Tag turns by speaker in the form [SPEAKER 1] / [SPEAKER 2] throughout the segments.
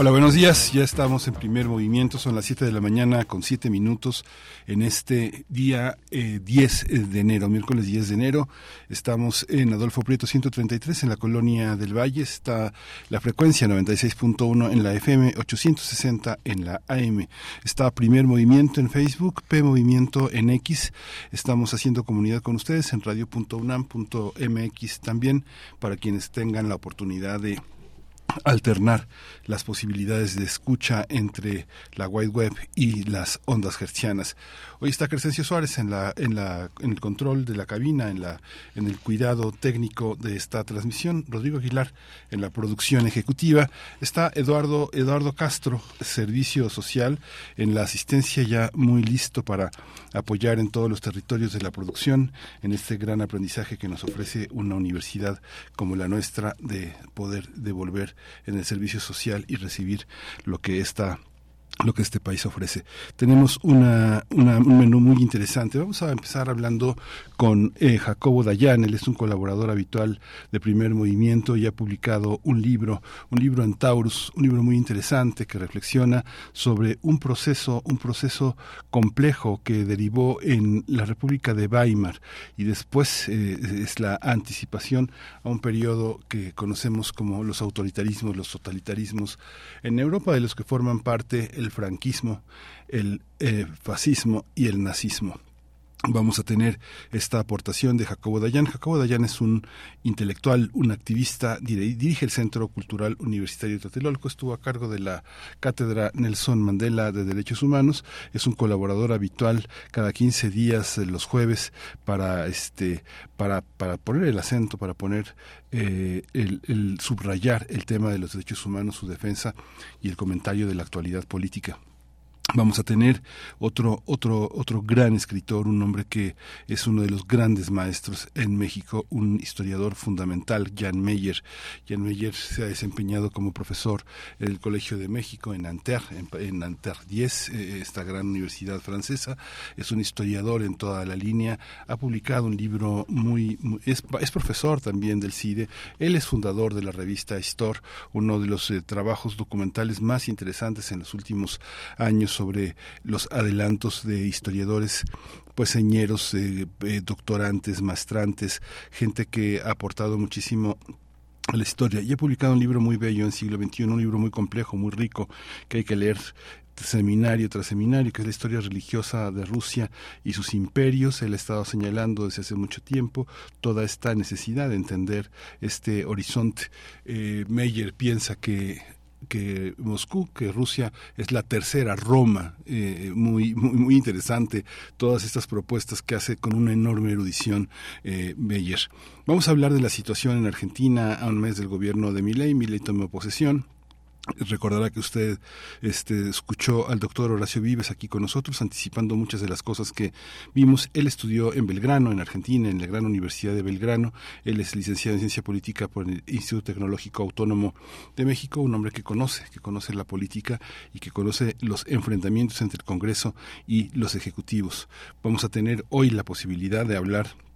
[SPEAKER 1] Hola, buenos días. Ya estamos en primer movimiento. Son las 7 de la mañana con 7 minutos en este día 10 eh, de enero, miércoles 10 de enero. Estamos en Adolfo Prieto 133 en la colonia del Valle. Está la frecuencia 96.1 en la FM, 860 en la AM. Está primer movimiento en Facebook, P Movimiento en X. Estamos haciendo comunidad con ustedes en radio.unam.mx también para quienes tengan la oportunidad de alternar las posibilidades de escucha entre la wide web y las ondas hertzianas. Hoy está Crescencio Suárez en la en la en el control de la cabina, en la en el cuidado técnico de esta transmisión, Rodrigo Aguilar en la producción ejecutiva, está Eduardo Eduardo Castro, servicio social en la asistencia ya muy listo para apoyar en todos los territorios de la producción en este gran aprendizaje que nos ofrece una universidad como la nuestra de poder devolver en el servicio social y recibir lo que esta lo que este país ofrece. Tenemos una, un menú muy interesante. Vamos a empezar hablando con eh, Jacobo Dayan. Él es un colaborador habitual de Primer Movimiento y ha publicado un libro, un libro en Taurus, un libro muy interesante que reflexiona sobre un proceso, un proceso complejo que derivó en la República de Weimar y después eh, es la anticipación a un periodo que conocemos como los autoritarismos, los totalitarismos en Europa, de los que forman parte el franquismo, el eh, fascismo y el nazismo vamos a tener esta aportación de Jacobo Dayan. Jacobo Dayan es un intelectual, un activista, dirige el Centro Cultural Universitario de Tlatelolco, estuvo a cargo de la Cátedra Nelson Mandela de Derechos Humanos, es un colaborador habitual cada 15 días los jueves para este para, para poner el acento, para poner eh, el subrayar el tema de los derechos humanos, su defensa y el comentario de la actualidad política. Vamos a tener otro, otro, otro gran escritor, un hombre que es uno de los grandes maestros en México, un historiador fundamental, Jan Meyer. Jan Meyer se ha desempeñado como profesor en el Colegio de México, en Nanterre, en, Nanterre 10, eh, esta gran universidad francesa. Es un historiador en toda la línea. Ha publicado un libro muy, es, profesor también del CIDE. Él es fundador de la revista Histor, uno de los eh, trabajos documentales más interesantes en los últimos años sobre los adelantos de historiadores pues señeros, eh, eh, doctorantes, maestrantes, gente que ha aportado muchísimo a la historia. Y he publicado un libro muy bello en siglo XXI, un libro muy complejo, muy rico, que hay que leer seminario tras seminario, que es la historia religiosa de Rusia y sus imperios. Él ha estado señalando desde hace mucho tiempo toda esta necesidad de entender este horizonte. Eh, Meyer piensa que que Moscú, que Rusia es la tercera Roma, eh, muy, muy, muy interesante todas estas propuestas que hace con una enorme erudición eh. Vamos a hablar de la situación en Argentina a un mes del gobierno de Milei. Milei tomó posesión Recordará que usted este, escuchó al doctor Horacio Vives aquí con nosotros, anticipando muchas de las cosas que vimos. Él estudió en Belgrano, en Argentina, en la Gran Universidad de Belgrano. Él es licenciado en Ciencia Política por el Instituto Tecnológico Autónomo de México, un hombre que conoce, que conoce la política y que conoce los enfrentamientos entre el Congreso y los ejecutivos. Vamos a tener hoy la posibilidad de hablar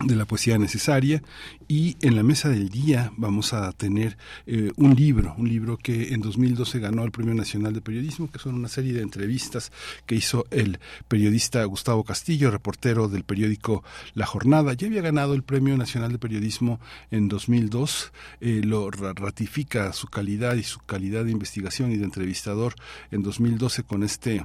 [SPEAKER 1] de la poesía necesaria y en la mesa del día vamos a tener eh, un libro, un libro que en 2012 ganó el Premio Nacional de Periodismo, que son una serie de entrevistas que hizo el periodista Gustavo Castillo, reportero del periódico La Jornada. Ya había ganado el Premio Nacional de Periodismo en 2002, eh, lo ratifica su calidad y su calidad de investigación y de entrevistador en 2012 con este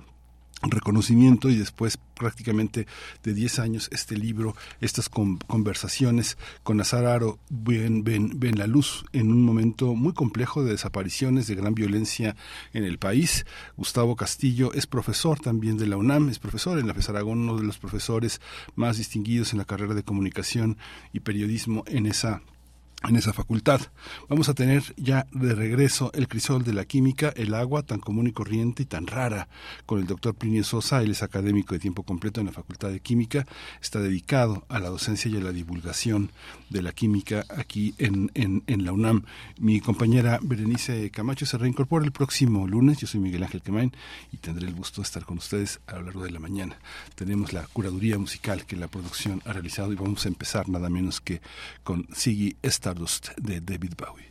[SPEAKER 1] reconocimiento y después prácticamente de 10 años este libro, estas conversaciones con Azar ven, ven, ven la luz en un momento muy complejo de desapariciones, de gran violencia en el país. Gustavo Castillo es profesor también de la UNAM, es profesor en la FES Aragón, uno de los profesores más distinguidos en la carrera de comunicación y periodismo en esa en esa facultad. Vamos a tener ya de regreso el crisol de la química, el agua tan común y corriente y tan rara, con el doctor Plinio Sosa, él es académico de tiempo completo en la Facultad de Química, está dedicado a la docencia y a la divulgación de la química aquí en, en, la UNAM. Mi compañera Berenice Camacho se reincorpora el próximo lunes, yo soy Miguel Ángel Quemain y tendré el gusto de estar con ustedes a lo largo de la mañana. Tenemos la curaduría musical que la producción ha realizado y vamos a empezar nada menos que con Siggy Esta de David Bowie.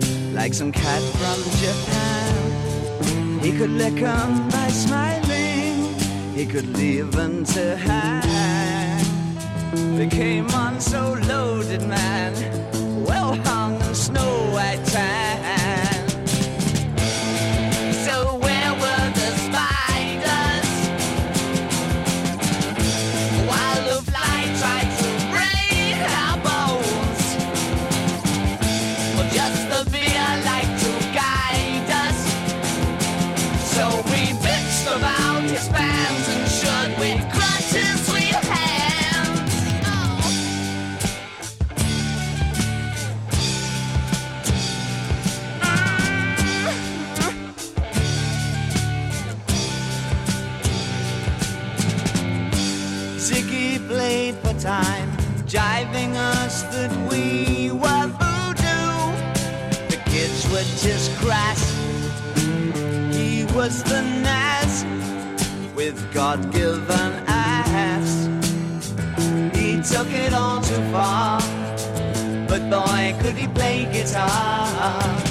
[SPEAKER 2] like some cat from Japan. He could lick 'em by smiling, he could leave 'em to hang. They came on so loaded, man, Was the Nas with God given ass. He took it all too far, but boy, could he play guitar.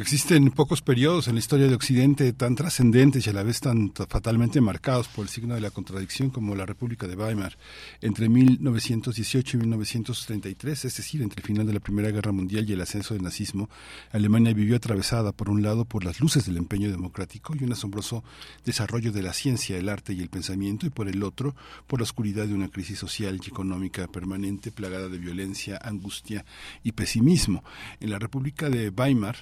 [SPEAKER 1] Existen pocos periodos en la historia de Occidente tan trascendentes y a la vez tan fatalmente marcados por el signo de la contradicción como la República de Weimar entre 1918 y 1933, es decir, entre el final de la Primera Guerra Mundial y el ascenso del nazismo. Alemania vivió atravesada por un lado por las luces del empeño democrático y un asombroso desarrollo de la ciencia, el arte y el pensamiento y por el otro por la oscuridad de una crisis social y económica permanente plagada de violencia, angustia y pesimismo. En la República de Weimar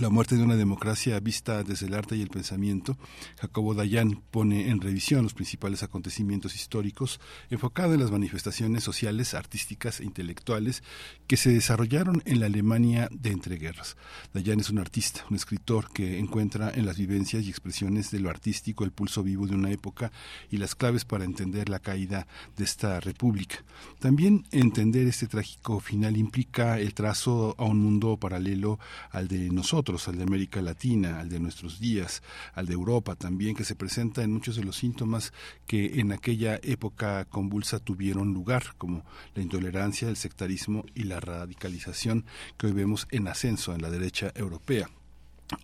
[SPEAKER 1] la muerte de una democracia vista desde el arte y el pensamiento, Jacobo Dayan pone en revisión los principales acontecimientos históricos, enfocado en las manifestaciones sociales, artísticas e intelectuales que se desarrollaron en la Alemania de entreguerras. Dayan es un artista, un escritor que encuentra en las vivencias y expresiones de lo artístico el pulso vivo de una época y las claves para entender la caída de esta república. También entender este trágico final implica el trazo a un mundo paralelo al de nosotros, al de América Latina, al de nuestros días, al de Europa también, que se presenta en muchos de los síntomas que en aquella época convulsa tuvieron lugar, como la intolerancia, el sectarismo y la radicalización que hoy vemos en ascenso en la derecha europea.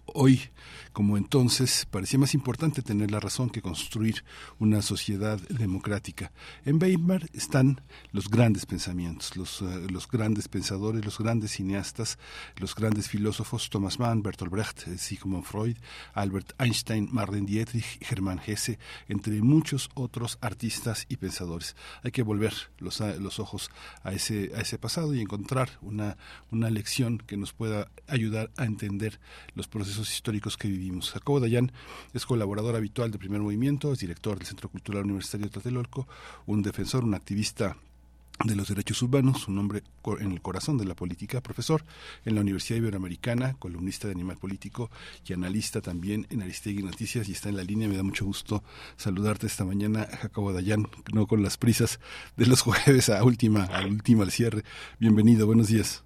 [SPEAKER 1] Hoy, como entonces, parecía más importante tener la razón que construir una sociedad democrática. En Weimar están los grandes pensamientos, los, eh, los grandes pensadores, los grandes cineastas, los grandes filósofos, Thomas Mann, Bertolt Brecht, eh, Sigmund Freud, Albert Einstein, Marlene Dietrich, Germán Hesse, entre muchos otros artistas y pensadores. Hay que volver los, los ojos a ese, a ese pasado y encontrar una, una lección que nos pueda ayudar a entender los procesos históricos que vivimos. Jacobo Dayan es colaborador habitual de Primer Movimiento, es director del Centro Cultural Universitario de Tlatelolco, un defensor, un activista de los derechos humanos, un hombre en el corazón de la política, profesor en la Universidad Iberoamericana, columnista de Animal Político y analista también en Aristegui Noticias y está en la línea. Me da mucho gusto saludarte esta mañana, Jacobo Dayan, no con las prisas de los jueves a última, a última al cierre. Bienvenido, buenos días.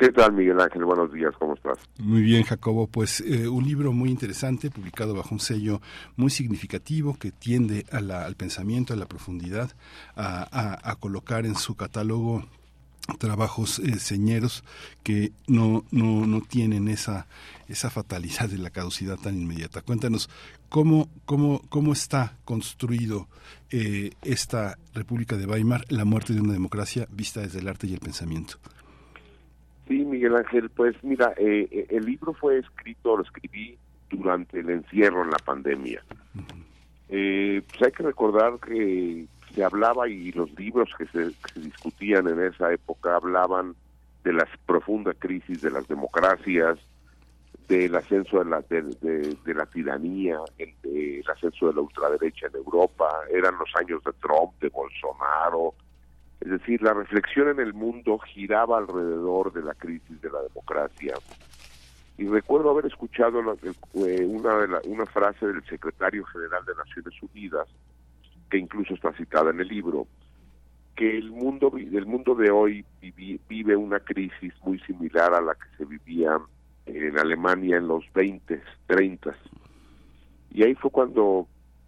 [SPEAKER 3] ¿Qué tal, Miguel Ángel? Buenos días, ¿cómo estás?
[SPEAKER 1] Muy bien, Jacobo. Pues eh, un libro muy interesante, publicado bajo un sello muy significativo que tiende al pensamiento, a la profundidad, a, colocar en su catálogo trabajos eh, señeros que no, no, no tienen esa, esa fatalidad de la caducidad tan inmediata. Cuéntanos cómo, cómo, cómo está construido eh, esta República de Weimar, la muerte de una democracia vista desde el arte y el pensamiento.
[SPEAKER 3] Sí, Miguel Ángel, pues mira, eh, eh, el libro fue escrito, lo escribí durante el encierro en la pandemia. Eh, pues hay que recordar que se hablaba y los libros que se, discutían en esa época hablaban de la profunda crisis de las democracias, del ascenso de la, de, la tiranía, el, el, ascenso de la ultraderecha en Europa, eran los años de Trump, de Bolsonaro, es decir, la reflexión en el mundo giraba alrededor de la crisis de la democracia. Y recuerdo haber escuchado una, una frase del secretario general de Naciones Unidas, que incluso está citada en el libro, que el mundo, el mundo de hoy vive una crisis muy similar a la que se vivía en Alemania en los 20, 30. Y ahí fue cuando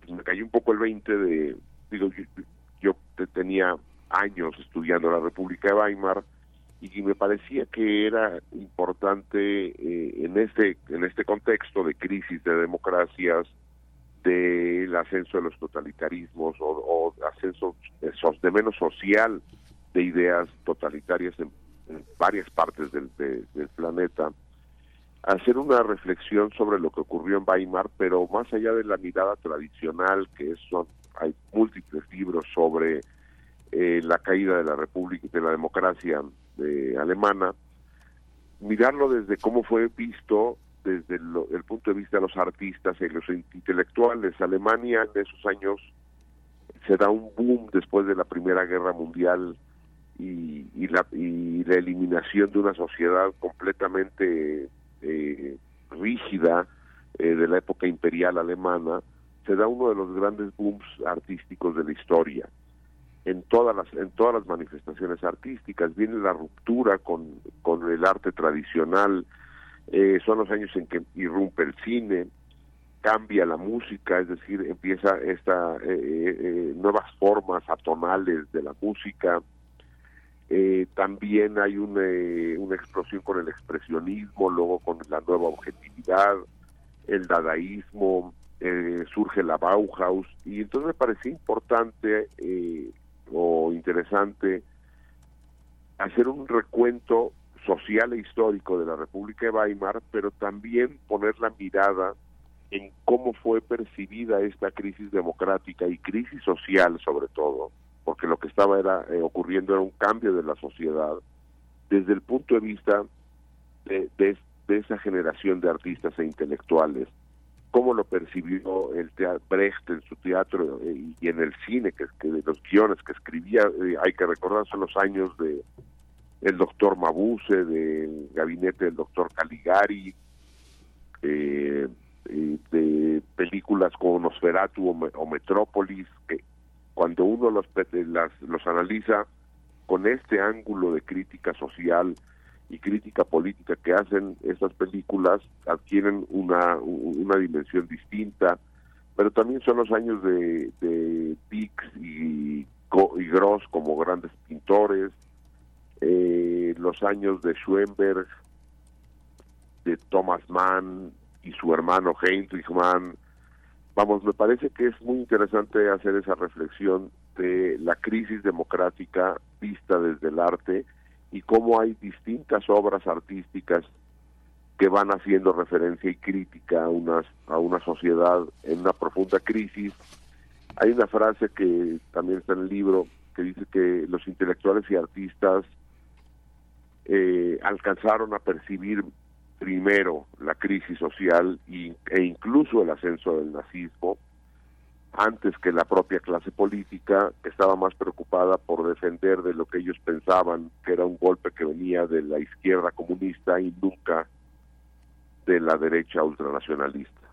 [SPEAKER 3] me cayó un poco el 20 de, digo, yo, yo tenía años estudiando la República de Weimar y me parecía que era importante eh, en este en este contexto de crisis de democracias del ascenso de los totalitarismos o, ascenso de menos social de ideas totalitarias en, varias partes del, planeta hacer una reflexión sobre lo que ocurrió en Weimar, pero más allá de la mirada tradicional, que son, hay múltiples libros sobre eh, la caída de la República, de la democracia eh, alemana, mirarlo desde cómo fue visto desde el, punto de vista de los artistas y los intelectuales. Alemania en esos años se da un boom después de la Primera Guerra Mundial y, la, y la eliminación de una sociedad completamente eh, rígida de la época imperial alemana, se da uno de los grandes booms artísticos de la historia en todas las en todas las manifestaciones artísticas. Viene la ruptura con, con el arte tradicional eh, son los años en que irrumpe el cine cambia la música es decir empieza esta eh, eh, nuevas formas atonales de la música. También hay una, una explosión con el expresionismo luego con la nueva objetividad el dadaísmo surge la Bauhaus y entonces me parecía importante eh, o interesante hacer un recuento social e histórico de la República de Weimar, pero también poner la mirada en cómo fue percibida esta crisis democrática y crisis social sobre todo, porque lo que estaba era eh, ocurriendo era un cambio de la sociedad desde el punto de vista de, de esa generación de artistas e intelectuales, cómo lo percibió el Brecht en su teatro eh, y en el cine, que, de los guiones que escribía, eh, hay que recordar, son los años de el doctor Mabuse, del gabinete del doctor Caligari, eh, de películas como Nosferatu o, Metrópolis, que cuando uno los, los analiza con este ángulo de crítica social y crítica política que hacen esas películas, adquieren una, una dimensión distinta, pero también son los años de, de Dix y, y Gross como grandes pintores, eh, los años de Schoenberg, de Thomas Mann, y su hermano Heinrich Mann. Vamos, me parece que es muy interesante hacer esa reflexión de la crisis democrática vista desde el arte y cómo hay distintas obras artísticas que van haciendo referencia y crítica a, unas, a una sociedad en una profunda crisis. Hay una frase que también está en el libro que dice que los intelectuales y artistas eh, alcanzaron a percibir primero la crisis social e incluso el ascenso del nazismo, antes que la propia clase política, estaba más preocupada por defender de lo que ellos pensaban que era un golpe que venía de la izquierda comunista y nunca de la derecha ultranacionalista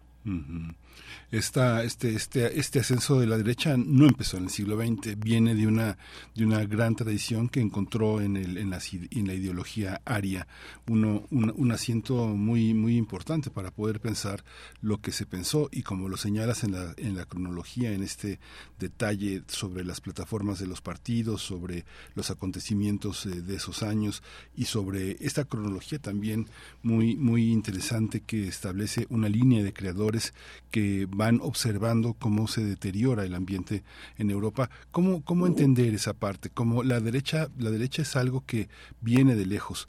[SPEAKER 1] esta, este, este, este ascenso de la derecha no empezó en el siglo XX, viene de una, de una gran tradición que encontró en, el, en, la, en la ideología aria uno, un, un, asiento muy, muy importante para poder pensar lo que se pensó y como lo señalas en la, en la cronología, en este detalle sobre las plataformas de los partidos, sobre los acontecimientos eh, de esos años y sobre esta cronología también muy, muy interesante que establece una línea de creadores que van observando cómo se deteriora el ambiente en Europa. ¿Cómo, cómo entender esa parte? Como la derecha, la derecha es algo que viene de lejos.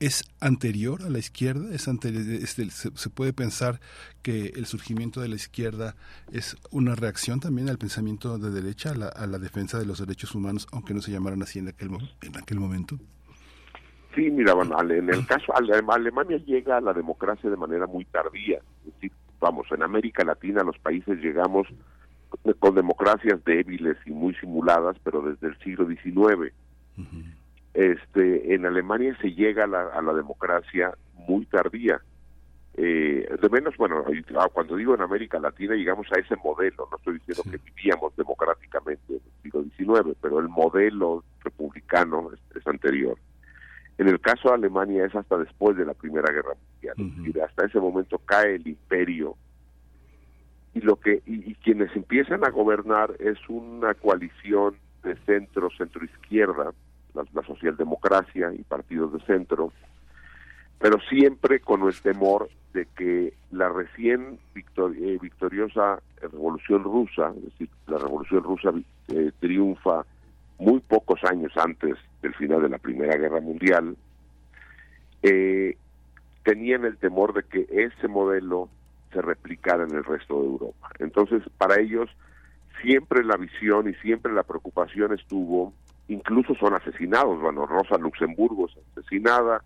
[SPEAKER 1] ¿Es anterior a la izquierda? ¿Es se, puede pensar que el surgimiento de la izquierda es una reacción también al pensamiento de derecha, a la, defensa de los derechos humanos, aunque no se llamaran así en aquel, en aquel momento?
[SPEAKER 3] Sí, mira, bueno, en el caso, Alemania llega a la democracia de manera muy tardía. Es decir, vamos, en América Latina los países llegamos con democracias débiles y muy simuladas, pero desde el siglo XIX. Este, en Alemania se llega a la, democracia muy tardía. Eh, de menos, bueno, ah, cuando digo en América Latina, llegamos a ese modelo. No estoy diciendo que vivíamos democráticamente en el siglo XIX, pero el modelo republicano es anterior. En el caso de Alemania es hasta después de la Primera Guerra Mundial, y hasta ese momento cae el imperio. Y lo que y, quienes empiezan a gobernar es una coalición de centro centro izquierda la, socialdemocracia y partidos de centro pero siempre con el temor de que la recién eh, victoriosa revolución rusa es decir la revolución rusa eh, triunfa muy pocos años antes del final de la Primera Guerra Mundial, eh, tenían el temor de que ese modelo se replicara en el resto de Europa. Entonces, para ellos, siempre la visión y siempre la preocupación estuvo, incluso son asesinados, bueno, Rosa Luxemburgo es asesinada,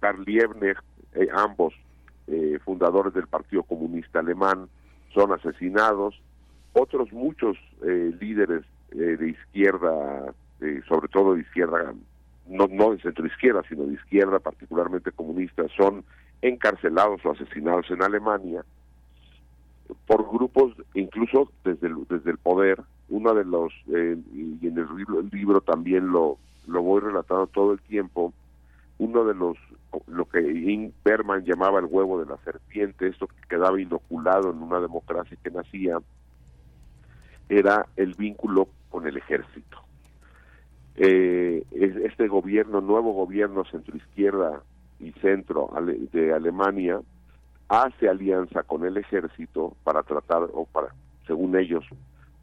[SPEAKER 3] Karl Liebknecht, eh, ambos eh, fundadores del Partido Comunista Alemán, son asesinados, otros muchos líderes de izquierda sobre todo de izquierda, no, no de centro izquierda, sino de izquierda, particularmente comunistas, son encarcelados o asesinados en Alemania por grupos, incluso desde el, desde el poder. Uno de los, eh, y en el libro, el libro también lo, lo voy relatando todo el tiempo, uno de los, lo que In Berman llamaba el huevo de la serpiente, esto que quedaba inoculado en una democracia que nacía, era el vínculo con el ejército eh, este gobierno, nuevo gobierno centroizquierda y centro de Alemania, hace alianza con el ejército para tratar, o para, según ellos,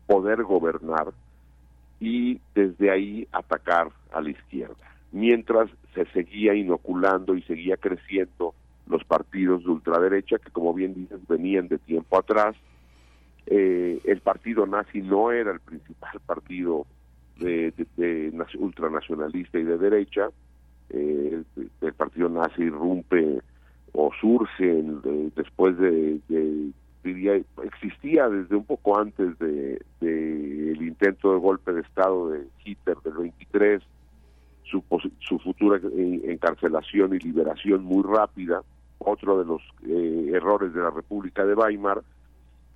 [SPEAKER 3] poder gobernar y desde ahí atacar a la izquierda. Mientras se seguía inoculando y seguía creciendo los partidos de ultraderecha, que como bien dices, venían de tiempo atrás. Eh, el partido nazi no era el principal partido de, ultranacionalista y de derecha. Eh, el, partido nazi irrumpe o surge después de, diría, existía desde un poco antes de, el intento de golpe de Estado de Hitler del 23, su, su futura encarcelación y liberación muy rápida, otro de los eh, errores de la República de Weimar,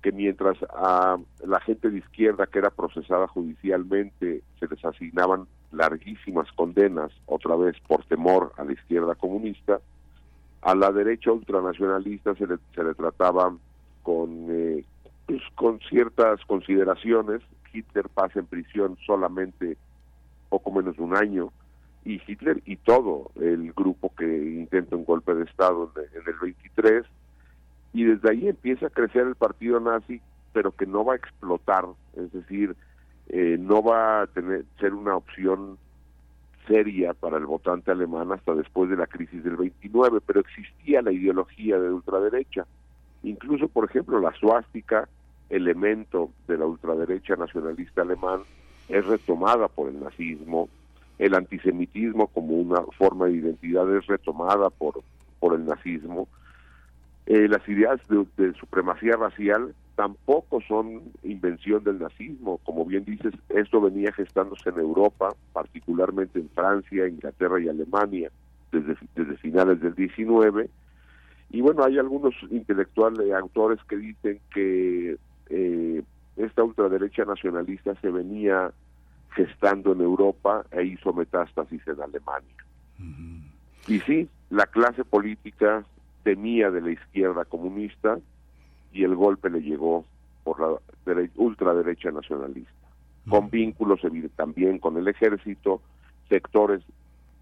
[SPEAKER 3] que mientras a la gente de izquierda que era procesada judicialmente se les asignaban larguísimas condenas, otra vez por temor a la izquierda comunista, a la derecha ultranacionalista se le, se le trataba con, eh, pues, con ciertas consideraciones. Hitler pasa en prisión solamente poco menos de un año y Hitler y todo el grupo que intenta un golpe de Estado en, el 23 y desde ahí empieza a crecer el partido nazi pero que no va a explotar, es decir, eh, no va a tener ser una opción seria para el votante alemán hasta después de la crisis del 29, pero existía la ideología de ultraderecha. Incluso, por ejemplo, la suástica, elemento de la ultraderecha nacionalista alemán, es retomada por el nazismo. El antisemitismo como una forma de identidad es retomada por, por el nazismo. Eh, las ideas de, supremacía racial tampoco son invención del nazismo. Como bien dices, esto venía gestándose en Europa, particularmente en Francia, Inglaterra y Alemania, desde, desde finales del 19. Y bueno, hay algunos intelectuales, autores que dicen que eh, esta ultraderecha nacionalista se venía gestando en Europa e hizo metástasis en Alemania. Y sí, la clase política temía de la izquierda comunista y el golpe le llegó por la ultraderecha nacionalista, con vínculos también con el ejército, sectores,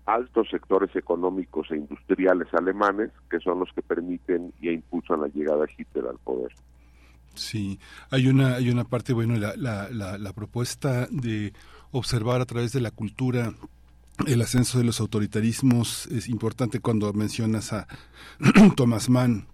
[SPEAKER 3] altos sectores económicos e industriales alemanes, que son los que permiten y impulsan la llegada de Hitler al poder.
[SPEAKER 1] Sí, hay una, hay una parte, bueno, la, la, la, la propuesta de observar a través de la cultura el ascenso de los autoritarismos es importante cuando mencionas a Thomas Mann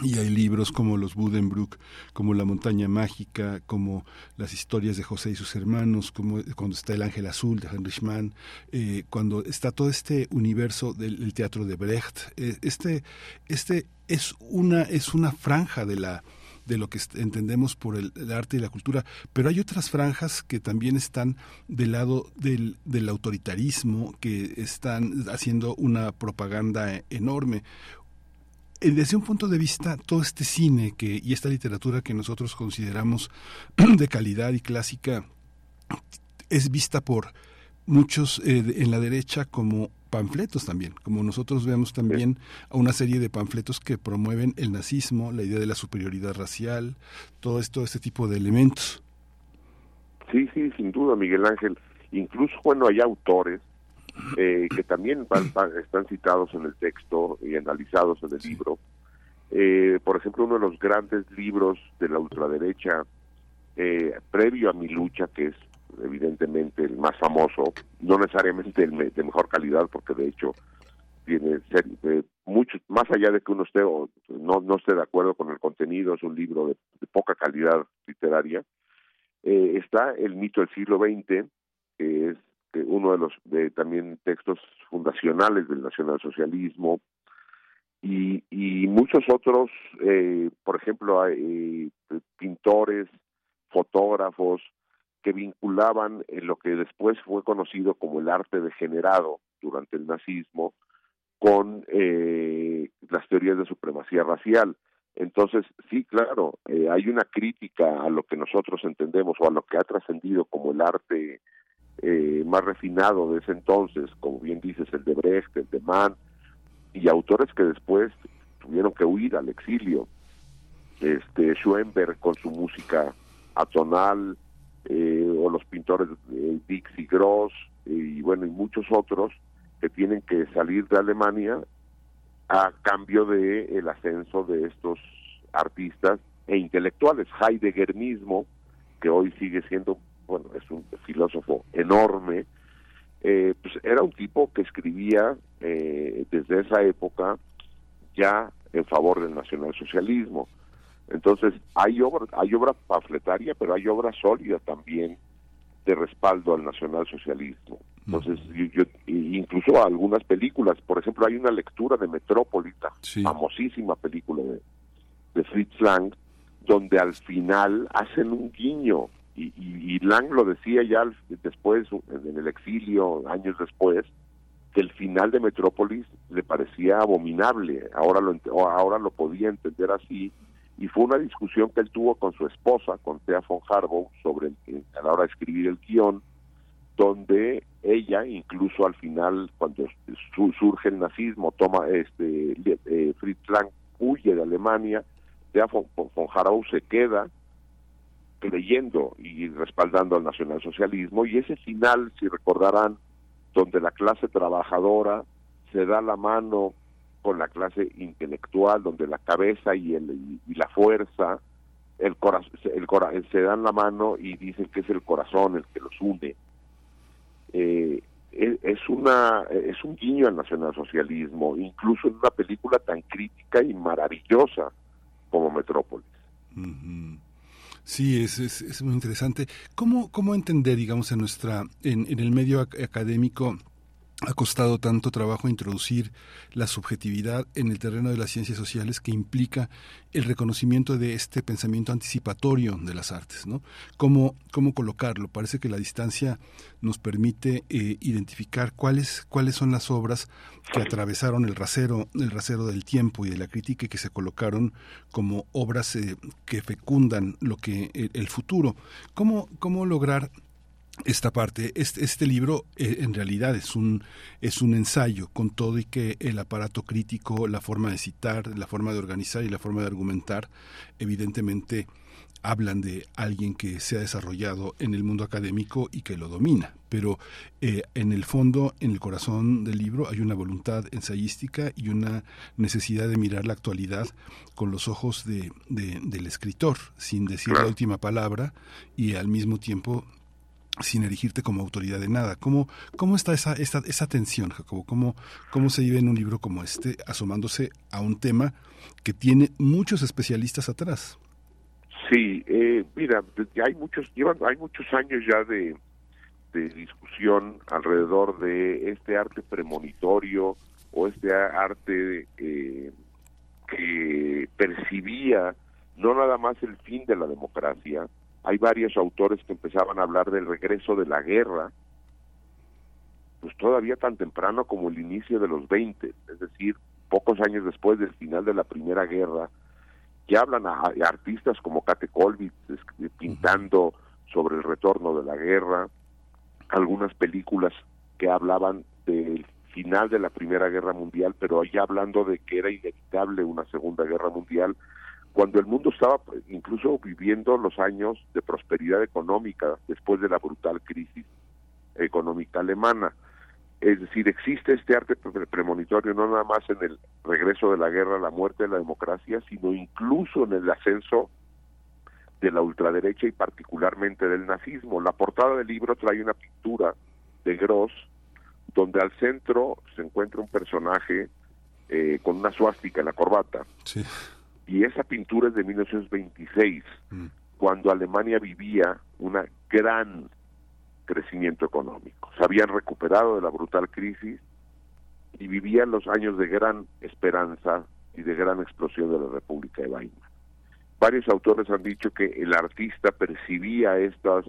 [SPEAKER 1] y hay libros como los Budenbrook, como La montaña mágica, como las historias de José y sus hermanos, como cuando está El ángel azul de Heinrich Mann, eh, cuando está todo este universo del, teatro de Brecht. Eh, este, este es una es una franja de la de lo que entendemos por el, arte y la cultura, pero hay otras franjas que también están del lado del, del autoritarismo, que están haciendo una propaganda enorme. Eh, desde un punto de vista, todo este cine que, y esta literatura que nosotros consideramos de calidad y clásica es vista por muchos eh, en la derecha como panfletos también, como nosotros vemos también a una serie de panfletos que promueven el nazismo, la idea de la superioridad racial, todo esto, este tipo de elementos.
[SPEAKER 3] Sí, sí, sin duda, Miguel Ángel. Incluso, bueno, hay autores eh, que también están citados en el texto y analizados en el libro. Eh, por ejemplo, uno de los grandes libros de la ultraderecha, eh, previo a mi lucha, que es evidentemente el más famoso, no necesariamente el de mejor calidad, porque de hecho tiene eh, más allá de que uno esté o no, no esté de acuerdo con el contenido, es un libro de, poca calidad literaria, eh, está El mito del siglo XX, que es uno de los de, también textos fundacionales del nacionalsocialismo, y, y muchos otros, eh, por ejemplo, eh, pintores, fotógrafos, que vinculaban en lo que después fue conocido como el arte degenerado durante el nazismo con eh, las teorías de supremacía racial. Entonces, sí, claro, eh, hay una crítica a lo que nosotros entendemos o a lo que ha trascendido como el arte eh, más refinado de ese entonces, como bien dices, el de Brecht, el de Mann, y autores que después tuvieron que huir al exilio. Este Schoenberg con su música atonal, eh, o los pintores eh, Dixie Gross y bueno y muchos otros que tienen que salir de Alemania a cambio de el ascenso de estos artistas e intelectuales. Heidegger mismo que hoy sigue siendo bueno es un filósofo enorme eh, pues era un tipo que escribía eh, desde esa época ya en favor del nacionalsocialismo entonces, hay obra, hay obra pamfletaria, pero hay obra sólida también de respaldo al nacionalsocialismo. Entonces, yo, incluso algunas películas, por ejemplo, hay una lectura de Metrópolis, famosísima película de, de Fritz Lang, donde al final hacen un guiño y, y, Lang lo decía ya después, en el exilio, años después, que el final de Metrópolis le parecía abominable, ahora lo, ahora lo podía entender así, y fue una discusión que él tuvo con su esposa, con Thea von Harbaugh, sobre a la hora de escribir el guion, donde ella, incluso al final, cuando surge el nazismo, toma este eh, Fritz Lang huye de Alemania, Thea von, von se queda creyendo y respaldando al nacionalsocialismo y ese final, si recordarán, donde la clase trabajadora se da la mano con la clase intelectual, donde la cabeza y, el, y la fuerza, el, corazón, el se dan la mano y dicen que es el corazón el que los une. Eh, es una es un guiño al nacionalsocialismo, incluso en una película tan crítica y maravillosa como Metrópolis.
[SPEAKER 1] Sí, es, es, es, muy interesante. ¿Cómo, ¿Cómo entender, digamos, en nuestra, en, en el medio académico, ha costado tanto trabajo introducir la subjetividad en el terreno de las ciencias sociales que implica el reconocimiento de este pensamiento anticipatorio de las artes, ¿no? ¿Cómo, cómo colocarlo? Parece que la distancia nos permite eh, identificar cuáles, cuáles son las obras que atravesaron el rasero, el rasero del tiempo y de la crítica y que se colocaron como obras eh, que fecundan lo que el, el futuro. ¿Cómo, cómo lograr esta parte. Este, este libro eh, en realidad es un, es un ensayo con todo y que el aparato crítico, la forma de citar, la forma de organizar y la forma de argumentar, evidentemente hablan de alguien que se ha desarrollado en el mundo académico y que lo domina. Pero eh, en el fondo, en el corazón del libro, hay una voluntad ensayística y una necesidad de mirar la actualidad con los ojos de, del escritor, sin decir la última palabra y al mismo tiempo sin erigirte como autoridad de nada. ¿Cómo, cómo está esa, esa, esa tensión, Jacobo? ¿Cómo, ¿Cómo se vive en un libro como este, asomándose a un tema que tiene muchos especialistas atrás?
[SPEAKER 3] Sí, eh, mira, hay muchos, llevan, hay muchos años ya de, de discusión alrededor de este arte premonitorio o este arte eh, que percibía no nada más el fin de la democracia, hay varios autores que empezaban a hablar del regreso de la guerra, pues todavía tan temprano como el inicio de los 20, es decir, pocos años después del final de la Primera Guerra, que hablan a, artistas como Kate Colby pintando sobre el retorno de la guerra, algunas películas que hablaban del final de la Primera Guerra Mundial, pero ya hablando de que era inevitable una Segunda Guerra Mundial, cuando el mundo estaba pues, incluso viviendo los años de prosperidad económica después de la brutal crisis económica alemana. Es decir, existe este arte premonitorio no nada más en el regreso de la guerra, la muerte de la democracia, sino incluso en el ascenso de la ultraderecha y particularmente del nazismo. La portada del libro trae una pintura de Gross donde al centro se encuentra un personaje eh, con una suástica en la corbata. Sí y esa pintura es de 1926, mm. cuando Alemania vivía un gran crecimiento económico. Se habían recuperado de la brutal crisis y vivían los años de gran esperanza y de gran explosión de la República de Weimar. Varios autores han dicho que el artista percibía estas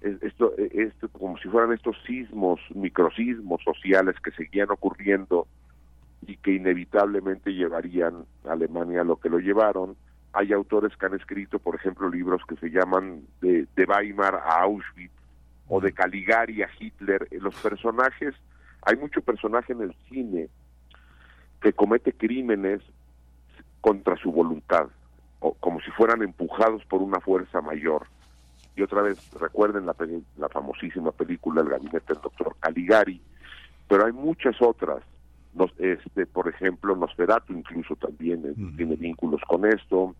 [SPEAKER 3] esto, esto como si fueran estos sismos, microsismos sociales que seguían ocurriendo y que inevitablemente llevarían a Alemania lo que lo llevaron. Hay autores que han escrito, por ejemplo, libros que se llaman de, de Weimar a Auschwitz o de Caligari a Hitler. Los personajes, hay mucho personaje en el cine que comete crímenes contra su voluntad, o como si fueran empujados por una fuerza mayor. Y otra vez, recuerden la, la famosísima película El gabinete del doctor Caligari, pero hay muchas otras nos, este, por ejemplo, Nosferatu incluso también eh, tiene vínculos con esto,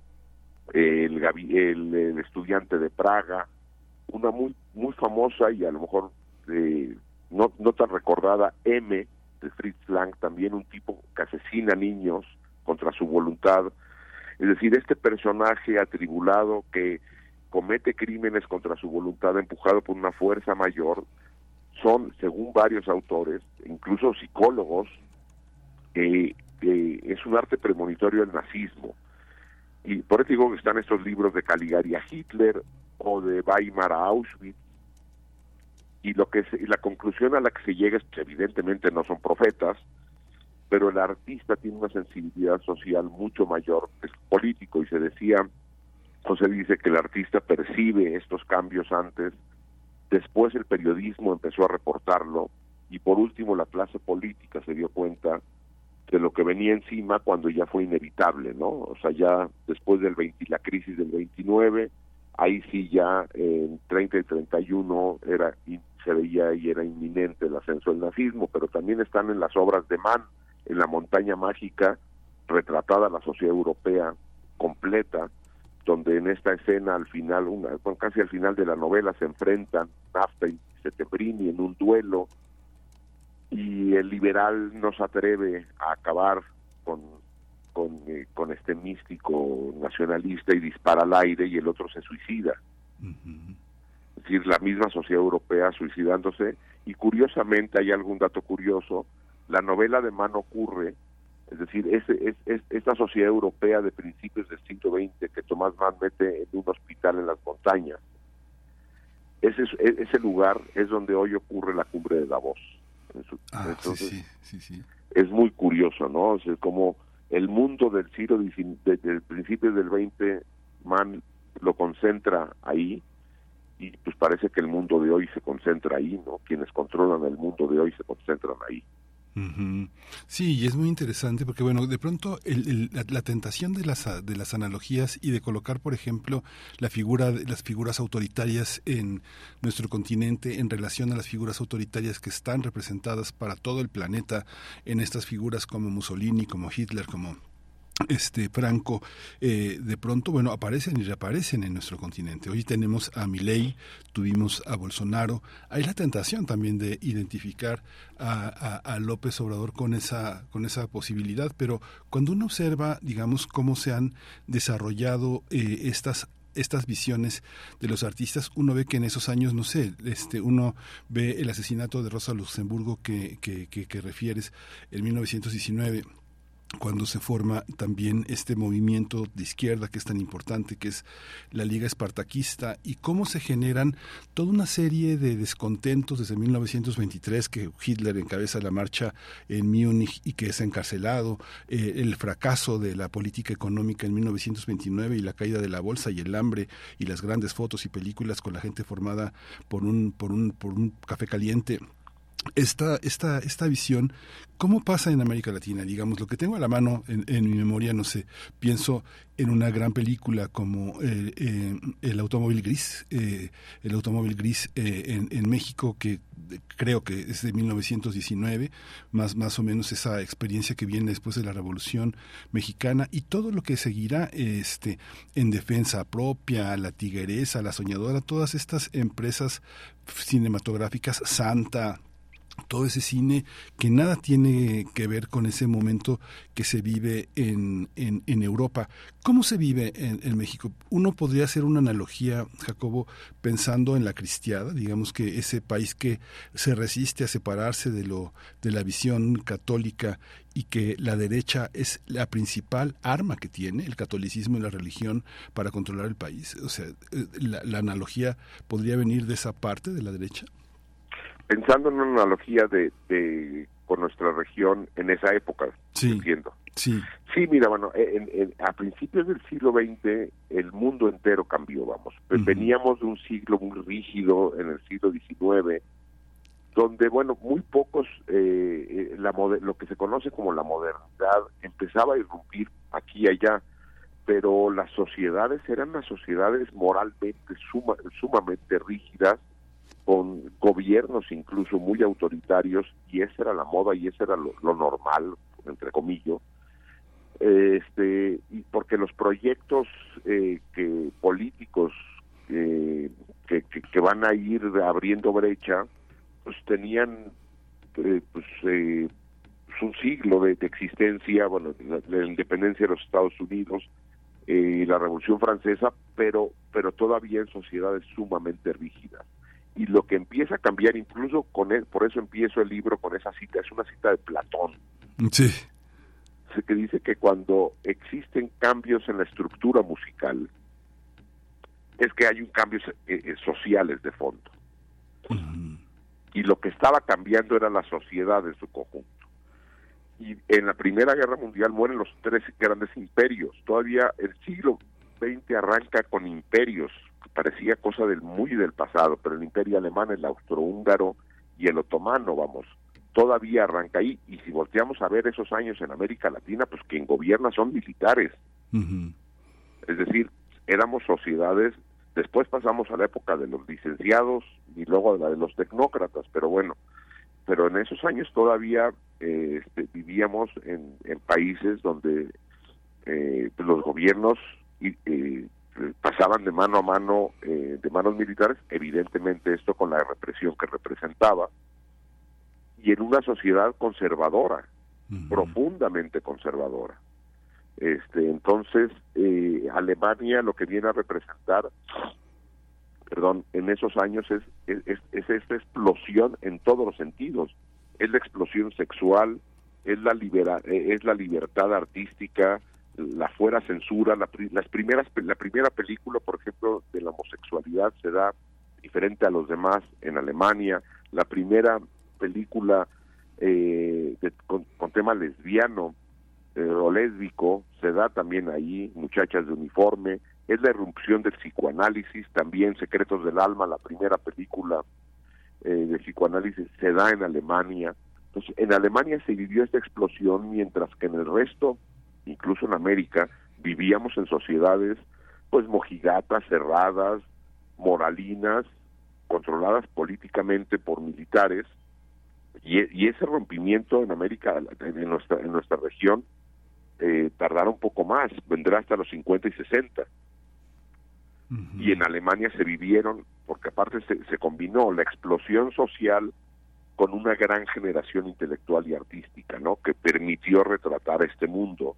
[SPEAKER 3] el, el, estudiante de Praga, una muy muy famosa y a lo mejor eh, no, no tan recordada, M, de Fritz Lang, también un tipo que asesina niños contra su voluntad. Es decir, este personaje atribulado que comete crímenes contra su voluntad, empujado por una fuerza mayor, son, según varios autores, incluso psicólogos, eh, es un arte premonitorio del nazismo. Y por eso digo que están estos libros de Caligari a Hitler o de Weimar a Auschwitz. Y lo que y la conclusión a la que se llega es que evidentemente no son profetas, pero el artista tiene una sensibilidad social mucho mayor que el político y se decía o se dice que el artista percibe estos cambios antes, después el periodismo empezó a reportarlo y por último la clase política se dio cuenta de lo que venía encima cuando ya fue inevitable, ¿no? O sea, ya después del 20, la crisis del 29, ahí sí ya en 30 y 31 era se veía y era inminente el ascenso del nazismo, pero también están en las obras de Mann, en la montaña mágica, retratada la sociedad europea completa, donde en esta escena al final, una, casi al final de la novela se enfrentan Nafta y Setembrini en un duelo y el liberal no se atreve a acabar con con, eh, con este místico nacionalista y dispara al aire y el otro se suicida. Es decir, la misma sociedad europea suicidándose y curiosamente hay algún dato curioso, la novela de Mann ocurre es decir, es, esta sociedad europea de principios del siglo XX que Tomás Mann mete en un hospital en las montañas, ese, ese lugar es donde hoy ocurre la cumbre de Davos.
[SPEAKER 1] Ah, sí, sí, sí,
[SPEAKER 3] Es muy curioso, ¿no? Es como el mundo del siglo desde principios del XX, Mann lo concentra ahí y pues parece que el mundo de hoy se concentra ahí, ¿no? Quienes controlan el mundo de hoy se concentran ahí.
[SPEAKER 1] Sí, y es muy interesante porque, bueno, de pronto la, tentación de las, de las analogías y de colocar, por ejemplo, la figura, las figuras autoritarias en nuestro continente en relación a las figuras autoritarias que están representadas para todo el planeta en estas figuras como Mussolini, como Hitler, como este Franco eh, de pronto bueno aparecen y reaparecen en nuestro continente. Hoy tenemos a Milei tuvimos a Bolsonaro. Hay la tentación también de identificar a, López Obrador con esa con esa posibilidad pero cuando uno observa digamos cómo se han desarrollado eh, estas estas visiones de los artistas, uno ve que en esos años, no sé, este, uno ve el asesinato de Rosa Luxemburgo que, que, que, que refieres en 1919 cuando se forma también este movimiento de izquierda que es tan importante, que es la Liga Espartaquista, y cómo se generan toda una serie de descontentos desde 1923, que Hitler encabeza la marcha en Múnich y que es encarcelado, eh, el fracaso de la política económica en 1929 y la caída de la bolsa y el hambre y las grandes fotos y películas con la gente formada por un, por un, por un café caliente esta, esta, esta visión, ¿cómo pasa en América Latina? Digamos, lo que tengo a la mano en, mi memoria, no sé, pienso en una gran película como eh, eh, El automóvil gris, eh, El automóvil gris en, en, México, que creo que es de 1919, más, más o menos esa experiencia que viene después de la Revolución Mexicana y todo lo que seguirá este, en defensa propia, la tigresa, la soñadora, todas estas empresas cinematográficas, Santa, todo ese cine que nada tiene que ver con ese momento que se vive en, en, Europa. ¿Cómo se vive en, México? Uno podría hacer una analogía, Jacobo, pensando en la cristiada, digamos que ese país que se resiste a separarse de, lo, de la visión católica y que la derecha es la principal arma que tiene el catolicismo y la religión para controlar el país. O sea, eh, la analogía podría venir de esa parte de la derecha
[SPEAKER 3] pensando en una analogía de, de con nuestra región en esa época,
[SPEAKER 1] sí,
[SPEAKER 3] entiendo.
[SPEAKER 1] Sí.
[SPEAKER 3] sí, mira, bueno, a principios del siglo XX el mundo entero cambió, vamos. Veníamos de un siglo muy rígido en el siglo XIX, donde, bueno, muy pocos, eh, eh la lo que se conoce como la modernidad empezaba a irrumpir aquí y allá, pero las sociedades eran las sociedades moralmente sumamente rígidas, con gobiernos incluso muy autoritarios y esa era la moda y ese era lo, normal entre comillas este y porque los proyectos eh, que políticos eh, que, que, van a ir abriendo brecha pues tenían eh, pues, pues, un siglo de, existencia bueno la, independencia de los Estados Unidos y la Revolución Francesa pero pero todavía en sociedades sumamente rígidas y lo que empieza a cambiar, incluso con él, por eso empiezo el libro con esa cita, es una cita de Platón.
[SPEAKER 1] Sí.
[SPEAKER 3] Que dice que cuando existen cambios en la estructura musical, es que hay un cambios eh, eh, sociales de fondo. Y lo que estaba cambiando era la sociedad en su conjunto. Y en la Primera Guerra Mundial mueren los tres grandes imperios. Todavía el siglo XX arranca con imperios, parecía cosa del muy del pasado, pero el imperio alemán, el austrohúngaro y el otomano, vamos, todavía arranca ahí. Y si volteamos a ver esos años en América Latina, pues quien gobierna son militares. Es decir, éramos sociedades, después pasamos a la época de los licenciados y luego a la de los tecnócratas, pero bueno, pero en esos años todavía eh, este, vivíamos en, países donde eh, los gobiernos eh, pasaban de mano a mano de manos militares, evidentemente esto con la represión que representaba, y en una sociedad conservadora, profundamente conservadora. Este, entonces, Alemania lo que viene a representar perdón, en esos años es, es, esta explosión en todos los sentidos. Es la explosión sexual, es la, libera, eh, es la libertad artística, la fuera censura, la, las primeras, la primera película, por ejemplo, de la homosexualidad se da diferente a los demás en Alemania, la primera película eh, con, tema lesbiano eh, o lésbico se da también ahí, muchachas de uniforme, es la erupción del psicoanálisis, también Secretos del Alma, la primera película eh, de psicoanálisis se da en Alemania. Entonces, en Alemania se vivió esta explosión, mientras que en el resto, incluso en América, vivíamos en sociedades pues mojigatas, cerradas, moralinas, controladas políticamente por militares, y, ese rompimiento en América, en nuestra, en nuestra región, eh, tardará un poco más, vendrá hasta los 50 y 60 y en Alemania se vivieron, porque aparte se, combinó la explosión social con una gran generación intelectual y artística, ¿no? Que permitió retratar este mundo,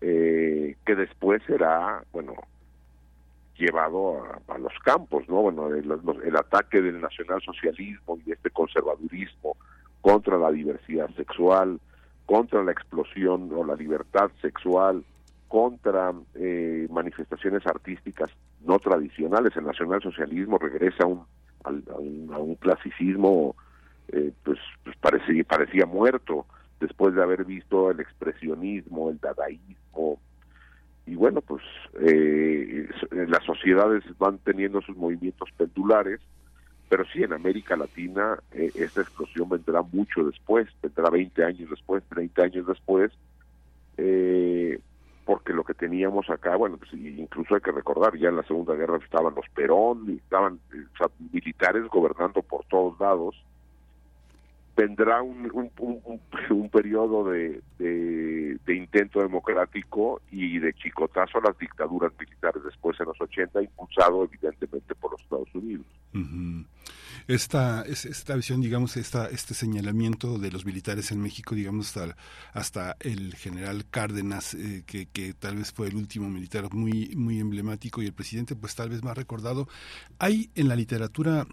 [SPEAKER 3] eh, que después será, bueno, llevado a, los campos, ¿no? Bueno, el, ataque del nacionalsocialismo y de este conservadurismo contra la diversidad sexual, contra la explosión o la libertad sexual, contra eh, manifestaciones artísticas no tradicionales. El nacionalsocialismo regresa a un, a un, clasicismo eh, pues, pues parecía, parecía muerto después de haber visto el expresionismo, el dadaísmo. Y bueno, pues eh, las sociedades van teniendo sus movimientos pendulares, pero sí en América Latina eh, esta explosión vendrá mucho después, vendrá 20 años después, 30 años después, eh, porque lo que teníamos acá, bueno, pues incluso hay que recordar, ya en la Segunda Guerra estaban los Perón, estaban militares gobernando por todos lados, vendrá un, un, periodo de, de, intento democrático y de chicotazo a las dictaduras militares después en los 80, impulsado evidentemente por los Estados Unidos
[SPEAKER 1] esta, esta visión, digamos, esta, este señalamiento de los militares en México, digamos, hasta, hasta el general Cárdenas, eh, que, que tal vez fue el último militar muy, muy emblemático y el presidente, pues tal vez más recordado. Hay en la literatura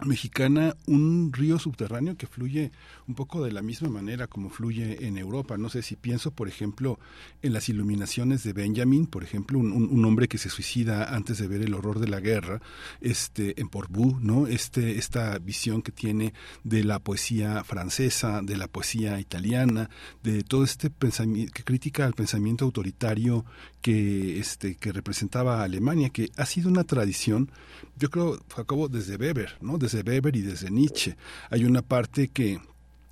[SPEAKER 1] mexicana un río subterráneo que fluye un poco de la misma manera como fluye en Europa. No sé si pienso, por ejemplo, en las iluminaciones de Benjamin, por ejemplo, un, hombre que se suicida antes de ver el horror de la guerra, este, en Porbu, ¿no? Este, esta visión que tiene de la poesía francesa, de la poesía italiana, de todo este pensamiento que critica al pensamiento autoritario que, este, que representaba Alemania, que ha sido una tradición, yo creo, Jacobo, desde Weber, ¿no? Desde Weber y desde Nietzsche. Hay una parte que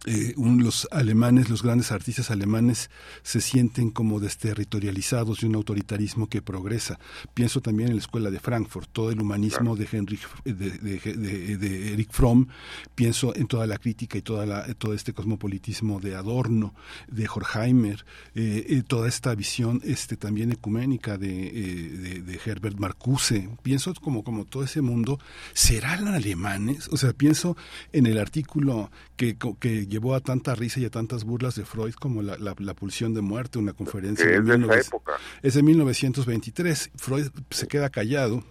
[SPEAKER 1] eh, los alemanes, los grandes artistas alemanes se sienten como desterritorializados de un autoritarismo que progresa. Pienso también en la escuela de Frankfurt, todo el humanismo de, Heinrich, de, Eric Fromm, pienso en toda la crítica y toda la, todo este cosmopolitismo de Adorno, de Horkheimer, eh, eh, toda esta visión este, también ecuménica de, Herbert Marcuse. Pienso como, como todo ese mundo, ¿serán alemanes? O sea, pienso en el artículo que, que llevó a tanta risa y a tantas burlas de Freud como la, la, pulsión de muerte, una conferencia.
[SPEAKER 3] Es de, esa época.
[SPEAKER 1] Es de 1923. Freud se queda callado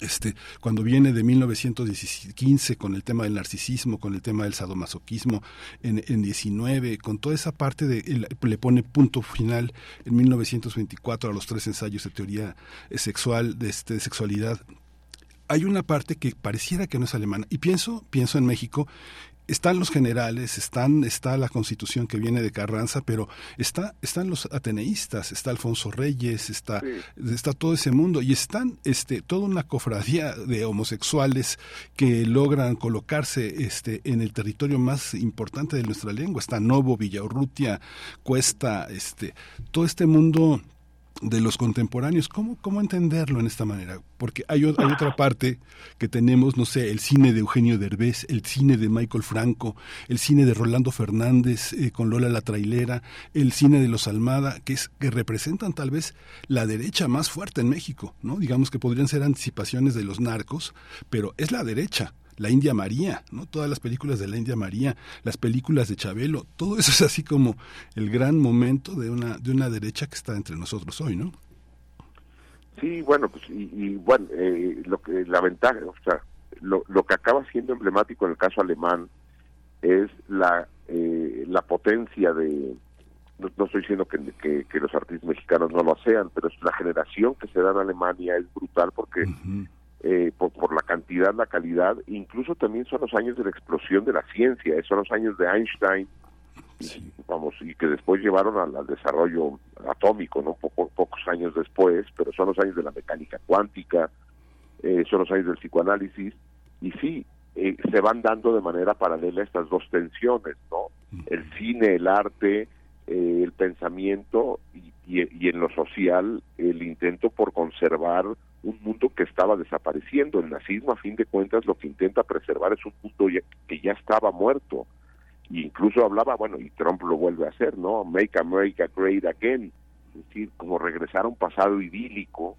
[SPEAKER 1] este, cuando viene de 1915 con el tema del narcisismo, con el tema del sadomasoquismo en, en 19, con toda esa parte de, le pone punto final en 1924 a los tres ensayos de teoría eh, sexual, de, este, de sexualidad hay una parte que pareciera que no es alemana. Y pienso, pienso en México están los generales, están, está la constitución que viene de Carranza, pero está, están los ateneístas, está Alfonso Reyes, está, está todo ese mundo, y están este, toda una cofradía de homosexuales que logran colocarse este, en el territorio más importante de nuestra lengua. Está Novo, Villaurrutia, Cuesta, este, todo este mundo de los contemporáneos. ¿Cómo, ¿Cómo entenderlo en esta manera? Porque hay, hay, otra parte que tenemos, no sé, el cine de Eugenio Derbez, el cine de Michael Franco, el cine de Rolando Fernández eh, con Lola la Trailera, el cine de los Almada, que, es, que representan tal vez la derecha más fuerte en México, ¿no? Digamos que podrían ser anticipaciones de los narcos, pero es la derecha la India María, ¿no? Todas las películas de la India María, las películas de Chabelo, todo eso es así como el gran momento de una de una derecha que está entre nosotros hoy, ¿no?
[SPEAKER 3] Sí, bueno, pues y, bueno, eh, lo que la ventaja, o sea, lo, lo que acaba siendo emblemático en el caso alemán es la eh, la potencia de no, estoy diciendo que, que, los artistas mexicanos no lo sean, pero es la generación que se da en Alemania es brutal porque eh, por, por, la cantidad, la calidad, incluso también son los años de la explosión de la ciencia, son los años de Einstein, y, vamos, y que después llevaron al, desarrollo atómico, ¿no? pocos años después, pero son los años de la mecánica cuántica, eh, son los años del psicoanálisis, y sí, eh, se van dando de manera paralela estas dos tensiones, ¿no? El cine, el arte, el pensamiento y, y en lo social, el intento por conservar un mundo que estaba desapareciendo. El nazismo, a fin de cuentas, lo que intenta preservar es un mundo que ya estaba muerto. E incluso hablaba, bueno, y Trump lo vuelve a hacer, ¿no? Make America Great Again, es decir, como regresar a un pasado idílico.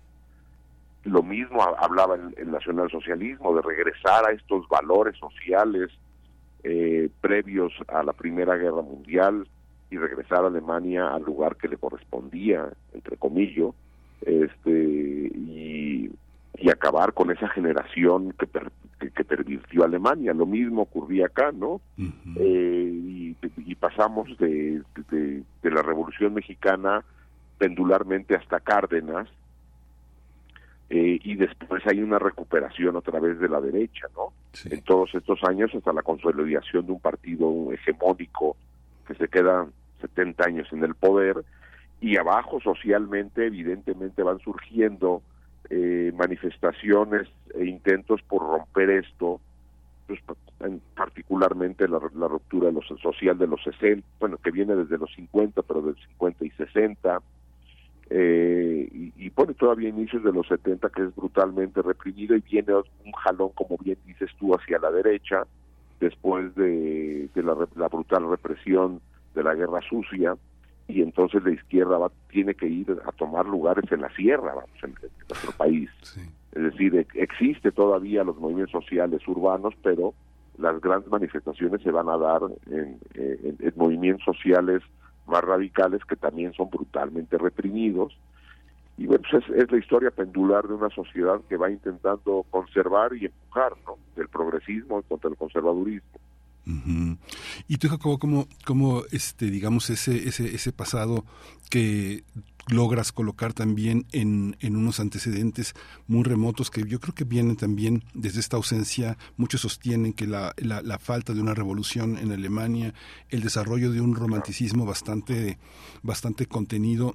[SPEAKER 3] Lo mismo hablaba el, el nacionalsocialismo, de regresar a estos valores sociales eh, previos a la Primera Guerra Mundial y regresar a Alemania al lugar que le correspondía, entre comillas, este y, y acabar con esa generación que, que, pervirtió Alemania. Lo mismo ocurría acá, ¿no? eh, y, y, pasamos de, de, de, la Revolución Mexicana pendularmente hasta Cárdenas, eh, y después hay una recuperación otra vez de la derecha, ¿no? En todos estos años hasta la consolidación de un partido hegemónico que se queda 70 años en el poder y abajo socialmente evidentemente van surgiendo eh, manifestaciones e intentos por romper esto, pues, particularmente la, ruptura de los, social de los 60, bueno, que viene desde los 50, pero del 50 y 60, eh, y, y pone todavía inicios de los 70 que es brutalmente reprimido y viene un jalón, como bien dices tú, hacia la derecha, después de, de la, la brutal represión de la guerra sucia, y entonces la izquierda va, tiene que ir a tomar lugares en la sierra, vamos, en, nuestro país. Es decir, existe todavía los movimientos sociales urbanos, pero las grandes manifestaciones se van a dar en, en, movimientos sociales más radicales que también son brutalmente reprimidos. Y bueno, pues es, la historia pendular de una sociedad que va intentando conservar y empujar, ¿no? El progresismo contra el conservadurismo.
[SPEAKER 1] Y tú, Jacobo, ¿cómo, cómo este, digamos, ese, ese, ese pasado que logras colocar también en, en, unos antecedentes muy remotos que yo creo que vienen también desde esta ausencia. Muchos sostienen que la, la, la, falta de una revolución en Alemania, el desarrollo de un romanticismo bastante, bastante contenido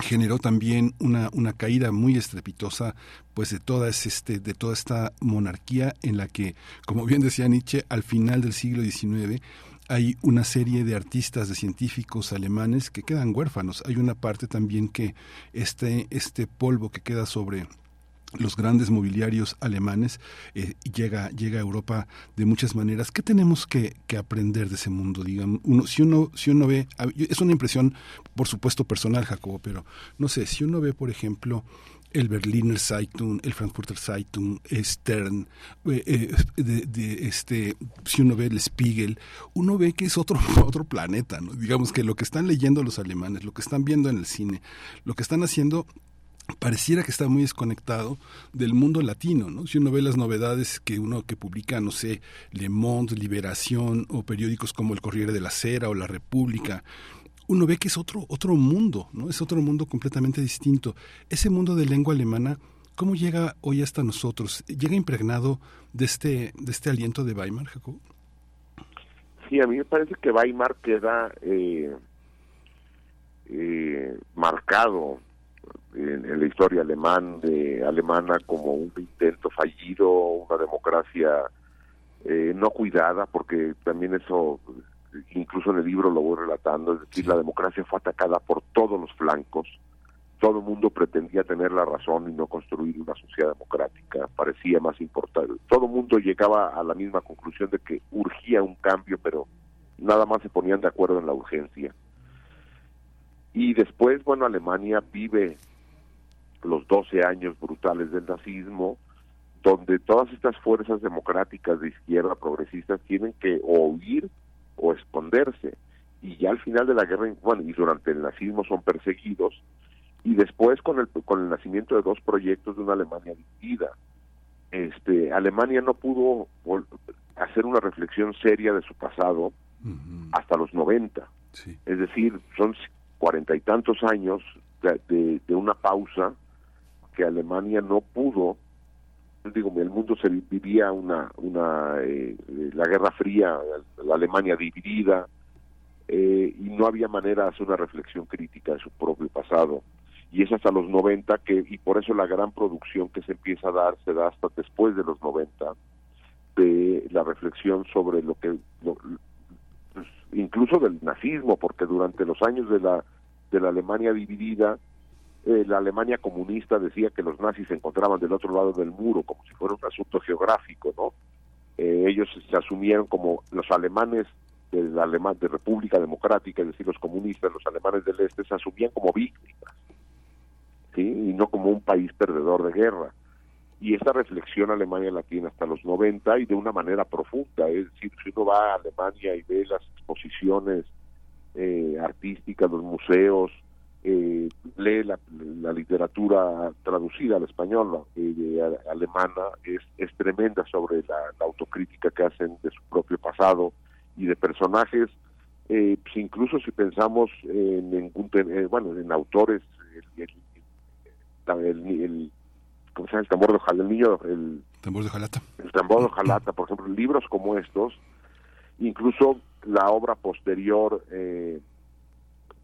[SPEAKER 1] generó también una, una caída muy estrepitosa pues de toda este de toda esta monarquía en la que como bien decía Nietzsche al final del siglo XIX hay una serie de artistas de científicos alemanes que quedan huérfanos. Hay una parte también que este este polvo que queda sobre los grandes mobiliarios alemanes eh, llega llega a Europa de muchas maneras qué tenemos que, que, aprender de ese mundo digamos uno si uno si uno ve es una impresión por supuesto personal Jacobo pero no sé si uno ve por ejemplo el Berliner Zeitung, el Frankfurter Zeitung, Stern, eh, eh, de, este, si uno ve el Spiegel, uno ve que es otro, otro planeta, ¿no? Digamos que lo que están leyendo los alemanes, lo que están viendo en el cine, lo que están haciendo pareciera que está muy desconectado del mundo latino, ¿no? Si uno ve las novedades que uno que publica, no sé, Le Monde, Liberación o periódicos como El Corriere de la Sera o La República, uno ve que es otro otro mundo, ¿no? Es otro mundo completamente distinto. Ese mundo de lengua alemana, ¿cómo llega hoy hasta nosotros? ¿Llega impregnado de este de este aliento de Weimar, Jacob?
[SPEAKER 3] Sí, a mí me parece que Weimar queda eh, eh, marcado en, la historia alemán de alemana como un intento fallido, una democracia eh, no cuidada, porque también eso, incluso en el libro lo voy relatando, es decir, la democracia fue atacada por todos los flancos, todo el mundo pretendía tener la razón y no construir una sociedad democrática, parecía más importante. Todo el mundo llegaba a la misma conclusión de que urgía un cambio, pero nada más se ponían de acuerdo en la urgencia. Y después, bueno, Alemania vive los 12 años brutales del nazismo, donde todas estas fuerzas democráticas de izquierda progresistas tienen que o huir o esconderse. Y ya al final de la guerra, bueno, y durante el nazismo son perseguidos, y después con el, con el nacimiento de dos proyectos de una Alemania dividida. Este, Alemania no pudo hacer una reflexión seria de su pasado hasta los 90. Es decir, son cuarenta y tantos años de, de, una pausa que Alemania no pudo digo el mundo se vivía una una eh, la guerra fría la Alemania dividida eh, y no había manera de hacer una reflexión crítica de su propio pasado. Y es hasta los 90 que y por eso la gran producción que se empieza a dar se da hasta después de los 90 de la reflexión sobre lo que pues, incluso del nazismo porque durante los años de la de la Alemania dividida eh, la Alemania comunista decía que los nazis se encontraban del otro lado del muro, como si fuera un asunto geográfico, ¿no? Eh, ellos se asumieron como los alemanes de la Alemán, de República Democrática, es decir, los comunistas, los alemanes del Este, se asumían como víctimas, ¿sí? Y no como un país perdedor de guerra. Y esta reflexión Alemania la tiene hasta los 90 y de una manera profunda, es decir, si uno va a Alemania y ve las exposiciones eh, artísticas, los museos, eh, lee la, literatura traducida al español eh, alemana es, es tremenda sobre la, autocrítica que hacen de su propio pasado y de personajes. Eh, pues incluso si pensamos en, en bueno en autores el, el, el, ¿cómo se llama? el tambor de el niño el
[SPEAKER 1] tambor de Jalata
[SPEAKER 3] el tambor de Jalata por ejemplo libros como estos incluso la obra posterior eh,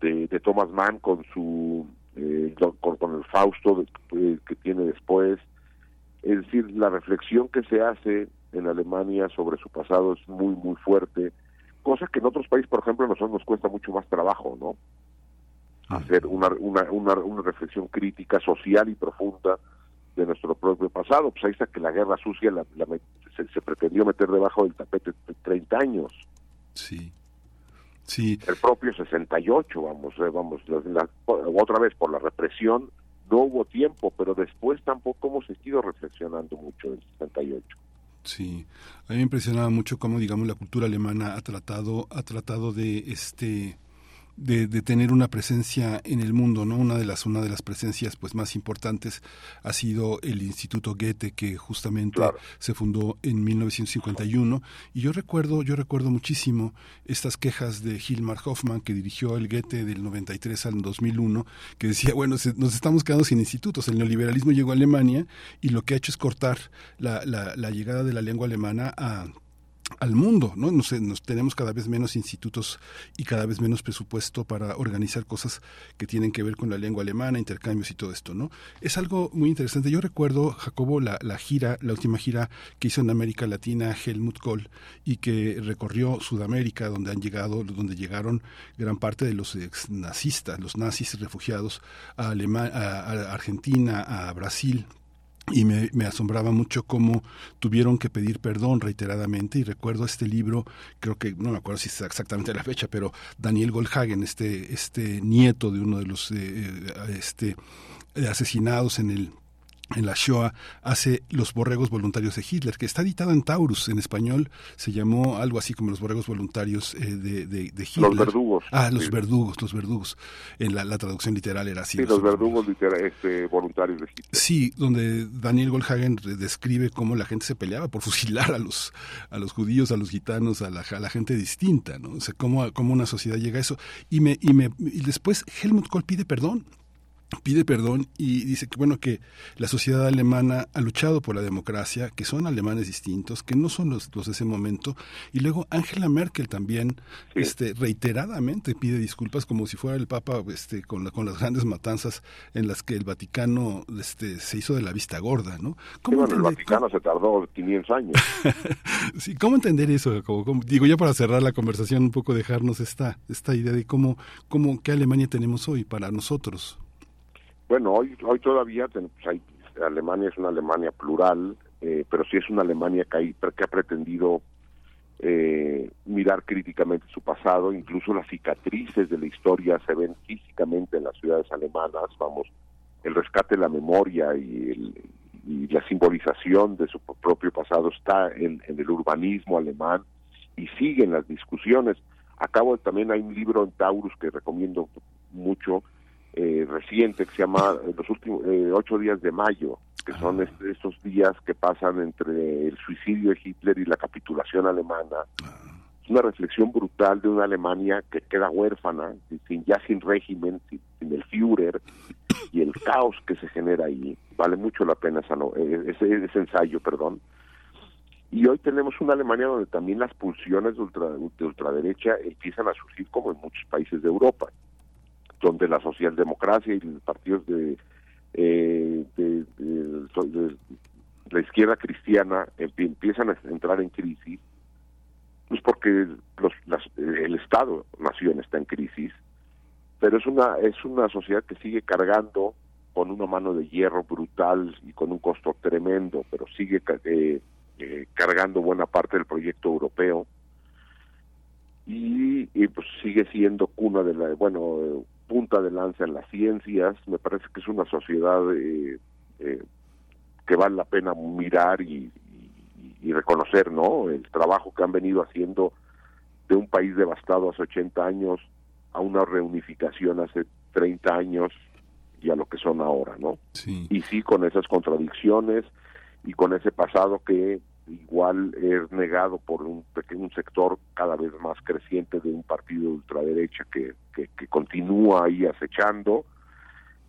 [SPEAKER 3] de, Thomas Mann con su eh, con, el Fausto eh, que tiene después es decir la reflexión que se hace en Alemania sobre su pasado es muy muy fuerte cosa que en otros países por ejemplo a nosotros nos cuesta mucho más trabajo no hacer una, una, una, una reflexión crítica social y profunda de nuestro propio pasado. Pues ahí está que la guerra sucia la, se, se, pretendió meter debajo del tapete 30 años.
[SPEAKER 1] Sí. Sí.
[SPEAKER 3] El propio 68, vamos, eh, vamos, otra vez por la represión no hubo tiempo, pero después tampoco hemos seguido reflexionando mucho del 68.
[SPEAKER 1] Sí, a mí me impresionaba mucho cómo, digamos, la cultura alemana ha tratado, ha tratado de, este, de, de, tener una presencia en el mundo, ¿no? Una de las, una de las presencias pues más importantes ha sido el Instituto Goethe, que justamente se fundó en 1951. Y yo recuerdo, yo recuerdo muchísimo estas quejas de Hilmar Hoffman, que dirigió el Goethe del 93 al 2001, que decía, bueno, nos estamos quedando sin institutos. El neoliberalismo llegó a Alemania y lo que ha hecho es cortar la, la, la llegada de la lengua alemana a al mundo, ¿no? Nos, nos, tenemos cada vez menos institutos y cada vez menos presupuesto para organizar cosas que tienen que ver con la lengua alemana, intercambios y todo esto, ¿no? Es algo muy interesante. Yo recuerdo, Jacobo, la, la gira, la última gira que hizo en América Latina Helmut Kohl y que recorrió Sudamérica, donde han llegado, donde llegaron gran parte de los ex nazistas, los nazis refugiados a, a Argentina, a Brasil, y me, asombraba mucho cómo tuvieron que pedir perdón reiteradamente. Y recuerdo este libro creo que no me acuerdo si es exactamente la fecha pero Daniel Goldhagen este este nieto de uno de los eh, eh, este asesinados en el en la Shoah hace Los Borregos Voluntarios de Hitler, que está editado en Taurus, en español se llamó algo así como Los Borregos Voluntarios eh, de, de, Hitler.
[SPEAKER 3] Los verdugos.
[SPEAKER 1] Ah, los verdugos, los verdugos. En la, traducción literal era así.
[SPEAKER 3] Sí, los, verdugos este, voluntarios de Hitler.
[SPEAKER 1] Sí, donde Daniel Goldhagen describe cómo la gente se peleaba por fusilar a los, a los judíos, a los gitanos, a la, a la gente distinta, ¿no? O sea, cómo, cómo una sociedad llega a eso. Y, me, y, me, y después Helmut Kohl pide perdón pide perdón y dice que bueno que la sociedad alemana ha luchado por la democracia, que son alemanes distintos, que no son los, los de ese momento, y luego Angela Merkel también este reiteradamente pide disculpas como si fuera el Papa este con la, con las grandes matanzas en las que el Vaticano este se hizo de la vista gorda, ¿no?
[SPEAKER 3] ¿Cómo el Vaticano se tardó 500 años.
[SPEAKER 1] sí, ¿cómo entender eso? Como, digo ya para cerrar la conversación un poco dejarnos esta esta idea de cómo cómo qué Alemania tenemos hoy para nosotros.
[SPEAKER 3] Bueno, hoy, hoy todavía pues hay, Alemania es una Alemania plural, eh, pero sí es una Alemania que, que ha pretendido eh, mirar críticamente su pasado, incluso las cicatrices de la historia se ven físicamente en las ciudades alemanas, vamos, el rescate de la memoria y, la simbolización de su propio pasado está en, el urbanismo alemán y siguen las discusiones. Acabo también hay un libro en Taurus que recomiendo mucho eh, reciente que se llama eh, los últimos eh, ocho días de mayo, que son estos días que pasan entre el suicidio de Hitler y la capitulación alemana. Es una reflexión brutal de una Alemania que queda huérfana, sin, ya sin régimen, sin, el Führer y el caos que se genera ahí. Vale mucho la pena ese, ese ensayo, perdón. Y hoy tenemos una Alemania donde también las pulsiones de, ultra, de ultraderecha empiezan a surgir como en muchos países de Europa donde la socialdemocracia y los partidos de, eh, de, la izquierda cristiana empiezan a entrar en crisis, pues porque los, el Estado nación está en crisis, pero es una es una sociedad que sigue cargando con una mano de hierro brutal y con un costo tremendo, pero sigue eh, eh, cargando buena parte del proyecto europeo y, y, pues sigue siendo cuna de la bueno punta de lanza en las ciencias. Me parece que es una sociedad eh, eh, que vale la pena mirar y, reconocer, ¿no? El trabajo que han venido haciendo de un país devastado hace 80 años a una reunificación hace 30 años y a lo que son ahora, ¿no? Y sí, con esas contradicciones y con ese pasado que igual es negado por un pequeño sector cada vez más creciente de un partido de ultraderecha que, que, continúa ahí acechando.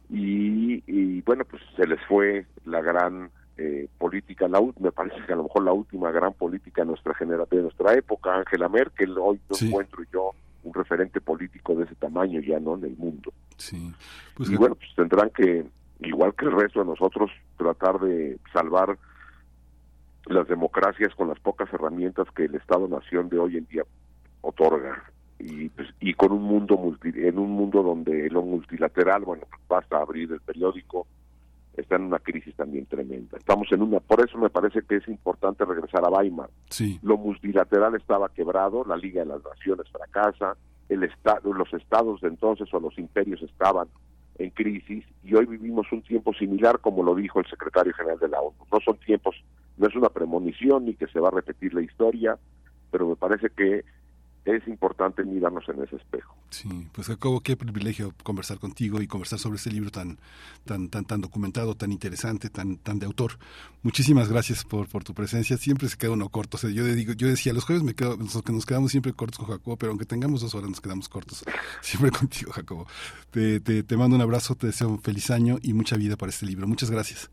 [SPEAKER 3] Y, bueno pues se les fue la gran eh, política la me parece que a lo mejor la última gran política de nuestra generación de nuestra época Angela Merkel. Hoy no encuentro yo un referente político de ese tamaño ya no en el mundo.
[SPEAKER 1] Sí.
[SPEAKER 3] Pues y bueno pues tendrán que igual que el resto de nosotros tratar de salvar las democracias con las pocas herramientas que el Estado-nación de hoy en día otorga. Y pues, y con un mundo multi, en un mundo donde lo multilateral bueno pues, basta abrir el periódico está en una crisis también tremenda. Estamos en una por eso me parece que es importante regresar a Weimar.
[SPEAKER 1] Sí.
[SPEAKER 3] lo multilateral estaba quebrado la Liga de las Naciones fracasa el estado los estados de entonces o los imperios estaban en crisis y hoy vivimos un tiempo similar como lo dijo el secretario general de la ONU. No son tiempos no es una premonición ni que se va a repetir la historia, pero me parece que es importante mirarnos en ese espejo.
[SPEAKER 1] Sí, pues Jacobo, qué privilegio conversar contigo y conversar sobre este libro tan tan tan tan documentado, tan interesante, tan tan de autor. Muchísimas gracias por, por tu presencia. Siempre se queda uno corto. yo digo, yo decía, los jueves me quedo, que nos quedamos siempre cortos con Jacobo, pero aunque tengamos dos horas nos quedamos cortos. Siempre contigo, Jacobo. Te, te, te mando un abrazo, te deseo un feliz año y mucha vida para este libro. Muchas gracias.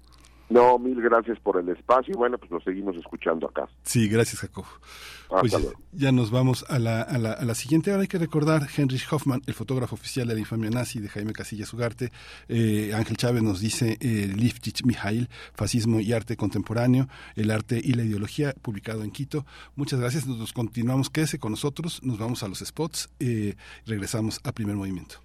[SPEAKER 3] No, mil gracias por el espacio y bueno, pues nos seguimos escuchando acá.
[SPEAKER 1] Sí, gracias Jacob. Pues ya nos vamos a la, a, la, a la siguiente. Ahora hay que recordar Heinrich Hoffmann, el fotógrafo oficial de la infamia nazi de Jaime Casillas Ugarte. Eh, Ángel Chávez nos dice eh, Lifchich Mijail, Fascismo y Arte Contemporáneo, el arte y la ideología, publicado en Quito. Muchas gracias. Nos continuamos. Quédese con nosotros. Nos vamos a los spots. Eh, regresamos a primer movimiento.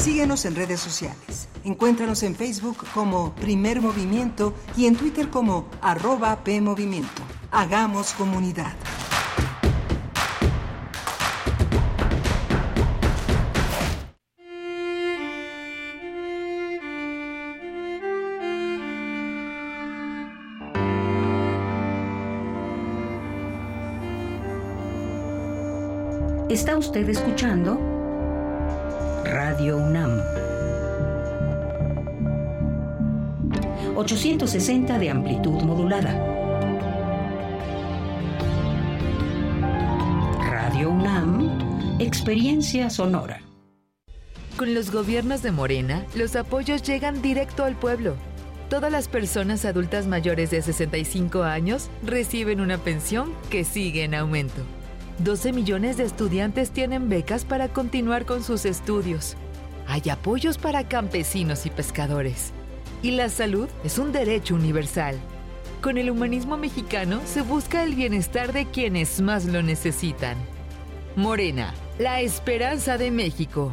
[SPEAKER 4] Síguenos en redes sociales. Encuéntranos en Facebook como Primer Movimiento y en Twitter como arroba PMovimiento. Hagamos comunidad.
[SPEAKER 5] Está usted escuchando Radio UNAM. 860 de amplitud modulada. Radio UNAM, experiencia sonora.
[SPEAKER 6] Con los gobiernos de Morena, los apoyos llegan directo al pueblo. Todas las personas adultas mayores de 65 años reciben una pensión que sigue en aumento. 12 millones de estudiantes tienen becas para continuar con sus estudios. Hay apoyos para campesinos y pescadores. Y la salud es un derecho universal. Con el humanismo mexicano se busca el bienestar de quienes más lo necesitan. Morena, la esperanza de México.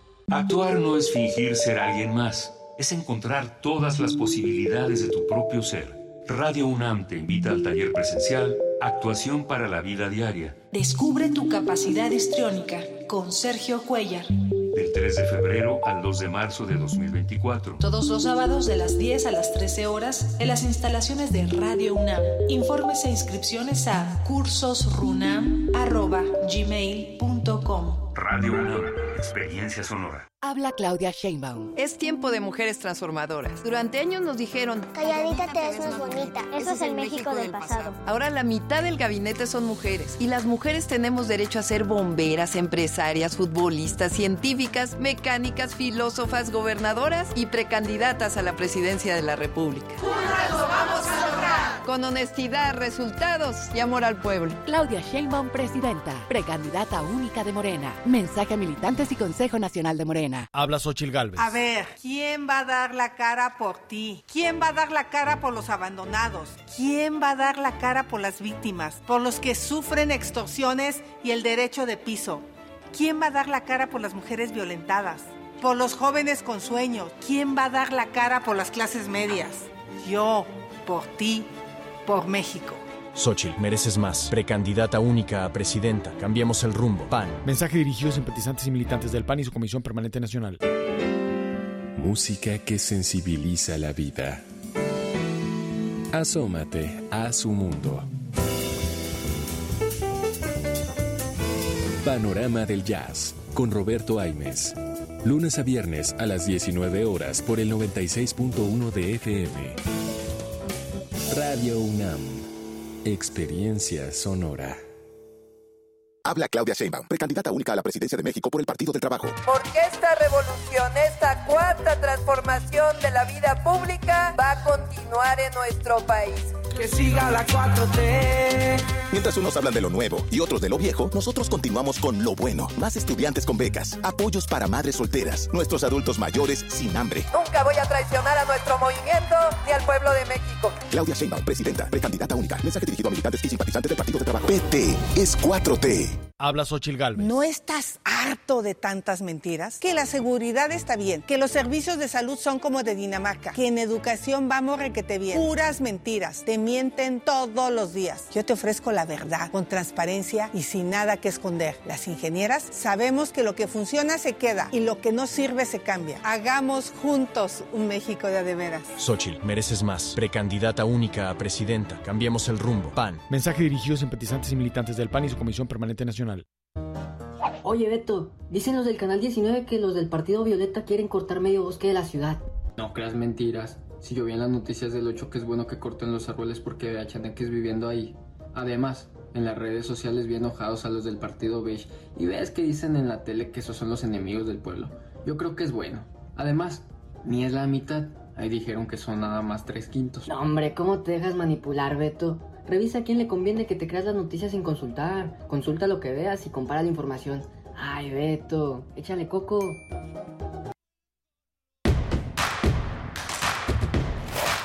[SPEAKER 7] Actuar no es fingir ser alguien más, es encontrar todas las posibilidades de tu propio ser. Radio UNAM te invita al taller presencial Actuación para la vida diaria.
[SPEAKER 8] Descubre tu capacidad histriónica con Sergio Cuellar.
[SPEAKER 7] Del 3 de febrero al 2 de marzo de 2024.
[SPEAKER 8] Todos los sábados de las 10 a las 13 horas en las instalaciones de Radio UNAM. Informes e inscripciones a cursosrunam.gmail.com.
[SPEAKER 7] Radio UNAM, experiencia sonora.
[SPEAKER 9] Habla Claudia Sheinbaum.
[SPEAKER 10] Es tiempo de mujeres transformadoras. Durante años nos dijeron,
[SPEAKER 11] calladita te ves más bonita. Eso es el México del pasado.
[SPEAKER 10] Ahora la mitad del gabinete son mujeres. Y las mujeres tenemos derecho a ser bomberas, empresarias, futbolistas, científicas, mecánicas, filósofas, gobernadoras y precandidatas a la presidencia de la República.
[SPEAKER 11] ¡Juntas lo vamos a lograr!
[SPEAKER 10] Con honestidad, resultados y amor al pueblo.
[SPEAKER 9] Claudia Sheinbaum, presidenta. Precandidata única de Morena. Mensaje a militantes y Consejo Nacional de Morena.
[SPEAKER 12] Habla Xochil Gálvez.
[SPEAKER 13] A ver, ¿quién va a dar la cara por ti? ¿Quién va a dar la cara por los abandonados? ¿Quién va a dar la cara por las víctimas? Por los que sufren extorsiones y el derecho de piso. ¿Quién va a dar la cara por las mujeres violentadas? Por los jóvenes con sueños. ¿Quién va a dar la cara por las clases medias? Yo, por ti, por México.
[SPEAKER 12] Xochitl, mereces más. Precandidata única a presidenta. Cambiamos el rumbo. PAN.
[SPEAKER 14] Mensaje dirigido a simpatizantes y militantes del PAN y su Comisión Permanente Nacional.
[SPEAKER 15] Música que sensibiliza la vida. Asómate a su mundo. Panorama del Jazz con Roberto Aimes. Lunes a viernes a las 19 horas por el 96.1 de FM. Radio UNAM. Experiencia sonora.
[SPEAKER 16] Habla Claudia Sheinbaum, precandidata única a la presidencia de México por el Partido del Trabajo.
[SPEAKER 17] Porque esta revolución, esta cuarta transformación de la vida pública va a continuar en nuestro país.
[SPEAKER 2] Que siga la 4T.
[SPEAKER 16] Mientras unos hablan de lo nuevo y otros de lo viejo, nosotros continuamos con lo bueno. Más estudiantes con becas, apoyos para madres solteras, nuestros adultos mayores sin hambre.
[SPEAKER 17] Nunca voy a traicionar a nuestro movimiento ni al pueblo de México.
[SPEAKER 16] Claudia Sheinbaum, presidenta, precandidata única. Mensaje dirigido a militantes y simpatizantes del Partido del Trabajo. PT es 4T.
[SPEAKER 12] Habla Xochil Gálvez.
[SPEAKER 13] ¿No estás harto de tantas mentiras? Que la seguridad está bien, que los servicios de salud son como de Dinamarca, que en educación vamos requete bien. Puras mentiras, te mienten todos los días. Yo te ofrezco la verdad, con transparencia y sin nada que esconder. Las ingenieras sabemos que lo que funciona se queda y lo que no sirve se cambia. Hagamos juntos un México de adeveras.
[SPEAKER 12] Xochitl, mereces más. Precandidata única a presidenta. Cambiemos el rumbo. PAN. Mensaje dirigido a simpatizantes y militantes del PAN y su Comisión Permanente Nacional.
[SPEAKER 18] Oye, Beto, dicen los del Canal 19 que los del Partido Violeta quieren cortar medio bosque de la ciudad.
[SPEAKER 19] No creas mentiras. Si yo vi en las noticias del 8 que es bueno que corten los árboles porque vea chaneques viviendo ahí. Además, en las redes sociales vi enojados a los del Partido Beige y ves que dicen en la tele que esos son los enemigos del pueblo. Yo creo que es bueno. Además, ni es la mitad. Ahí dijeron que son nada más tres quintos.
[SPEAKER 18] No, hombre, ¿cómo te dejas manipular, Beto? Revisa a quién le conviene que te creas las noticias sin consultar. Consulta lo que veas y compara la información. Ay, Beto, échale coco.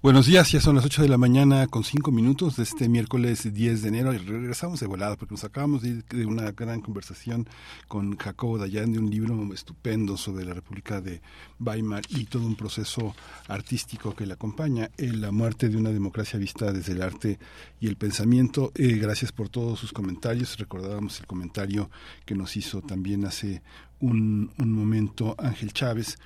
[SPEAKER 1] Buenos días, ya son las 8 de la mañana con 5 minutos de este miércoles 10 de enero y regresamos de volada porque nos acabamos de ir de una gran conversación con Jacobo Dayan de un libro estupendo sobre la República de Weimar y todo un proceso artístico que le acompaña, la muerte de una democracia vista desde el arte y el pensamiento. Eh, gracias por todos sus comentarios. Recordábamos el comentario que nos hizo también hace un momento Ángel Chávez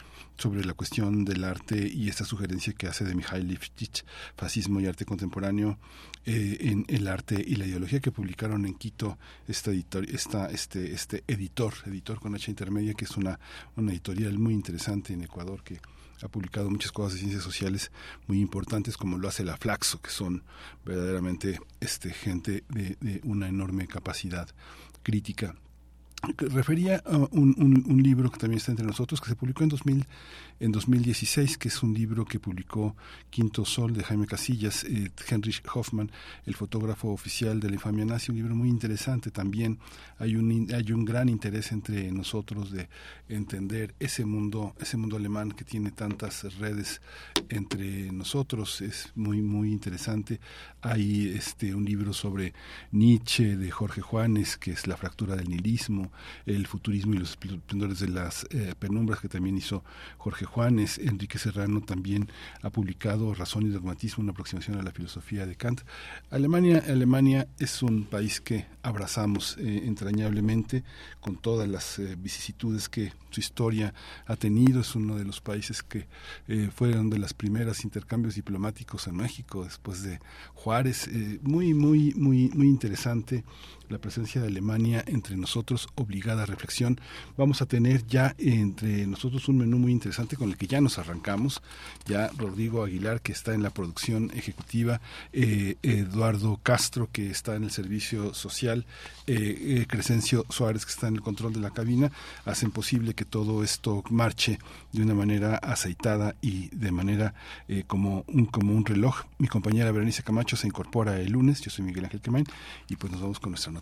[SPEAKER 1] sobre la cuestión del arte y esta sugerencia que hace de Mikhail Lifchich, Fascismo y Arte Contemporáneo eh, en el arte y la ideología que publicaron en Quito esta editor, esta, este, este editor, editor con H intermedia, que es una, una editorial muy interesante en Ecuador que ha publicado muchas cosas de ciencias sociales muy importantes como lo hace la Flaxo, que son verdaderamente este, gente de, de una enorme capacidad crítica refería a un, un, libro que también está entre nosotros, que se publicó en, 2000, en 2016, que es un libro que publicó Quinto Sol de Jaime Casillas, eh, Heinrich Hoffman, el fotógrafo oficial de la infamia nazi, un libro muy interesante también. Hay un, hay un gran interés entre nosotros de entender ese mundo, ese mundo alemán que tiene tantas redes entre nosotros, es muy, muy interesante. Hay este, un libro sobre Nietzsche de Jorge Juanes, que es La fractura del nihilismo el futurismo y los esplendores de las eh, penumbras que también hizo Jorge Juanes. Enrique Serrano también ha publicado Razón y Dogmatismo, una aproximación a la filosofía de Kant. Alemania, Alemania es un país que abrazamos eh, entrañablemente con todas las eh, vicisitudes que su historia ha tenido. Es uno de los países que eh, fueron de las primeras intercambios diplomáticos en México después de Juárez. Muy, muy, muy, muy interesante la presencia de Alemania entre nosotros, obligada reflexión. Vamos a tener ya entre nosotros un menú muy interesante con el que ya nos arrancamos. Ya Rodrigo Aguilar, que está en la producción ejecutiva, eh, Eduardo Castro, que está en el servicio social, eh, Crescencio Suárez, que está en el control de la cabina, hacen posible que todo esto marche de una manera aceitada y de manera eh, como, un, como un reloj. Mi compañera Berenice Camacho se incorpora el lunes, yo soy Miguel Ángel Quemain, y pues nos vamos con nuestra nota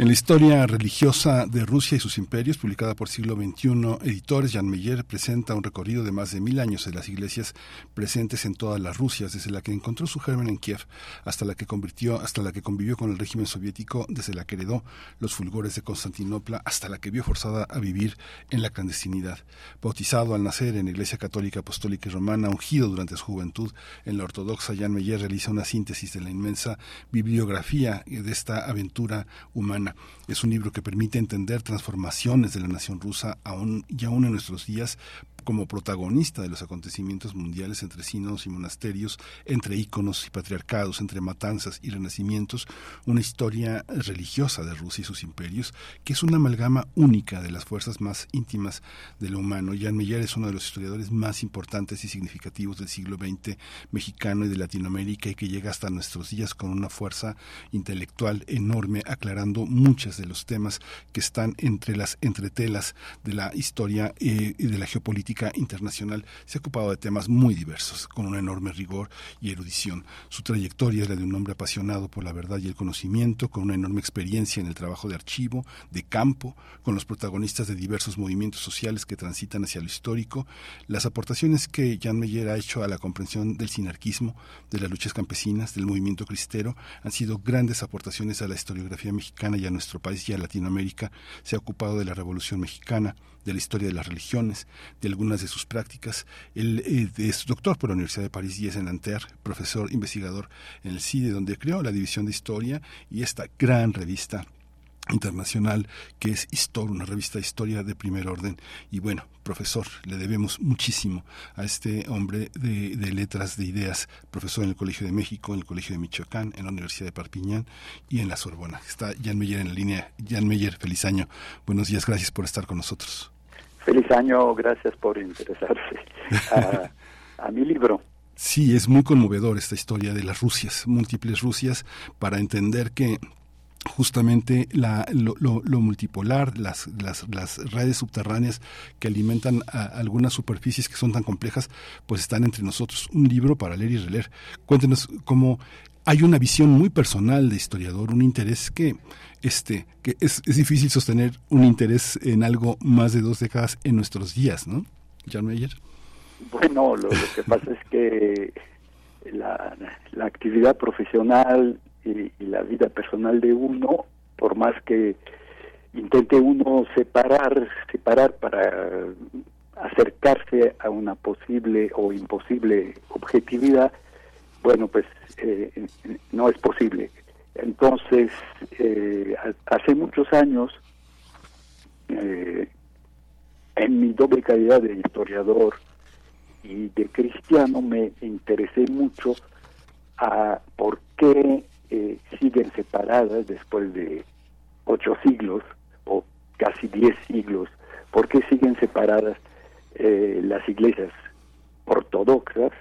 [SPEAKER 1] En la historia religiosa de Rusia y sus imperios, publicada por siglo XXI Editores, Jan Meyer presenta un recorrido de más de mil años de las iglesias presentes en todas las Rusias, desde la que encontró su germen en Kiev hasta la que convirtió, hasta la que convivió con el régimen soviético, desde la que heredó los fulgores de Constantinopla hasta la que vio forzada a vivir en la clandestinidad. Bautizado al nacer en la Iglesia Católica Apostólica y Romana, ungido durante su juventud en la ortodoxa, Jan Meyer realiza una síntesis de la inmensa bibliografía de esta aventura humana. Es un libro que permite entender transformaciones de la nación rusa aún y aún en nuestros días como protagonista de los acontecimientos mundiales entre sínodos y monasterios, entre íconos y patriarcados, entre matanzas y renacimientos, una historia religiosa de Rusia y sus imperios, que es una amalgama única de las fuerzas más íntimas de lo humano. Jan Meyer es uno de los historiadores más importantes y significativos del siglo XX mexicano y de Latinoamérica y que llega hasta nuestros días con una fuerza intelectual enorme, aclarando muchos de los temas que están entre las entretelas de la historia eh, y de la geopolítica internacional se ha ocupado de temas muy diversos, con un enorme rigor y erudición. Su trayectoria es la de un hombre apasionado por la verdad y el conocimiento, con una enorme experiencia en el trabajo de archivo, de campo, con los protagonistas de diversos movimientos sociales que transitan hacia lo histórico. Las aportaciones que Jan Meyer ha hecho a la comprensión del sinarquismo, de las luchas campesinas, del movimiento cristero, han sido grandes aportaciones a la historiografía mexicana y a nuestro país y a Latinoamérica. Se ha ocupado de la Revolución Mexicana, de la historia de las religiones, de algunas de sus prácticas. Él eh, es doctor por la Universidad de París y es en Nanterre, profesor investigador en el CIDE, donde creó la División de Historia y esta gran revista internacional que es Histor, una revista de historia de primer orden. Y bueno, profesor, le debemos muchísimo a este hombre de, de, letras, de ideas, profesor en el Colegio de México, en el Colegio de Michoacán, en la Universidad de Parpiñán y en la Sorbona. Está Jan Meyer en la línea. Jan Meyer, feliz año. Buenos días, gracias por estar con nosotros.
[SPEAKER 20] Feliz año, gracias por interesarse a, mi libro.
[SPEAKER 1] Sí, es muy conmovedor esta historia de las Rusias, múltiples Rusias, para entender que justamente la, lo, multipolar, las, las, las, redes subterráneas que alimentan a algunas superficies que son tan complejas, pues están entre nosotros. Un libro para leer y releer. Cuéntenos cómo hay una visión muy personal de historiador, un interés que, este, que es, es difícil sostener un interés en algo más de dos décadas en nuestros días, ¿no? Jan Meyer.
[SPEAKER 20] Bueno, lo, que pasa es que la, la actividad profesional y, y, la vida personal de uno, por más que intente uno separar, separar para acercarse a una posible o imposible objetividad, bueno, pues eh, no es posible. Entonces, eh, hace muchos años, eh, en mi doble calidad de historiador y de cristiano, me interesé mucho a por qué siguen separadas después de ocho siglos o casi diez siglos, por qué siguen separadas las iglesias ortodoxas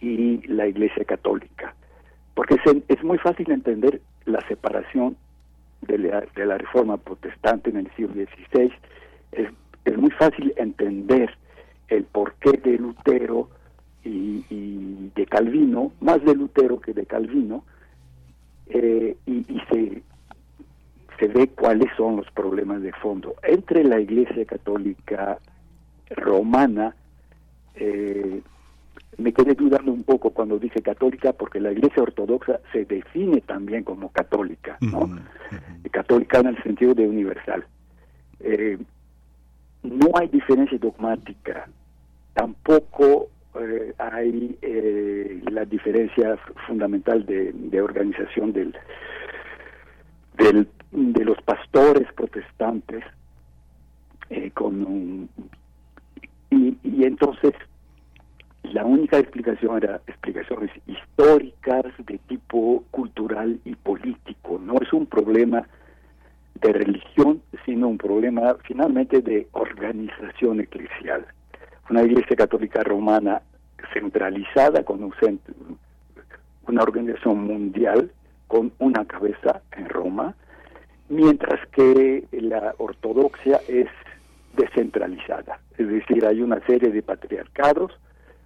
[SPEAKER 20] y la Iglesia Católica. Porque es, muy fácil entender la separación de la, Reforma Protestante en el siglo XVI, es, muy fácil entender el porqué de Lutero y, de Calvino, más de Lutero que de Calvino, eh, y, se, se ve cuáles son los problemas de fondo. Entre la Iglesia Católica romana, eh, me quedé dudando un poco cuando dije católica porque la iglesia ortodoxa se define también como católica, ¿no? Católica en el sentido de universal. Eh, no hay diferencia dogmática, tampoco eh, hay eh, la diferencia fundamental de, organización del, del, de los pastores protestantes con y, y entonces la única explicación era explicaciones históricas de tipo cultural y político. No es un problema de religión, sino un problema finalmente de organización eclesial. Una iglesia católica romana centralizada con un centro, una organización mundial con una cabeza en Roma, mientras que la ortodoxia es descentralizada. Es decir, hay una serie de patriarcados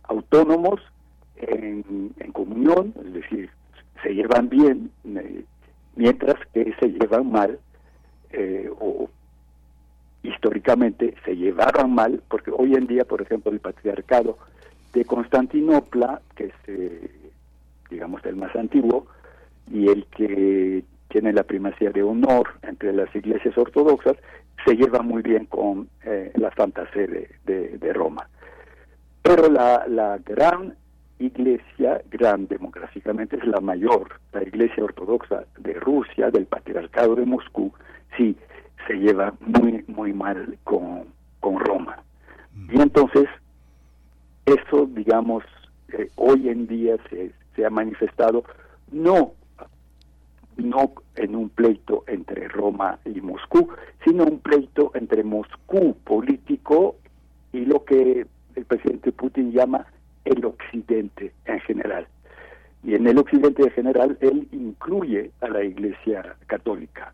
[SPEAKER 20] autónomos en, comunión, es decir, se llevan bien, eh, mientras que se llevan mal, eh, o históricamente se llevaban mal, porque hoy en día, por ejemplo, el patriarcado de Constantinopla, que es, eh, digamos, el más antiguo, y el que tiene la primacía de honor entre las iglesias ortodoxas, se lleva muy bien con la Santa Sede de Roma. Pero la, la gran iglesia, gran demográficamente, es la mayor, la iglesia ortodoxa de Rusia, del patriarcado de Moscú, sí, se lleva muy, muy mal con, con Roma. Y entonces, eso, digamos, eh, hoy en día se, se ha manifestado no no en un pleito entre Roma y Moscú, sino un pleito entre Moscú político y lo que el presidente Putin llama el occidente en general. Y en el occidente en general él incluye a la Iglesia Católica.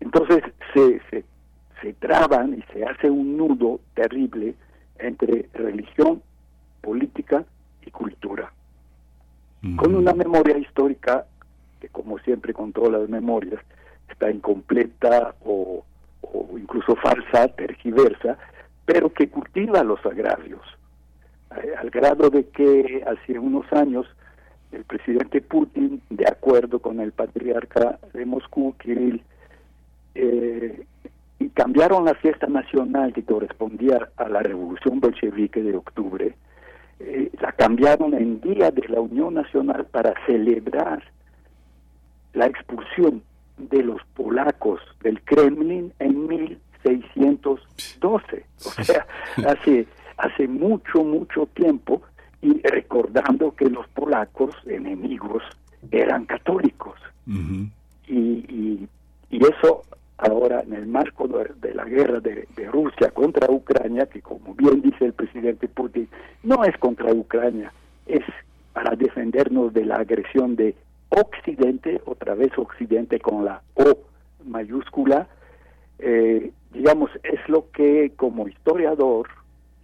[SPEAKER 20] Entonces se, se, se traban y se hace un nudo terrible entre religión, política y cultura. Con una memoria histórica que como siempre con todas las memorias está incompleta o, o incluso falsa, tergiversa, pero que cultiva los agravios al grado de que hace unos años el presidente Putin, de acuerdo con el patriarca de Moscú, Kirill, eh, cambiaron la fiesta nacional que correspondía a la revolución bolchevique de octubre, eh, la cambiaron en Día de la Unión Nacional para celebrar la expulsión de los polacos del Kremlin en 1612. O sea, hace hace mucho, mucho tiempo y recordando que los polacos enemigos eran católicos. y, y, eso ahora en el marco de, la guerra de, Rusia contra Ucrania, que como bien dice el presidente Putin, no es contra Ucrania, es para defendernos de la agresión de Occidente, otra vez Occidente con la O mayúscula, eh, digamos, es lo que como historiador,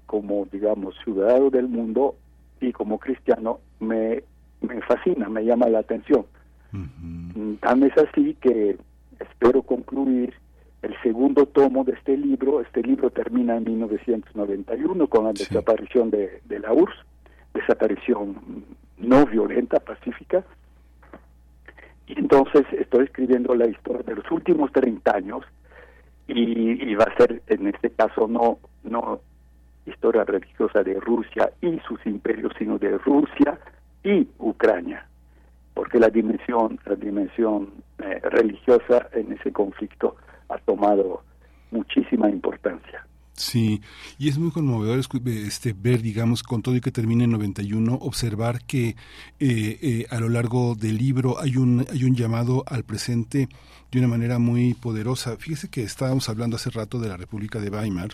[SPEAKER 20] como, digamos, ciudadano del mundo y como cristiano, me, me fascina, me llama la atención. Tan es así que espero concluir el segundo tomo de este libro. Este libro termina en 1991 con la desaparición de, de la URSS, desaparición no violenta, pacífica. Y entonces estoy escribiendo la historia de los últimos 30 años y, va a ser en este caso no no historia religiosa de Rusia y sus imperios, sino de Rusia y Ucrania, porque la dimensión la dimensión eh, religiosa en ese conflicto ha tomado muchísima importancia.
[SPEAKER 1] Sí, y es muy conmovedor este, ver, digamos, con todo y que termine en 91, observar que eh, eh, a lo largo del libro hay un, hay un llamado al presente de una manera muy poderosa. Fíjese que estábamos hablando hace rato de la República de Weimar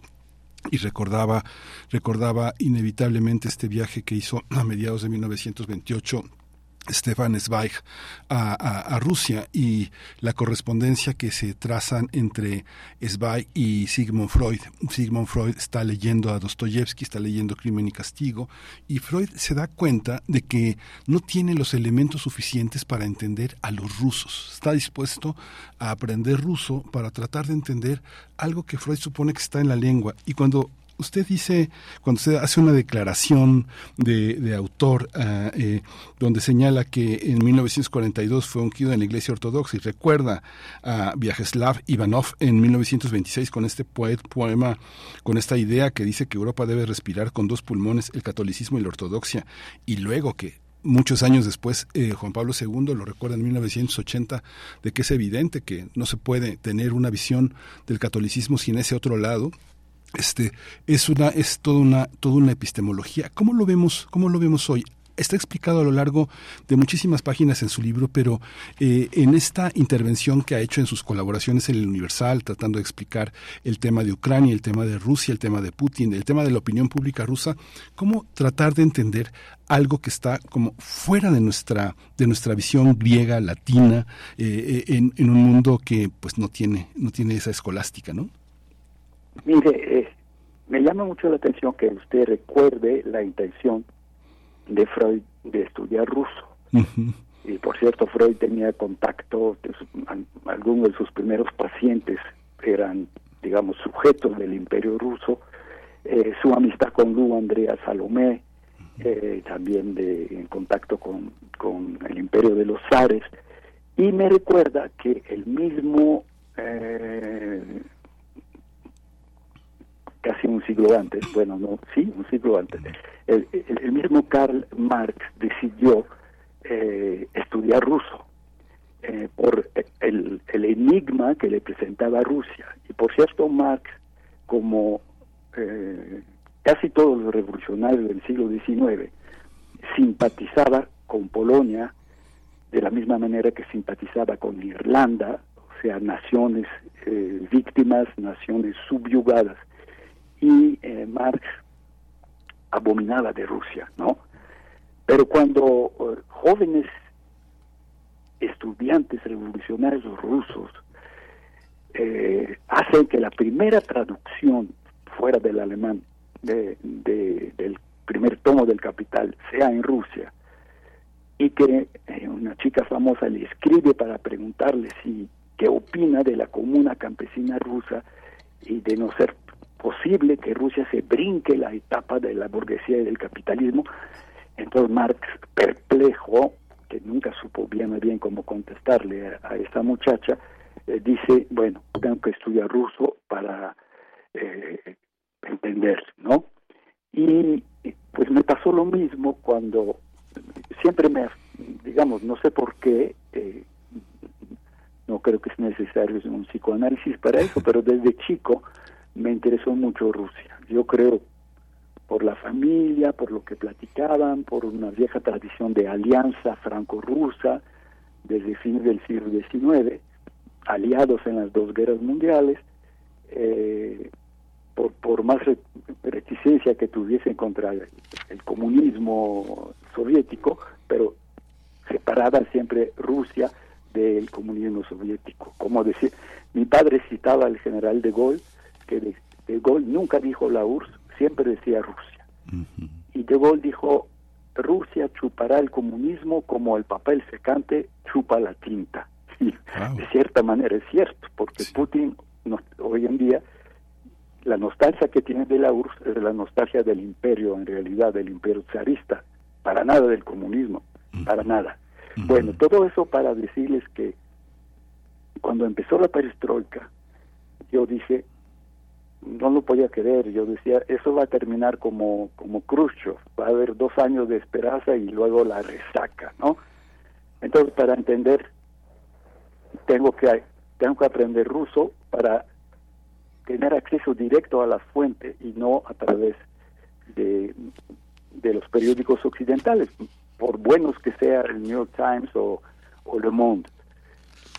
[SPEAKER 1] y recordaba recordaba inevitablemente este viaje que hizo a mediados de 1928 Stefan Zweig a, Rusia y la correspondencia que se trazan entre Zweig y Sigmund Freud. Sigmund Freud está leyendo a Dostoyevsky, está leyendo Crimen y Castigo y Freud se da cuenta de que no tiene los elementos suficientes para entender a los rusos. Está dispuesto a aprender ruso para tratar de entender algo que Freud supone que está en la lengua y cuando usted dice, cuando usted hace una declaración de, autor ah, eh, donde señala que en 1942 fue ungido en la Iglesia Ortodoxa y recuerda a Vyacheslav Ivanov en 1926 con este poema, con esta idea que dice que Europa debe respirar con dos pulmones el catolicismo y la ortodoxia, y luego que muchos años después eh, Juan Pablo II lo recuerda en 1980 de que es evidente que no se puede tener una visión del catolicismo sin ese otro lado este es una es toda una toda una epistemología cómo lo vemos cómo lo vemos hoy está explicado a lo largo de muchísimas páginas en su libro, pero eh, en esta intervención que ha hecho en sus colaboraciones en el Universal, tratando de explicar el tema de Ucrania, el tema de Rusia, el tema de Putin, el tema de la opinión pública rusa, cómo tratar de entender algo que está como fuera de nuestra de nuestra visión griega, latina, eh, eh, en, en, un mundo que pues no tiene no tiene esa escolástica, ¿no?
[SPEAKER 20] Mire, eh, me llama mucho la atención que usted recuerde la intención de Freud de estudiar ruso. Y por cierto, Freud tenía contacto, algunos de sus primeros pacientes eran, digamos, sujetos del imperio ruso. Eh, su amistad con Lu Andrea Salomé, eh, también de, en contacto con, con el imperio de los zares. Y me recuerda que el mismo casi un siglo antes, bueno, no, sí, un siglo antes, el, mismo Karl Marx decidió eh, estudiar ruso eh, por el, enigma que le presentaba Rusia. Y por cierto, Marx, como eh, casi todos los revolucionarios del siglo XIX, simpatizaba con Polonia de la misma manera que simpatizaba con Irlanda, o sea, naciones víctimas, naciones subyugadas y eh, Marx abominaba de Rusia, ¿no? Pero cuando eh, jóvenes estudiantes revolucionarios rusos eh, hacen que la primera traducción fuera del alemán de, del primer tomo del Capital sea en Rusia y que una chica famosa le escribe para preguntarle si qué opina de la comuna campesina rusa y de no ser posible que Rusia se brinque la etapa de la burguesía y del capitalismo. Entonces Marx, perplejo, que nunca supo bien bien cómo contestarle a, esta muchacha, eh, dice, bueno, tengo que estudiar ruso para eh, entender, ¿no? Y pues me pasó lo mismo cuando siempre me, digamos, no sé por qué, eh, no creo que es necesario un psicoanálisis para eso, pero desde chico me interesó mucho Rusia. Yo creo por la familia, por lo que platicaban, por una vieja tradición de alianza franco-rusa desde fines del siglo XIX aliados en las dos guerras mundiales, eh, por, por más reticencia que tuviesen contra el, comunismo soviético, pero separada siempre Rusia del comunismo soviético. Como decir, mi padre citaba al general de Gaulle, que de, Gaulle nunca dijo la URSS, siempre decía Rusia. Y de Gaulle dijo, Rusia chupará el comunismo como el papel secante chupa la tinta. Y de cierta manera es cierto, porque Putin hoy en día la nostalgia que tiene de la URSS es la nostalgia del imperio, en realidad del imperio zarista, para nada del comunismo, para nada. Bueno, todo eso para decirles que cuando empezó la perestroika, yo dije, no lo podía creer, yo decía, eso va a terminar como, como Khrushchev, va a haber dos años de esperanza y luego la resaca, ¿no? Entonces, para entender, tengo que, tengo que aprender ruso para tener acceso directo a la fuente y no a través de, de los periódicos occidentales, por buenos que sea el New York Times o, Le Monde.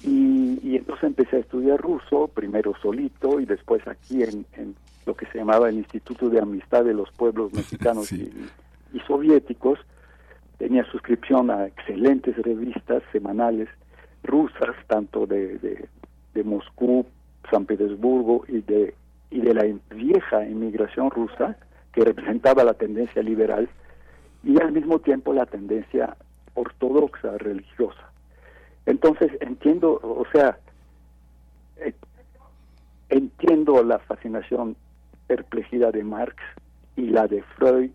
[SPEAKER 20] Y, y, entonces empecé a estudiar ruso, primero solito y después aquí en, en, lo que se llamaba el Instituto de Amistad de los Pueblos Mexicanos y, y, Soviéticos. Tenía suscripción a excelentes revistas semanales rusas, tanto de, de, de Moscú, San Petersburgo y de, y de la vieja inmigración rusa, que representaba la tendencia liberal, y al mismo tiempo la tendencia ortodoxa, religiosa. Entonces entiendo, o sea, eh, entiendo la fascinación, perplejidad de Marx y la de Freud,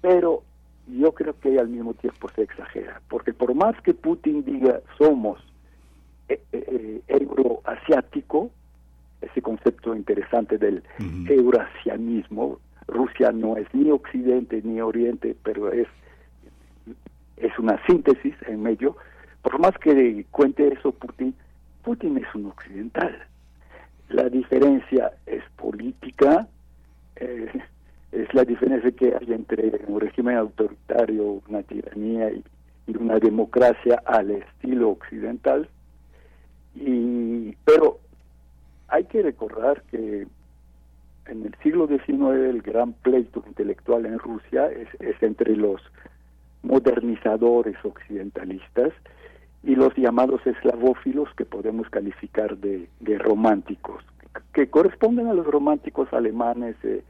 [SPEAKER 20] pero yo creo que al mismo tiempo se exagera, porque por más que Putin diga somos eh, eh, euroasiático, ese concepto interesante del eurasianismo. Rusia no es ni occidente ni oriente, pero es, es una síntesis en medio. Por más que cuente eso Putin, Putin es un occidental. La diferencia es política, eh, es la diferencia que hay entre un régimen autoritario, una tiranía y, una democracia al estilo occidental. Y, pero hay que recordar que en el siglo XIX el gran pleito intelectual en Rusia es, entre los modernizadores occidentalistas y los llamados eslavófilos que podemos calificar de, románticos, que corresponden a los románticos alemanes de,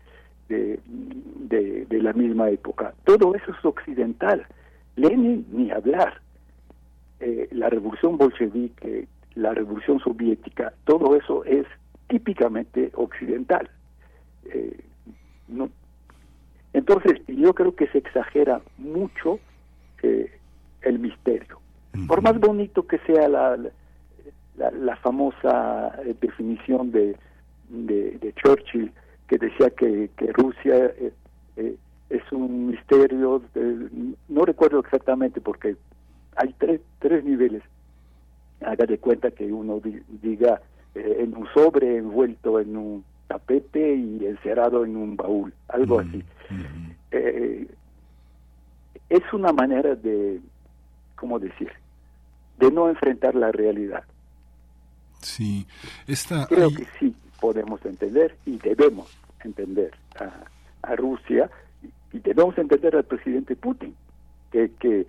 [SPEAKER 20] de, la misma época. Todo eso es occidental. Lenin ni hablar. Eh, la revolución bolchevique la revolución soviética, todo eso es típicamente occidental. Eh, no. Entonces, yo creo que se exagera mucho eh, el misterio. Por más bonito que sea la, la, famosa eh, definición de, de, Churchill, que decía que, que Rusia es un misterio, no recuerdo exactamente porque hay tres, tres niveles haga de cuenta que uno diga eh, en un sobre envuelto en un tapete y encerrado en un baúl, algo así. Eh, es una manera de, ¿cómo decir?, de no enfrentar la realidad.
[SPEAKER 1] Sí, esta,
[SPEAKER 20] creo que sí podemos entender y debemos entender a, a Rusia y debemos entender al presidente Putin, que, que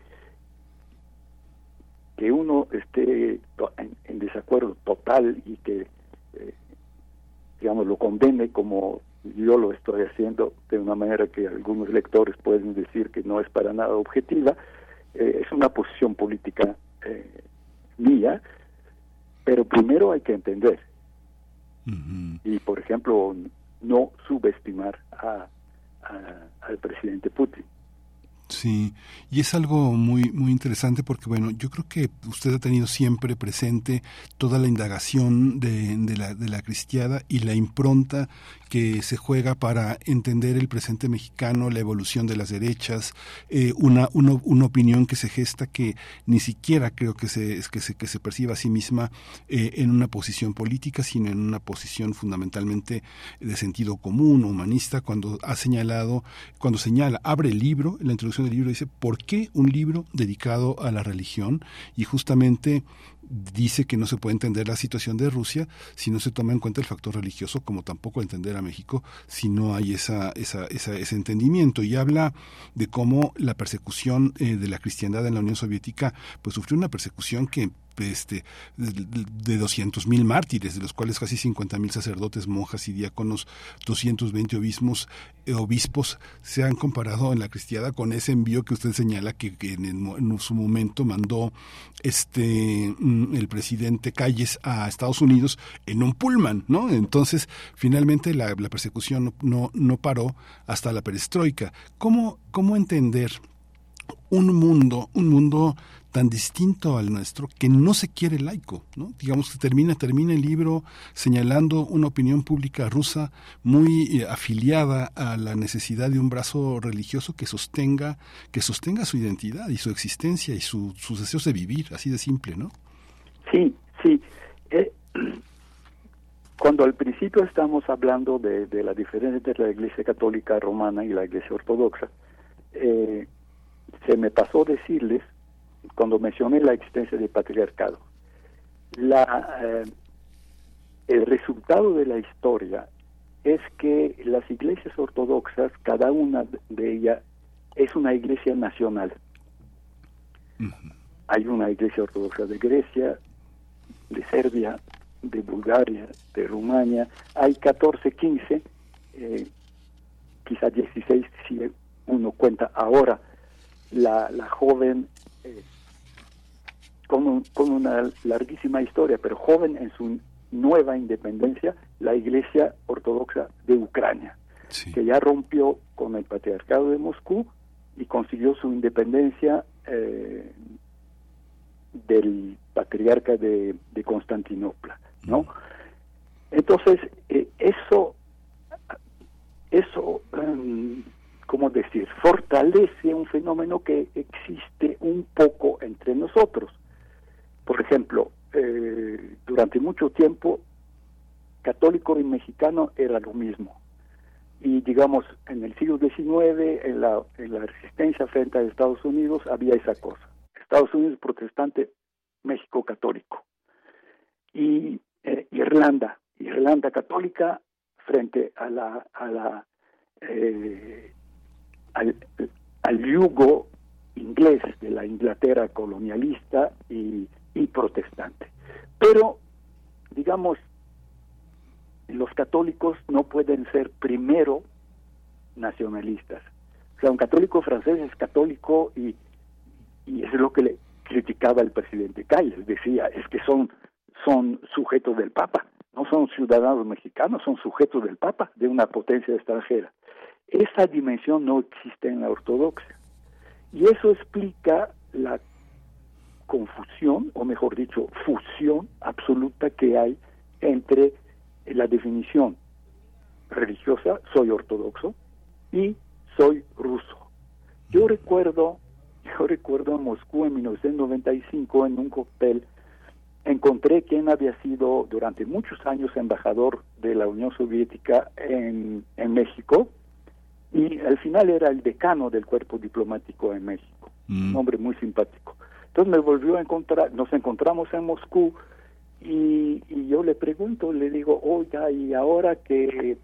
[SPEAKER 20] que uno esté en, desacuerdo total y que, eh, digamos, lo condene como yo lo estoy haciendo de una manera que algunos lectores pueden decir que no es para nada objetiva, eh, es una posición política eh, mía, pero primero hay que entender. Y, por ejemplo, no subestimar a, al presidente Putin.
[SPEAKER 1] Sí, y es algo muy muy interesante porque bueno, yo creo que usted ha tenido siempre presente toda la indagación de, de la de la cristiada y la impronta que se juega para entender el presente mexicano, la evolución de las derechas, eh, una, una, opinión que se gesta que ni siquiera creo que se, que se, que se perciba a sí misma eh, en una posición política, sino en una posición fundamentalmente de sentido común, humanista, cuando ha señalado, cuando señala, abre el libro, la introducción del libro dice, ¿por qué un libro dedicado a la religión? Y justamente dice que no se puede entender la situación de Rusia si no se toma en cuenta el factor religioso, como tampoco entender a México si no hay esa, esa, ese entendimiento. Y habla de cómo la persecución eh, de la cristiandad en la Unión Soviética pues sufrió una persecución que este, de 200 mil mártires, de los cuales casi 50 mil sacerdotes, monjas y diáconos, 220 obispos, eh, obispos se han comparado en la cristiada con ese envío que usted señala que, en, su momento mandó este mm, el presidente Calles a Estados Unidos en un pullman, ¿no? Entonces, finalmente la, persecución no, no, paró hasta la perestroika. ¿Cómo, cómo entender un mundo, un mundo tan distinto al nuestro que no se quiere laico, ¿no? Digamos que termina, termina el libro señalando una opinión pública rusa muy eh, afiliada a la necesidad de un brazo religioso que sostenga, que sostenga su identidad y su existencia y su, sus deseos de vivir, así de simple, ¿no?
[SPEAKER 20] Sí, sí. Eh, cuando al principio estamos hablando de, la diferencia entre la Iglesia Católica Romana y la Iglesia Ortodoxa, eh, se me pasó decirles cuando mencioné la existencia del patriarcado. La, eh, el resultado de la historia es que las iglesias ortodoxas, cada una de ellas es una iglesia nacional. Hay una iglesia ortodoxa de Grecia, de Serbia, de Bulgaria, de Rumania, hay 14, 15, eh, quizá 16 si uno cuenta ahora la, la joven eh, con, con, una larguísima historia, pero joven en su nueva independencia, la Iglesia Ortodoxa de Ucrania, que ya rompió con el Patriarcado de Moscú y consiguió su independencia eh, del Patriarca de, de Constantinopla, ¿no? Entonces, eh, eso, eso em, ¿cómo decir?, fortalece un fenómeno que existe un poco entre nosotros. Por ejemplo, eh, durante mucho tiempo, católico y mexicano era lo mismo. Y digamos, en el siglo XIX, en la, en la resistencia frente a Estados Unidos, había esa cosa. Estados Unidos protestante, México católico. Y eh, Irlanda, Irlanda católica frente a la, a la eh, al, yugo inglés de la Inglaterra colonialista y, protestante. Pero, digamos, los católicos no pueden ser primero nacionalistas. O sea, un católico francés es católico y, y es lo que le criticaba el presidente Calles. Decía, es que son, son sujetos del Papa, no son ciudadanos mexicanos, son sujetos del Papa, de una potencia extranjera. Esa dimensión no existe en la ortodoxia. Y eso explica la confusión, o mejor dicho, fusión absoluta que hay entre la definición religiosa, soy ortodoxo, y soy ruso. Yo recuerdo, yo recuerdo en Moscú en 1995 en un cóctel encontré quien había sido durante muchos años embajador de la Unión Soviética en, en México, y al final era el decano del cuerpo diplomático en México, un mm. hombre muy simpático. Entonces me volvió a encontrar, nos encontramos en Moscú y, yo le pregunto, le digo, oiga, y ahora que,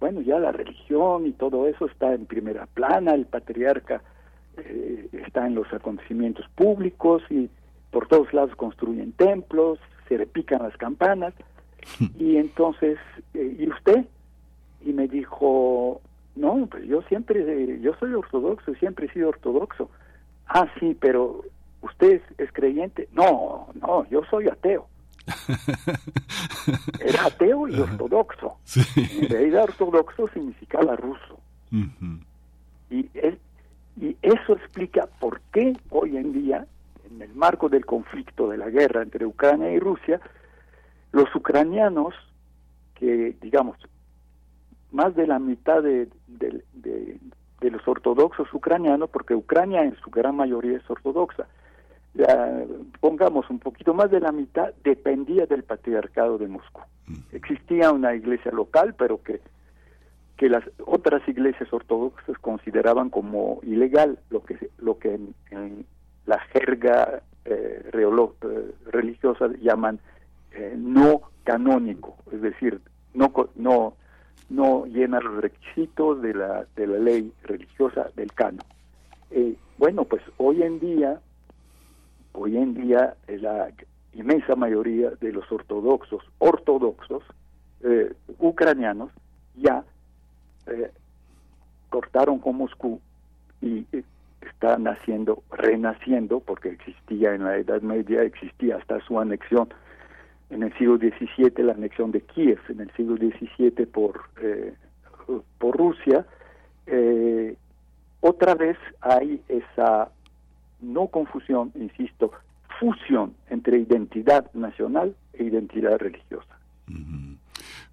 [SPEAKER 20] bueno, ya la religión y todo eso está en primera plana, el patriarca eh, está en los acontecimientos públicos y por todos lados construyen templos, se repican las campanas, y entonces, eh, ¿y usted? Y me dijo, no, pues yo siempre, yo soy ortodoxo, siempre he sido ortodoxo. Ah, sí, pero usted es, creyente. No, no, yo soy ateo. Era ateo y ortodoxo. En realidad ortodoxo significaba ruso. y, y eso explica por qué hoy en día, en el marco del conflicto de la guerra entre Ucrania y Rusia, los ucranianos que, digamos, más de la mitad de, los ortodoxos ucranianos, porque Ucrania en su gran mayoría es ortodoxa, pongamos un poquito más de la mitad, dependía del patriarcado de Moscú. Existía una iglesia local, pero que, que las otras iglesias ortodoxas consideraban como ilegal, lo que, lo que en, la jerga eh, religiosa llaman no canónico, es decir, no no no llena los requisitos de la de la ley religiosa del canon. bueno, pues hoy en día hoy en día la inmensa mayoría de los ortodoxos ortodoxos ucranianos ya cortaron con Moscú y está naciendo, renaciendo, porque existía en la Edad Media, existía hasta su anexión en el siglo XVII, la anexión de Kiev en el siglo XVII por, eh, por Rusia. Eh, otra vez hay esa no confusión, insisto, fusión entre identidad nacional e identidad religiosa.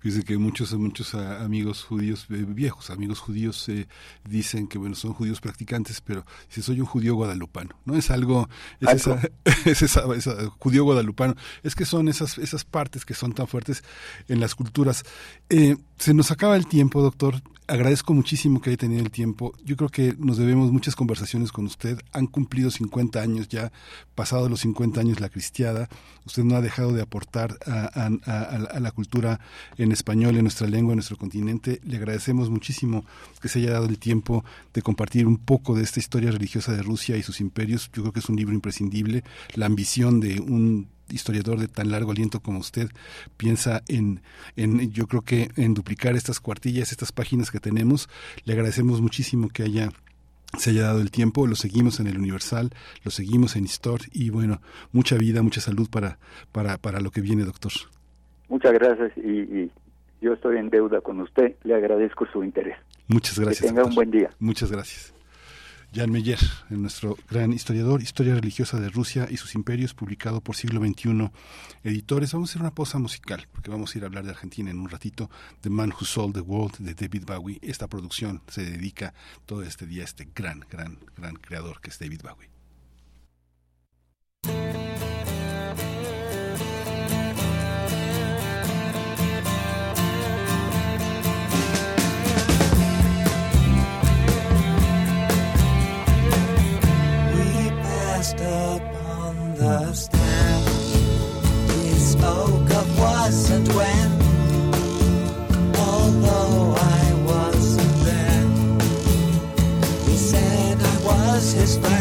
[SPEAKER 1] Dice que muchos muchos amigos judíos, eh, viejos amigos judíos, eh, dicen que bueno son judíos practicantes, pero si soy un judío guadalupano, ¿no? Es algo, es esa, es esa, judío guadalupano, es que son esas, esas partes que son tan fuertes en las culturas. Eh, se nos acaba el tiempo, doctor agradezco muchísimo que haya tenido el tiempo. Yo creo que nos debemos muchas conversaciones con usted. Han cumplido 50 años ya, pasado los 50 años la cristiada. Usted no ha dejado de aportar a, la cultura en español, en nuestra lengua, en nuestro continente. Le agradecemos muchísimo que se haya dado el tiempo de compartir un poco de esta historia religiosa de Rusia y sus imperios. Yo creo que es un libro imprescindible. La ambición de un historiador de tan largo aliento como usted piensa en, en, yo creo que en duplicar estas cuartillas, estas páginas que tenemos. Le agradecemos muchísimo que haya se haya dado el tiempo, lo seguimos en el Universal, lo seguimos en Histor y bueno, mucha vida, mucha salud para, para, para lo que viene, doctor.
[SPEAKER 20] Muchas gracias y, y yo estoy en deuda con usted, le agradezco su interés.
[SPEAKER 1] Muchas gracias.
[SPEAKER 20] Que tenga un buen día.
[SPEAKER 1] Muchas gracias. Jan Meyer, nuestro gran historiador, Historia religiosa de Rusia y sus imperios, publicado por Siglo XXI Editores. Vamos a hacer una pausa musical, porque vamos a ir a hablar de Argentina en un ratito. The Man Who Sold the World de David Bowie. Esta producción se dedica todo este día a este gran, gran, gran creador que es David Bowie.
[SPEAKER 2] The stand. He spoke of was and when, although I wasn't there. He said I was his friend,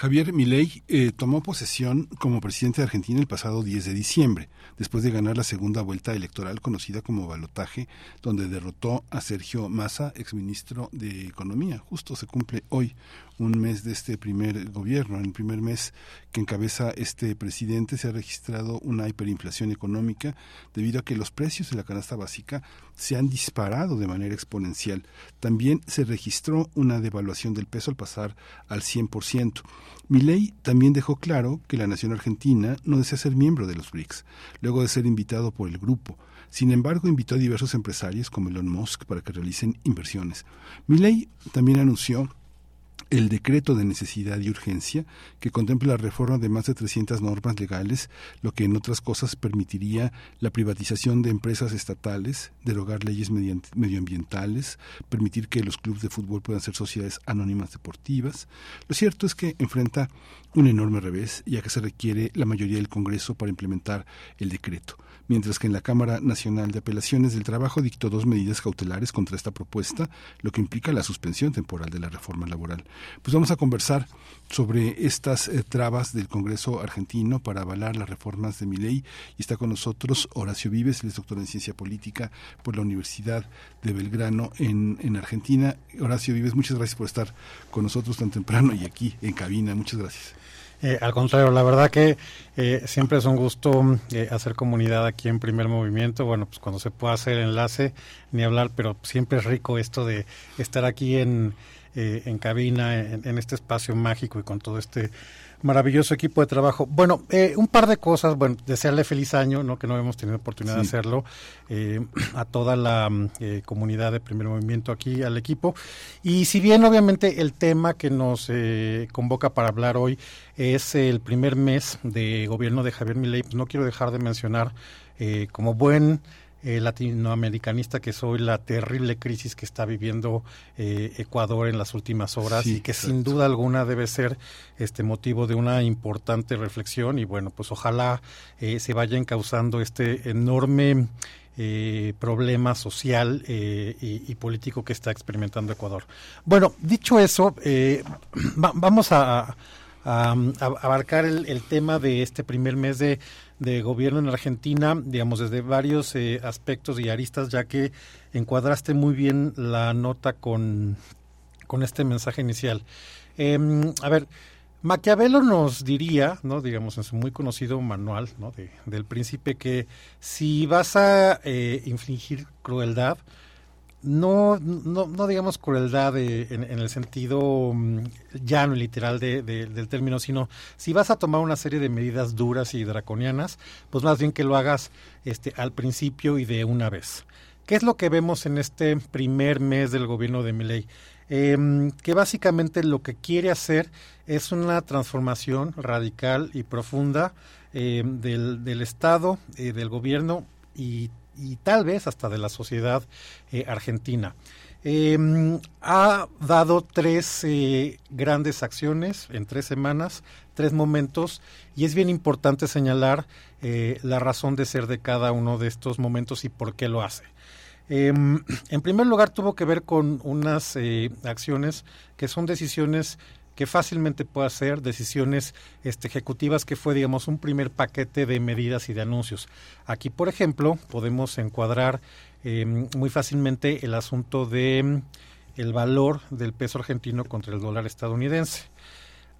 [SPEAKER 1] Javier Milei eh, tomó posesión como presidente de Argentina el pasado 10 de diciembre, después de ganar la segunda vuelta electoral conocida como balotaje, donde derrotó a Sergio Massa, exministro de Economía. Justo se cumple hoy un mes de este primer gobierno. En el primer mes que encabeza este presidente se ha registrado una hiperinflación económica debido a que los precios de la canasta básica se han disparado de manera exponencial. También se registró una devaluación del peso al pasar al 100%. Milei también dejó claro que la nación argentina no desea ser miembro de los BRICS, luego de ser invitado por el grupo. Sin embargo, invitó a diversos empresarios como Elon Musk para que realicen inversiones. Milei también anunció el decreto de necesidad y urgencia que contempla la reforma de más de 300 normas legales, lo que en otras cosas permitiría la privatización de empresas estatales, derogar leyes medioambientales, permitir que los clubes de fútbol puedan ser sociedades anónimas deportivas. Lo cierto es que enfrenta un enorme revés, ya que se requiere la mayoría del Congreso para implementar el decreto mientras que en la Cámara Nacional de Apelaciones del Trabajo dictó dos medidas cautelares contra esta propuesta, lo que implica la suspensión temporal de la reforma laboral. Pues vamos a conversar sobre estas eh, trabas del Congreso argentino para avalar las reformas de mi ley y está con nosotros Horacio Vives, él es doctor en ciencia política por la Universidad de Belgrano en, en Argentina. Horacio Vives, muchas gracias por estar con nosotros tan temprano y aquí en cabina. Muchas gracias.
[SPEAKER 21] Eh, al contrario, la verdad que eh, siempre es un gusto eh, hacer comunidad aquí en Primer Movimiento. Bueno, pues cuando se pueda hacer enlace, ni hablar, pero siempre es rico esto de estar aquí en, en cabina, en, este espacio mágico y con todo este maravilloso equipo de trabajo. Bueno, eh, un par de cosas. Bueno, desearle feliz año, ¿no? Que no hemos tenido oportunidad de hacerlo. Eh, a toda la mm, eh, comunidad de primer movimiento aquí, al equipo. Y si bien, obviamente, el tema que nos convoca para hablar hoy es el primer mes de gobierno de Javier Milei, pues no quiero dejar de mencionar como buen eh, latinoamericanista que soy, la terrible crisis que está viviendo eh, Ecuador en las últimas horas y que sin duda alguna debe ser este motivo de una importante reflexión y bueno, pues ojalá eh, se vaya encauzando este enorme problema social y, político que está experimentando Ecuador. Bueno, dicho eso, vamos a, abarcar el, tema de este primer mes de de gobierno en Argentina, digamos, desde varios eh, aspectos y aristas, ya que encuadraste muy bien la nota con, con este mensaje inicial. Em, a ver, Maquiavelo nos diría, ¿no? digamos, en su muy conocido manual ¿no? de, del príncipe, que si vas a eh, infligir crueldad, no, no, no digamos crueldad en, el sentido mm, llano y literal de, del término, sino si vas a tomar una serie de medidas duras y draconianas, pues más bien que lo hagas este, al principio y de una vez. ¿Qué es lo que vemos en este primer mes del gobierno de Milei? Eh, que básicamente lo que quiere hacer es una transformación radical y profunda em, del, del Estado, eh, del gobierno y y tal vez hasta de la sociedad eh, argentina. Em, ha dado tres eh, grandes acciones en tres semanas, tres momentos, y es bien importante señalar eh, la razón de ser de cada uno de estos momentos y por qué lo hace. Em, en primer lugar, tuvo que ver con unas acciones que son decisiones que fácilmente puede hacer decisiones este, ejecutivas que fue, digamos, un primer paquete de medidas y de anuncios. Aquí, por ejemplo, podemos encuadrar em, muy fácilmente el asunto de em, el valor del peso argentino contra el dólar estadounidense.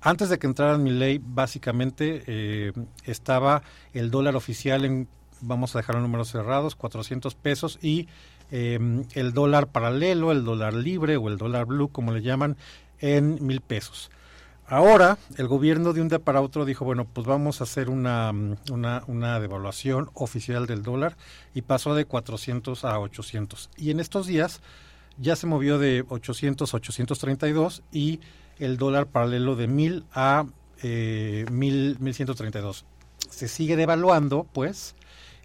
[SPEAKER 21] Antes de que entrara mi ley, básicamente eh, estaba el dólar oficial en, vamos a dejar los números cerrados, 400 pesos y em, el dólar paralelo, el dólar libre o el dólar blue, como le llaman, en mil pesos. Ahora, el gobierno de un día para otro dijo, bueno, pues vamos a hacer una, una, una, devaluación oficial del dólar y pasó de 400 a 800. Y en estos días ya se movió de 800 a 832 y el dólar paralelo de 1000 a eh, 1000, 1132. Se sigue devaluando, pues,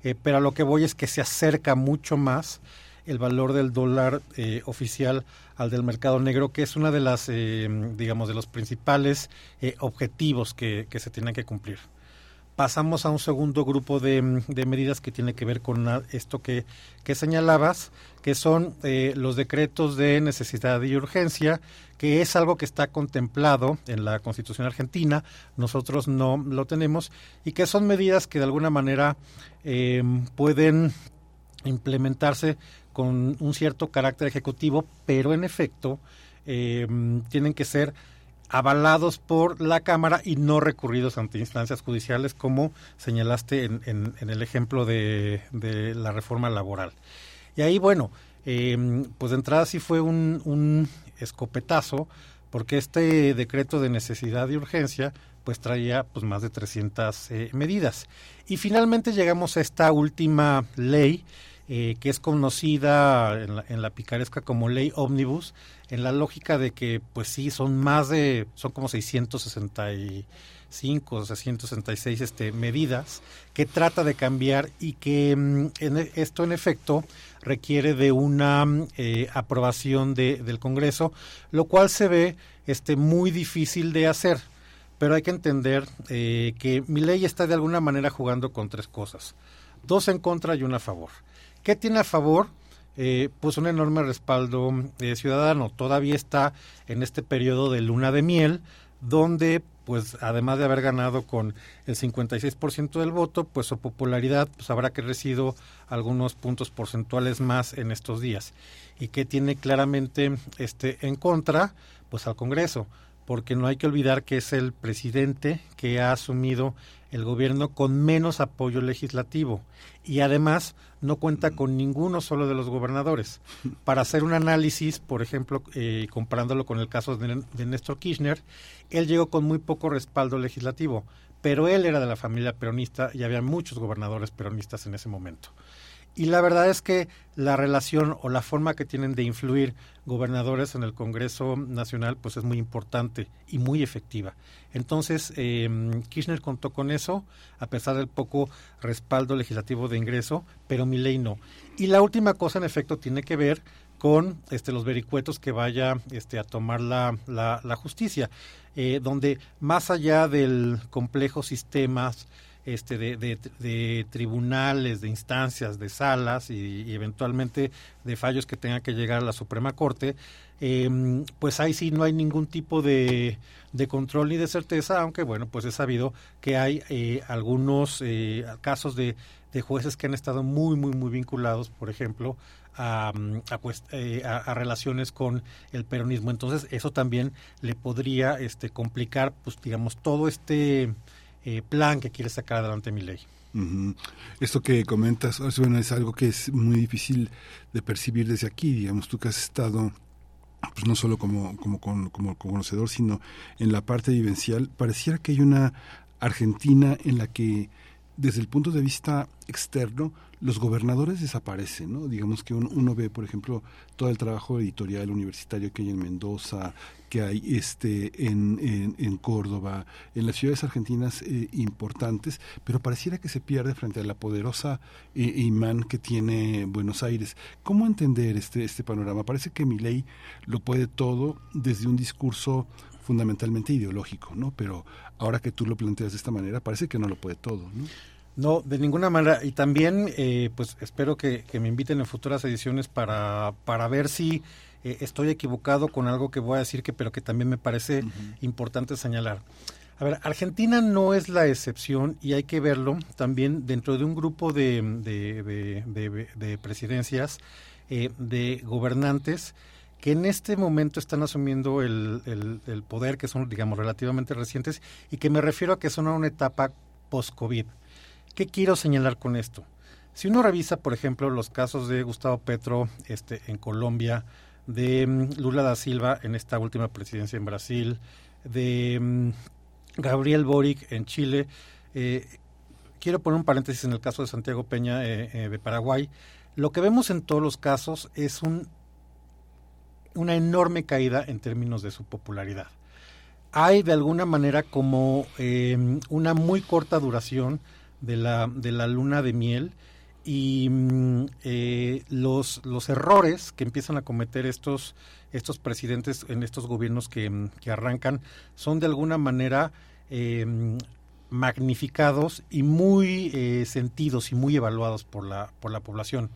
[SPEAKER 21] eh, pero a lo que voy es que se acerca mucho más el valor del dólar eh, oficial al del mercado negro, que es una de las, eh, digamos, de los principales eh, objetivos que, que se tienen que cumplir. Pasamos a un segundo grupo de, medidas que tiene que ver con esto que, señalabas, que son eh, los decretos de necesidad y urgencia, que es algo que está contemplado en la Constitución argentina, nosotros no lo tenemos, y que son medidas que de alguna manera em, pueden implementarse con un cierto carácter ejecutivo, pero en efecto em, tienen que ser avalados por la Cámara y no recurridos ante instancias judiciales, como señalaste en, el ejemplo de, la reforma laboral. Y ahí, bueno, em, pues de entrada sí fue un, escopetazo, porque este decreto de necesidad y urgencia pues traía pues más de 300 eh, medidas. Y finalmente llegamos a esta última ley eh, que es conocida en la, picaresca como ley ómnibus, en la lógica de que, pues sí, son más de, son como 665, 666 este, medidas que trata de cambiar y que mm, en, esto en efecto requiere de una eh, aprobación de, del Congreso, lo cual se ve este, muy difícil de hacer. Pero hay que entender eh, que mi ley está de alguna manera jugando con tres cosas, dos en contra y una a favor. ¿Qué tiene a favor? Eh, pues un enorme respaldo eh, ciudadano. Todavía está en este periodo de luna de miel, donde, pues, además de haber ganado con el 56% del voto, pues su popularidad pues, habrá crecido algunos puntos porcentuales más en estos días. ¿Y qué tiene claramente este, en contra? Pues al Congreso porque no hay que olvidar que es el presidente que ha asumido el gobierno con menos apoyo legislativo y además no cuenta con ninguno solo de los gobernadores. Para hacer un análisis, por ejemplo, eh, comparándolo con el caso de, de Néstor Kirchner, él llegó con muy poco respaldo legislativo, pero él era de la familia peronista y había muchos gobernadores peronistas en ese momento. Y la verdad es que la relación o la forma que tienen de influir gobernadores en el Congreso Nacional pues es muy importante y muy efectiva. Entonces, eh, Kirchner contó con eso, a pesar del poco respaldo legislativo de ingreso, pero mi ley no. Y la última cosa, en efecto, tiene que ver con este, los vericuetos que vaya este, a tomar la, justicia, eh, donde más allá del complejo sistema este, de, de, tribunales, de instancias, de salas y, eventualmente de fallos que tengan que llegar a la Suprema Corte, em, pues ahí sí no hay ningún tipo de, de, control ni de certeza, aunque bueno, pues es sabido que hay eh, algunos eh, casos de, de jueces que han estado muy, muy, muy vinculados, por ejemplo, a, a, pues, eh, a, relaciones con el peronismo. Entonces, eso también le podría este, complicar, pues, digamos, todo este eh, plan que quiere sacar adelante mi ley.
[SPEAKER 1] Esto que comentas, bueno, es algo que es muy difícil de percibir desde aquí, digamos, tú que has estado pues no solo como, como, como, como conocedor, sino en la parte vivencial, pareciera que hay una Argentina en la que desde el punto de vista externo, los gobernadores desaparecen, ¿no? Digamos que uno, ve, por ejemplo, todo el trabajo editorial universitario que hay en Mendoza, que hay este en, en, Córdoba, en las ciudades argentinas eh, importantes, pero pareciera que se pierde frente a la poderosa eh, imán que tiene Buenos Aires. ¿Cómo entender este, este panorama? Parece que mi ley lo puede todo desde un discurso fundamentalmente ideológico, ¿no? Pero ahora que tú lo planteas de esta manera, parece que no lo puede todo, ¿no?
[SPEAKER 21] No, de ninguna manera. Y también, eh, pues espero que, me inviten en futuras ediciones para, para ver si eh, estoy equivocado con algo que voy a decir, que pero que también me parece importante señalar. A ver, Argentina no es la excepción y hay que verlo también dentro de un grupo de, de, presidencias, eh, de gobernantes que en este momento están asumiendo el, el, poder, que son, digamos, relativamente recientes, y que me refiero a que son a una etapa post-COVID. ¿Qué quiero señalar con esto? Si uno revisa, por ejemplo, los casos de Gustavo Petro este, en Colombia, de mm, Lula da Silva en esta última presidencia en Brasil, de mm, Gabriel Boric en Chile, eh, quiero poner un paréntesis en el caso de Santiago Peña eh, eh, de Paraguay. Lo que vemos en todos los casos es un, una enorme caída en términos de su popularidad. Hay de alguna manera como una muy corta duración de la, de la luna de miel y mm, eh, los, los errores que empiezan a cometer estos, estos presidentes en estos gobiernos que, mm, que arrancan son de alguna manera eh, magnificados y muy eh, sentidos y muy evaluados por la, por la población.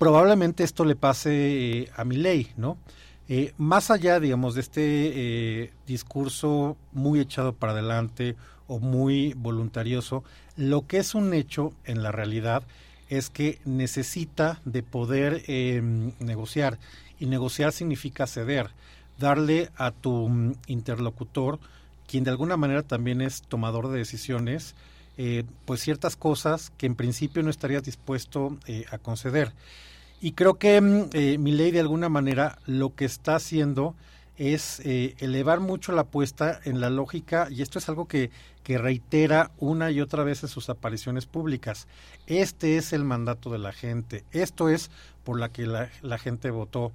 [SPEAKER 21] Probablemente esto le pase a mi ley, ¿no? más allá, digamos, de este discurso muy echado para adelante o muy voluntarioso, lo que es un hecho en la realidad es que necesita de poder em, negociar y negociar significa ceder, darle a tu mm, interlocutor, quien de alguna manera también es tomador de decisiones, eh, pues ciertas cosas que en principio no estarías dispuesto eh, a conceder. Y creo que mm, eh, mi ley de alguna manera lo que está haciendo es elevar mucho la apuesta en la lógica, y esto es algo que que reitera una y otra vez en sus apariciones públicas. Este es el mandato de la gente, esto es por la que la, gente votó.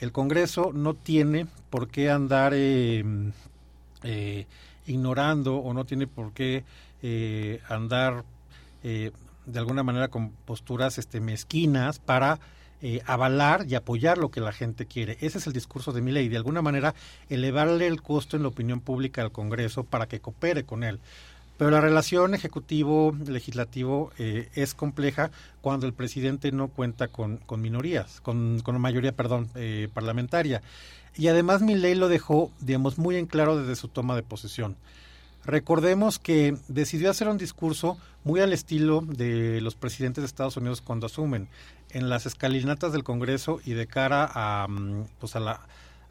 [SPEAKER 21] El Congreso no tiene por qué andar eh, eh, ignorando o no tiene por qué eh, andar de alguna manera con posturas este, mezquinas para eh, avalar y apoyar lo que la gente quiere. Ese es el discurso de mi ley, de alguna manera elevarle el costo en la opinión pública al Congreso para que coopere con él. Pero la relación ejecutivo-legislativo eh, es compleja cuando el presidente no cuenta con, minorías, con, con, mayoría, perdón, eh, parlamentaria. Y además mi ley lo dejó, digamos, muy en claro desde su toma de posesión. Recordemos que decidió hacer un discurso muy al estilo de los presidentes de Estados Unidos cuando asumen en las escalinatas del Congreso y de cara a, mm, pues a, la,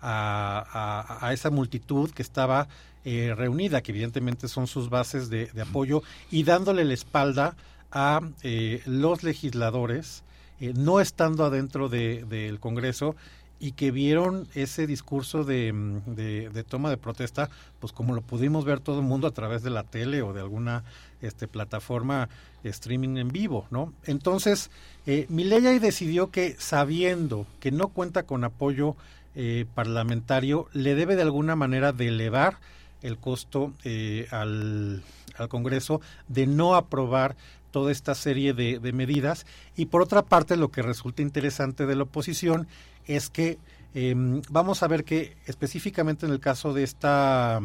[SPEAKER 21] a, esa multitud que estaba eh, reunida, que evidentemente son sus bases de, apoyo, y dándole la espalda a eh, los legisladores, eh, no estando adentro del Congreso y que vieron ese discurso mm, de, de, toma de protesta, pues como lo pudimos ver todo el mundo a través de la tele o de alguna este, plataforma streaming en vivo, ¿no? Entonces, eh, Milei decidió que sabiendo que no cuenta con apoyo eh, parlamentario, le debe de alguna manera de elevar el costo eh, al, al, Congreso de no aprobar toda esta serie de, de medidas. Y por otra parte, lo que resulta interesante de la oposición es que em, vamos a ver que específicamente en el caso de esta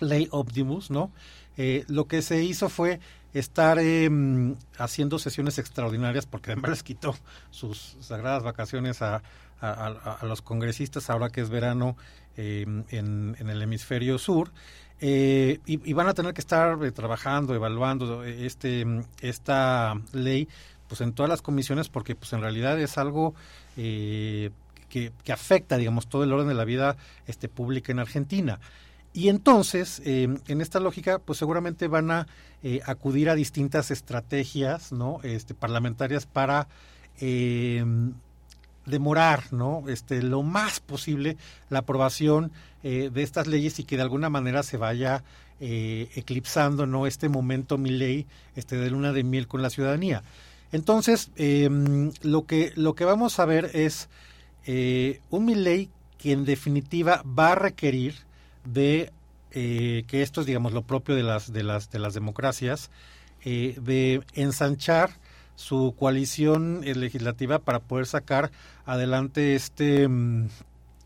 [SPEAKER 21] ley Optimus, ¿no? Eh, lo que se hizo fue estar em, haciendo sesiones extraordinarias porque además les quitó sus sagradas vacaciones a, los congresistas ahora que es verano em, en, el hemisferio sur eh, y, van a tener que estar eh, trabajando, evaluando este esta ley pues en todas las comisiones porque pues en realidad es algo que, que, afecta digamos todo el orden de la vida este pública en Argentina. Y entonces, eh, en esta lógica, pues seguramente van a eh, acudir a distintas estrategias ¿no? este, parlamentarias para eh, demorar ¿no? este, lo más posible la aprobación de estas leyes y que de alguna manera se vaya eclipsando ¿no? este momento, mi ley, este, de luna de miel con la ciudadanía. Entonces, lo, que, lo que vamos a ver es un mi ley que en definitiva va a requerir de eh, que esto es digamos lo propio de las de las de las democracias eh, de ensanchar su coalición eh, legislativa para poder sacar adelante este mm,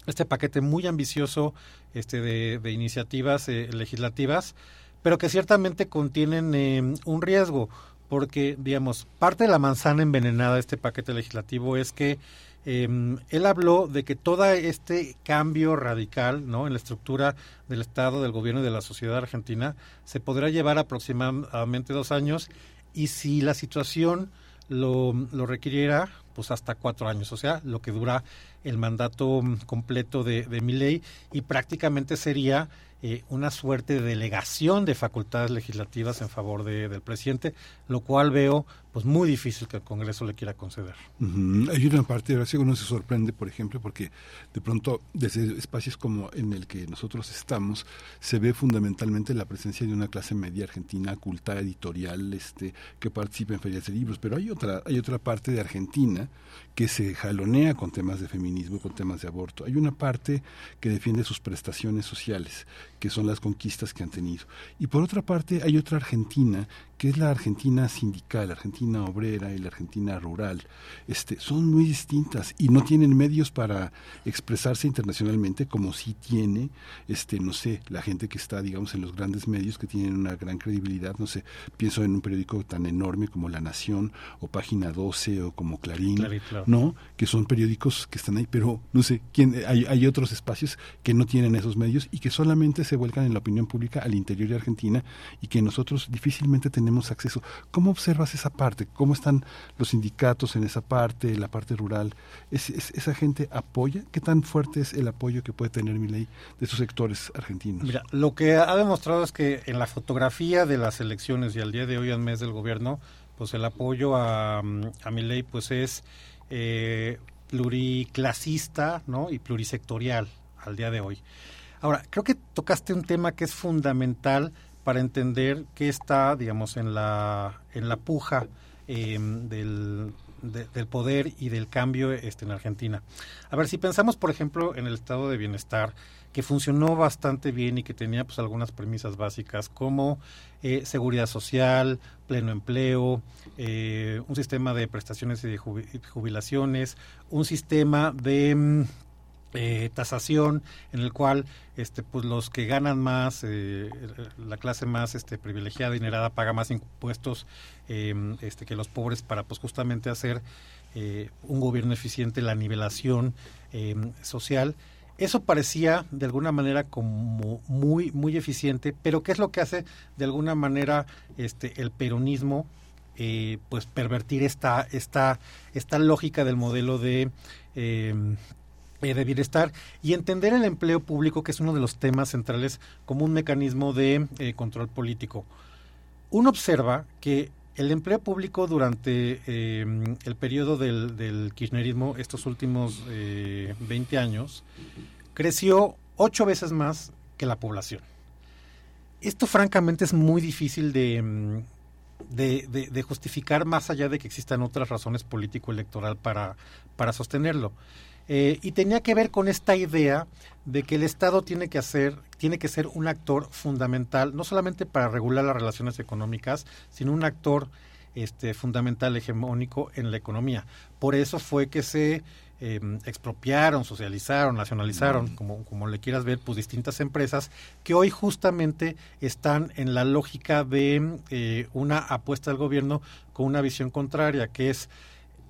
[SPEAKER 21] este paquete muy ambicioso este de, iniciativas legislativas pero que ciertamente contienen un riesgo porque digamos parte de la manzana envenenada de este paquete legislativo es que eh, él habló de que todo este cambio radical ¿no? en la estructura del Estado, del gobierno y de la sociedad argentina se podrá llevar aproximadamente dos años y si la situación lo, lo requiriera, pues hasta cuatro años, o sea, lo que dura el mandato completo de, de y prácticamente sería eh, una suerte de delegación de facultades legislativas en favor de, del presidente, lo cual veo pues muy difícil que el Congreso le quiera conceder.
[SPEAKER 1] Hay una parte, que uno se sorprende, por ejemplo, porque de pronto desde espacios como en el que nosotros estamos se ve fundamentalmente la presencia de una clase media argentina, culta, editorial, este, que participa en ferias de libros, pero hay otra, hay otra parte de Argentina que se jalonea con temas de feminismo, con temas de aborto. Hay una parte que defiende sus prestaciones sociales, que son las conquistas que han tenido. Y por otra parte hay otra Argentina que es la Argentina sindical, la Argentina obrera y la Argentina rural, este, son muy distintas y no tienen medios para expresarse internacionalmente como sí tiene, este, no sé, la gente que está, digamos, en los grandes medios que tienen una gran credibilidad, no sé, pienso en un periódico tan enorme como La Nación o Página 12 o como Clarín, ¿no? Que son periódicos que están ahí, pero no sé, quién, hay, hay otros espacios que no tienen esos medios y que solamente se vuelcan en la opinión pública al interior de Argentina y que nosotros difícilmente tenemos acceso. ¿Cómo observas esa parte? ¿Cómo están los sindicatos en esa parte, la parte rural? ¿Es, esa gente apoya? ¿Qué tan fuerte es el apoyo que puede tener mi ley de esos sectores argentinos?
[SPEAKER 21] Mira, lo que ha demostrado es que en la fotografía de las elecciones y al día de hoy, al mes del gobierno, pues el apoyo a, a mi ley pues es eh, pluriclasista ¿no? y plurisectorial al día de hoy. Ahora, creo que tocaste un tema que es fundamental para entender qué está, digamos, en la, en la puja em, del, del poder y del cambio este, en Argentina. A ver, si pensamos, por ejemplo, en el estado de bienestar, que funcionó bastante bien y que tenía pues algunas premisas básicas como eh, seguridad social, pleno empleo, eh, un sistema de prestaciones y de jubilaciones, un sistema de mm, eh, tasación en el cual este pues los que ganan más eh, la clase más este privilegiada adinerada paga más impuestos em, este que los pobres para pues justamente hacer eh, un gobierno eficiente la nivelación em, social. Eso parecía de alguna manera como muy muy eficiente pero qué es lo que hace de alguna manera este el peronismo pues pervertir esta esta esta lógica del modelo de em, eh, de bienestar y entender el empleo público, que es uno de los temas centrales, como un mecanismo de eh, control político. Uno observa que el empleo público durante eh, el periodo del, kirchnerismo, estos últimos 20 años, creció ocho veces más que la población. Esto francamente es muy difícil mm, de, de, de justificar más allá de que existan otras razones político-electoral para, para sostenerlo. Eh, y tenía que ver con esta idea de que el Estado tiene que hacer, tiene que ser un actor fundamental, no solamente para regular las relaciones económicas, sino un actor este, fundamental, hegemónico en la economía. Por eso fue que se em, expropiaron, socializaron, nacionalizaron, como, como le quieras ver, pues distintas empresas que hoy justamente están en la lógica de eh, una apuesta del gobierno con una visión contraria, que es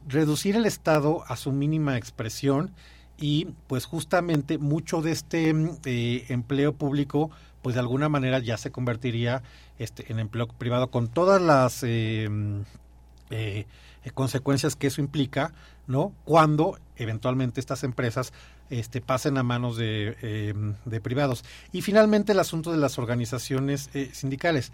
[SPEAKER 21] reducir el Estado a su mínima expresión y pues justamente mucho de este eh, empleo público pues de alguna manera ya se convertiría este, en empleo privado con todas las eh, eh, consecuencias que eso implica, ¿no? Cuando eventualmente estas empresas este, pasen a manos de, de privados. Y finalmente el asunto de las organizaciones sindicales.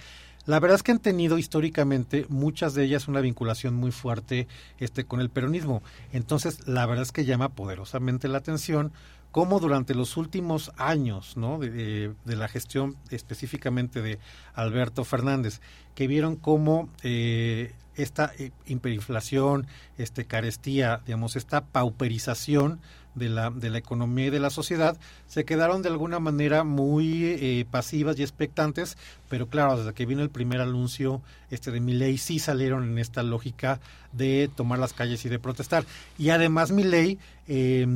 [SPEAKER 21] La verdad es que han tenido históricamente muchas de ellas una vinculación muy fuerte este, con el peronismo. Entonces, la verdad es que llama poderosamente la atención cómo durante los últimos años ¿no? de, la gestión específicamente de Alberto Fernández, que vieron cómo eh, esta eh, hiperinflación, este carestía, digamos, esta pauperización de la, de la economía y de la sociedad, se quedaron de alguna manera muy eh, pasivas y expectantes, pero claro, desde que vino el primer anuncio este de ley sí salieron en esta lógica de tomar las calles y de protestar. Y además Milei, eh,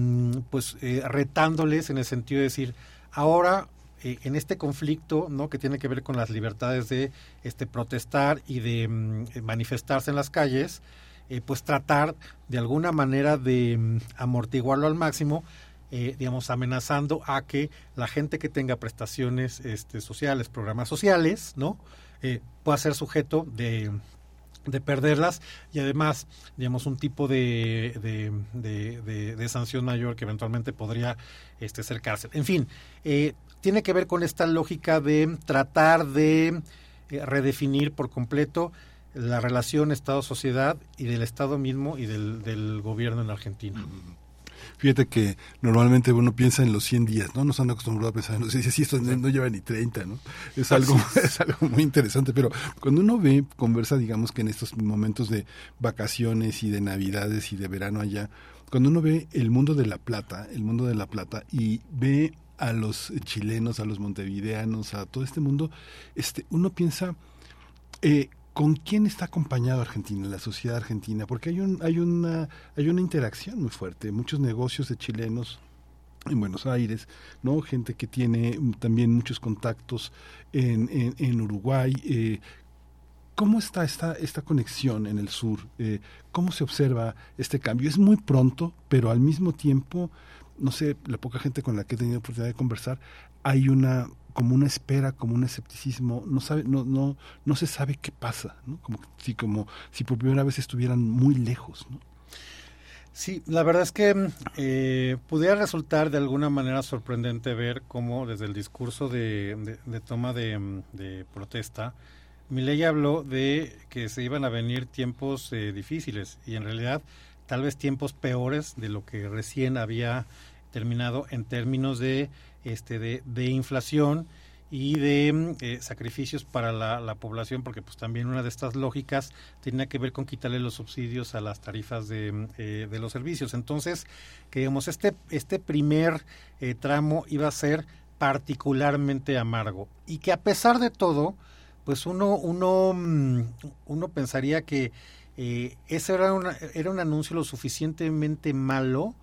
[SPEAKER 21] pues eh, retándoles en el sentido de decir, ahora eh, en este conflicto no que tiene que ver con las libertades de este protestar y de mm, manifestarse en las calles eh, pues tratar de alguna manera de mm, amortiguarlo al máximo, eh, digamos, amenazando a que la gente que tenga prestaciones este, sociales, programas sociales, ¿no? Eh, pueda ser sujeto de, de perderlas y además, digamos, un tipo de, de, de, sanción mayor que eventualmente podría este, ser cárcel. En fin, tiene que ver con esta lógica de tratar de redefinir por completo la relación Estado-sociedad y del Estado mismo y del, del gobierno en Argentina.
[SPEAKER 1] Fíjate que normalmente uno piensa en los 100 días, ¿no? Nos han acostumbrado a pensar en los 100 días, y esto no, lleva ni 30, ¿no? Es algo, es algo muy interesante, pero cuando uno ve, conversa, digamos que en estos momentos de vacaciones y de navidades y de verano allá, cuando uno ve el mundo de la plata, el mundo de la plata, y ve a los chilenos, a los montevideanos, a todo este mundo, este, uno piensa, eh, ¿Con quién está acompañado Argentina, la sociedad argentina? Porque hay, un, hay, una, hay una interacción muy fuerte. Muchos negocios de chilenos en Buenos Aires, ¿no? Gente que tiene también muchos contactos en, en, Uruguay. Eh, ¿Cómo está esta, esta conexión en el sur? Eh, ¿Cómo se observa este cambio? Es muy pronto, pero al mismo tiempo, no sé, la poca gente con la que he tenido oportunidad de conversar, hay una como una espera, como un escepticismo, no sabe, no, no, no se sabe qué pasa, ¿no? Como si, como si por primera vez estuvieran muy lejos, ¿no?
[SPEAKER 21] Sí, la verdad es que eh, pudiera resultar de alguna manera sorprendente ver cómo desde el discurso de, toma de, de, protesta, Milei habló de que se iban a venir tiempos eh, difíciles y en realidad tal vez tiempos peores de lo que recién había terminado en términos de este de, de inflación y de mm, eh, sacrificios para la, población, porque pues también una de estas lógicas tiene que ver con quitarle los subsidios a las tarifas de, mm, eh, de los servicios. Entonces, que digamos, este, este primer eh, tramo iba a ser particularmente amargo y que a pesar de todo, pues uno, uno, mm, uno pensaría que ese era, una, era un anuncio lo suficientemente malo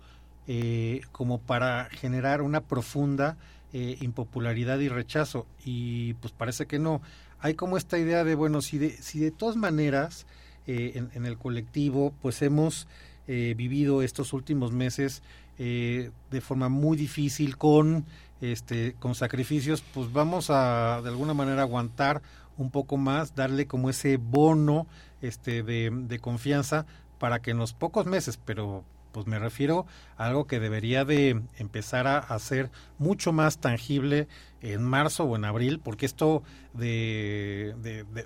[SPEAKER 21] como para generar una profunda eh, impopularidad y rechazo. Y pues parece que no. Hay como esta idea de, bueno, si de, si de todas maneras eh, en, el colectivo pues hemos eh, vivido estos últimos meses de forma muy difícil con, este, con sacrificios, pues vamos a de alguna manera aguantar un poco más, darle como ese bono este, de, de confianza para que en los pocos meses, pero pues me refiero a algo que debería de empezar a hacer mucho más tangible en marzo o en abril, porque esto de,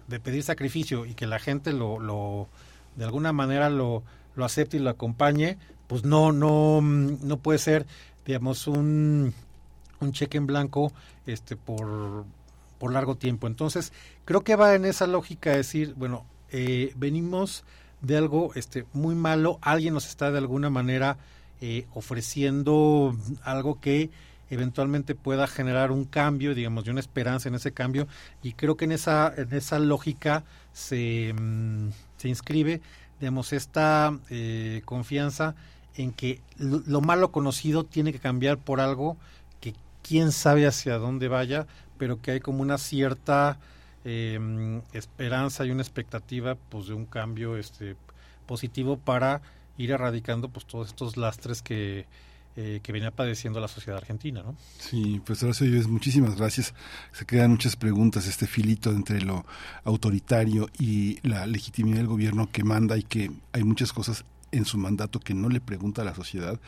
[SPEAKER 21] de, pedir sacrificio y que la gente lo, lo de alguna manera lo, lo acepte y lo acompañe, pues no, no, no puede ser, digamos, un, un cheque en blanco este por, por largo tiempo. Entonces, creo que va en esa lógica decir, bueno, eh, venimos de algo este, muy malo, alguien nos está de alguna manera eh, ofreciendo algo que eventualmente pueda generar un cambio, digamos, de una esperanza en ese cambio, y creo que en esa, en esa lógica se, mm, se inscribe, digamos, esta eh, confianza en que lo, malo conocido tiene que cambiar por algo que quién sabe hacia dónde vaya, pero que hay como una cierta eh, esperanza y una expectativa pues de un cambio este positivo para ir erradicando pues todos estos lastres que eh, que venía padeciendo la sociedad argentina, ¿no?
[SPEAKER 1] Sí, pues Horacio muchísimas gracias. Se quedan muchas preguntas, este filito entre lo autoritario y la legitimidad del gobierno que manda y que hay muchas cosas en su mandato que no le pregunta a la sociedad.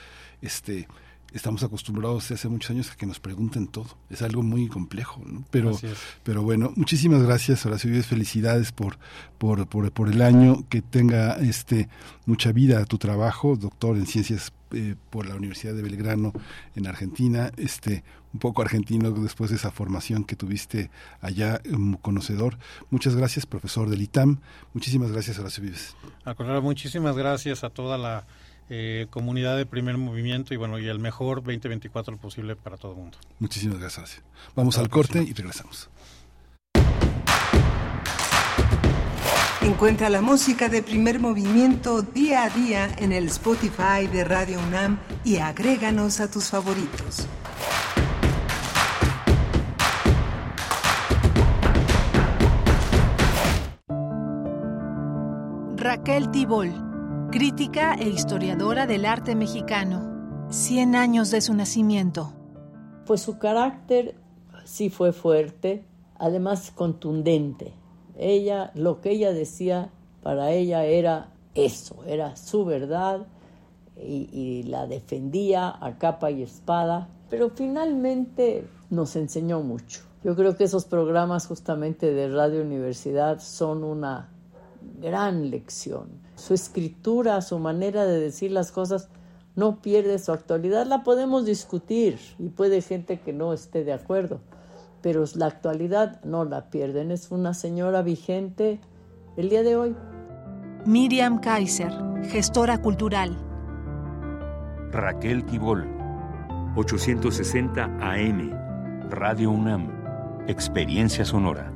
[SPEAKER 1] Este, estamos acostumbrados desde hace muchos años a que nos pregunten todo. Es algo muy complejo, ¿no? Pero, pero bueno, muchísimas gracias, Horacio Vives, felicidades por, por, por, por, el año, que tenga este mucha vida a tu trabajo, doctor en ciencias eh, por la Universidad de Belgrano en Argentina, este un poco argentino después de esa formación que tuviste allá, un conocedor. Muchas gracias, profesor del ITAM. Muchísimas gracias, Horacio Vives.
[SPEAKER 21] Al contrario, muchísimas gracias a toda la eh, comunidad de primer movimiento y bueno, y el mejor 2024 posible para todo el mundo.
[SPEAKER 1] Muchísimas gracias. Vamos al corte y regresamos.
[SPEAKER 4] Encuentra la música de primer movimiento día a día en el Spotify de Radio UNAM y agréganos a tus favoritos.
[SPEAKER 8] Raquel Tibol crítica e historiadora del arte mexicano. 100 años de su nacimiento.
[SPEAKER 22] Pues su carácter sí fue fuerte, además contundente. Ella, lo que ella decía, para ella era eso, era su verdad y, y la defendía a capa y espada, pero finalmente nos enseñó mucho. Yo creo que esos programas justamente de Radio Universidad son una gran lección su escritura, su manera de decir las cosas no pierde su actualidad. La podemos discutir y puede gente que no esté de acuerdo, pero la actualidad no la pierden. Es una señora vigente el día de hoy.
[SPEAKER 8] Miriam Kaiser, gestora cultural.
[SPEAKER 7] Raquel Tibol, 860 AM, Radio UNAM, Experiencia Sonora.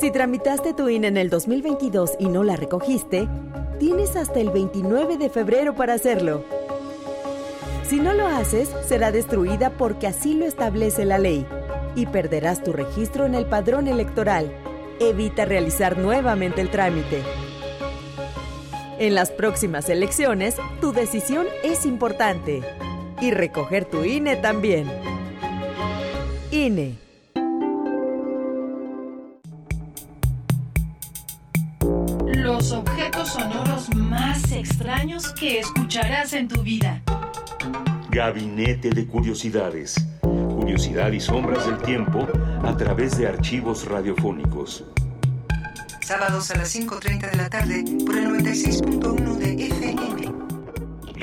[SPEAKER 23] Si tramitaste tu INE en el 2022 y no la recogiste, tienes hasta el 29 de febrero para hacerlo. Si no lo haces, será destruida porque así lo establece la ley y perderás tu registro en el padrón electoral. Evita realizar nuevamente el trámite. En las próximas elecciones, tu decisión es importante. Y recoger tu INE también. INE.
[SPEAKER 24] Los objetos sonoros más extraños que escucharás en tu vida.
[SPEAKER 7] Gabinete de Curiosidades. Curiosidad y sombras del tiempo a través de archivos radiofónicos.
[SPEAKER 4] Sábados a las 5.30 de la tarde por el 96.1 de FM.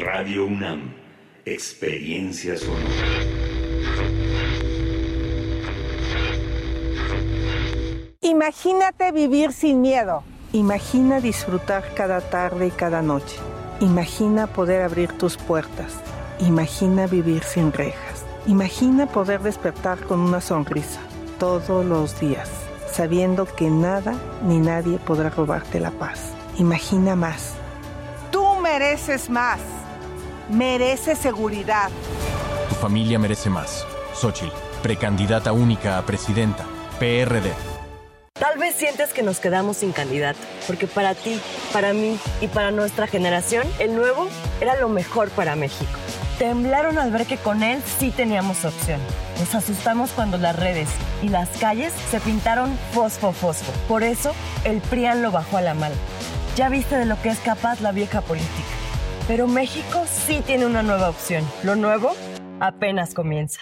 [SPEAKER 7] Radio UNAM. Experiencia sonora.
[SPEAKER 13] Imagínate vivir sin miedo. Imagina disfrutar cada tarde y cada noche. Imagina poder abrir tus puertas Imagina vivir sin rejas. Imagina poder despertar con una sonrisa todos los días, sabiendo que nada ni nadie podrá robarte la paz. Imagina más. Tú mereces más. Mereces seguridad.
[SPEAKER 12] Tu familia merece más. Xochitl, precandidata única a presidenta. PRD.
[SPEAKER 23] Tal vez sientes que nos quedamos sin candidato, porque para ti, para mí y para nuestra generación, el nuevo era lo mejor para México. Temblaron al ver que con él sí teníamos opción. Nos asustamos cuando las redes y las calles se pintaron fosfo fosfo. Por eso, el PRIAN lo bajó a la mala. Ya viste de lo que es capaz la vieja política. Pero México sí tiene una nueva opción. Lo nuevo apenas comienza.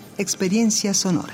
[SPEAKER 4] experiencia sonora.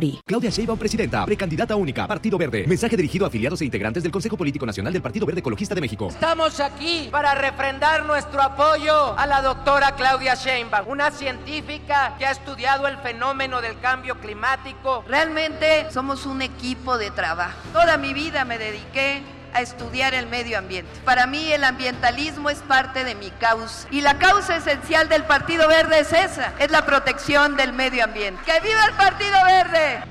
[SPEAKER 25] Claudia Sheinbaum, presidenta, precandidata única, Partido Verde. Mensaje dirigido a afiliados e integrantes del Consejo Político Nacional del Partido Verde Ecologista de México.
[SPEAKER 26] Estamos aquí para refrendar nuestro apoyo a la doctora Claudia Sheinbaum, una científica que ha estudiado el fenómeno del cambio climático.
[SPEAKER 10] Realmente somos un equipo de trabajo. Toda mi vida me dediqué a estudiar el medio ambiente. Para mí el ambientalismo es parte de mi causa. Y la causa esencial del Partido Verde es esa, es la protección del medio ambiente. ¡Que viva el Partido Verde!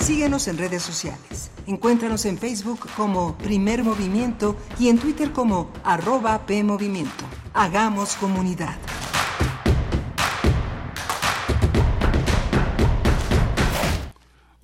[SPEAKER 4] Síguenos en redes sociales. Encuéntranos en Facebook como Primer Movimiento y en Twitter como arroba PMovimiento. Hagamos comunidad.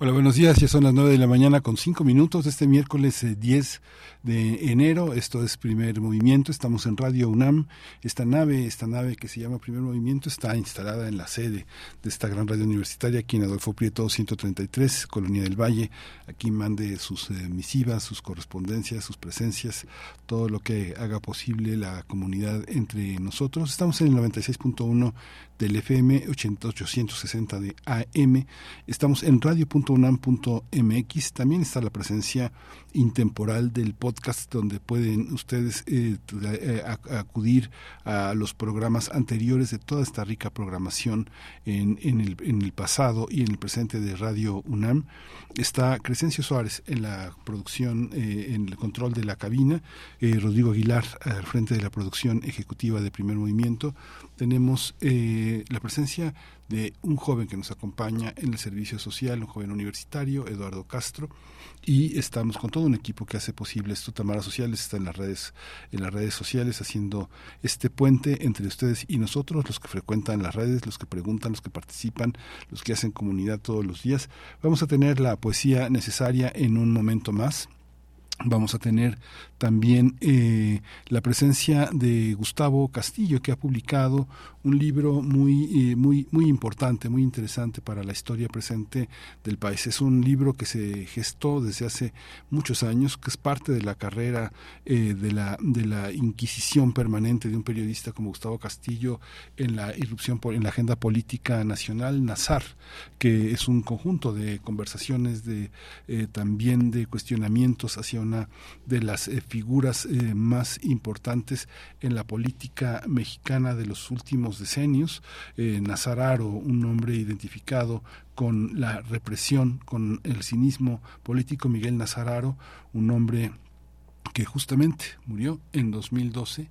[SPEAKER 1] Hola, buenos días. Ya son las 9 de la mañana con 5 minutos de este miércoles 10 eh, de enero. Esto es Primer Movimiento. Estamos en Radio UNAM. Esta nave, esta nave que se llama Primer Movimiento está instalada en la sede de esta gran radio universitaria aquí en Adolfo Prieto 133, Colonia del Valle. Aquí mande sus eh, misivas, sus correspondencias, sus presencias, todo lo que haga posible la comunidad entre nosotros. Estamos en el 96.1 del FM 8860 de AM. Estamos en radio.unam radio.unam.mx. También está la presencia intemporal del podcast donde pueden ustedes eh, eh, acudir a los programas anteriores de toda esta rica programación en, en, el, en el pasado y en el presente de Radio UNAM. Está Crescencio Suárez en la producción, eh, en el control de la cabina, Rodrigo Aguilar al frente de la producción ejecutiva de Primer Movimiento. Tenemos la presencia de un joven que nos acompaña en el servicio social, un joven universitario, Eduardo Castro, y estamos con todo un equipo que hace posible esto. Tamara Sociales está en las redes, en las redes sociales haciendo este puente entre ustedes y nosotros, los que frecuentan las redes, los que preguntan, los que participan, los que hacen comunidad todos los días. Vamos a tener la poesía necesaria en un momento más. Vamos a tener también eh, la presencia de Gustavo Castillo, que ha publicado un libro muy, eh, muy, muy importante, muy interesante para la historia presente del país. Es un libro que se gestó desde hace muchos años, que es parte de la carrera eh, de, la, de la inquisición permanente de un periodista como Gustavo Castillo en la irrupción en la agenda política nacional, Nazar, que es un conjunto de conversaciones, de también de cuestionamientos hacia una de las figuras eh, más importantes en la política mexicana de los últimos decenios. Eh, Nazararo, un hombre identificado con la represión, con el cinismo político, Miguel Nazararo, un hombre que justamente murió en 2012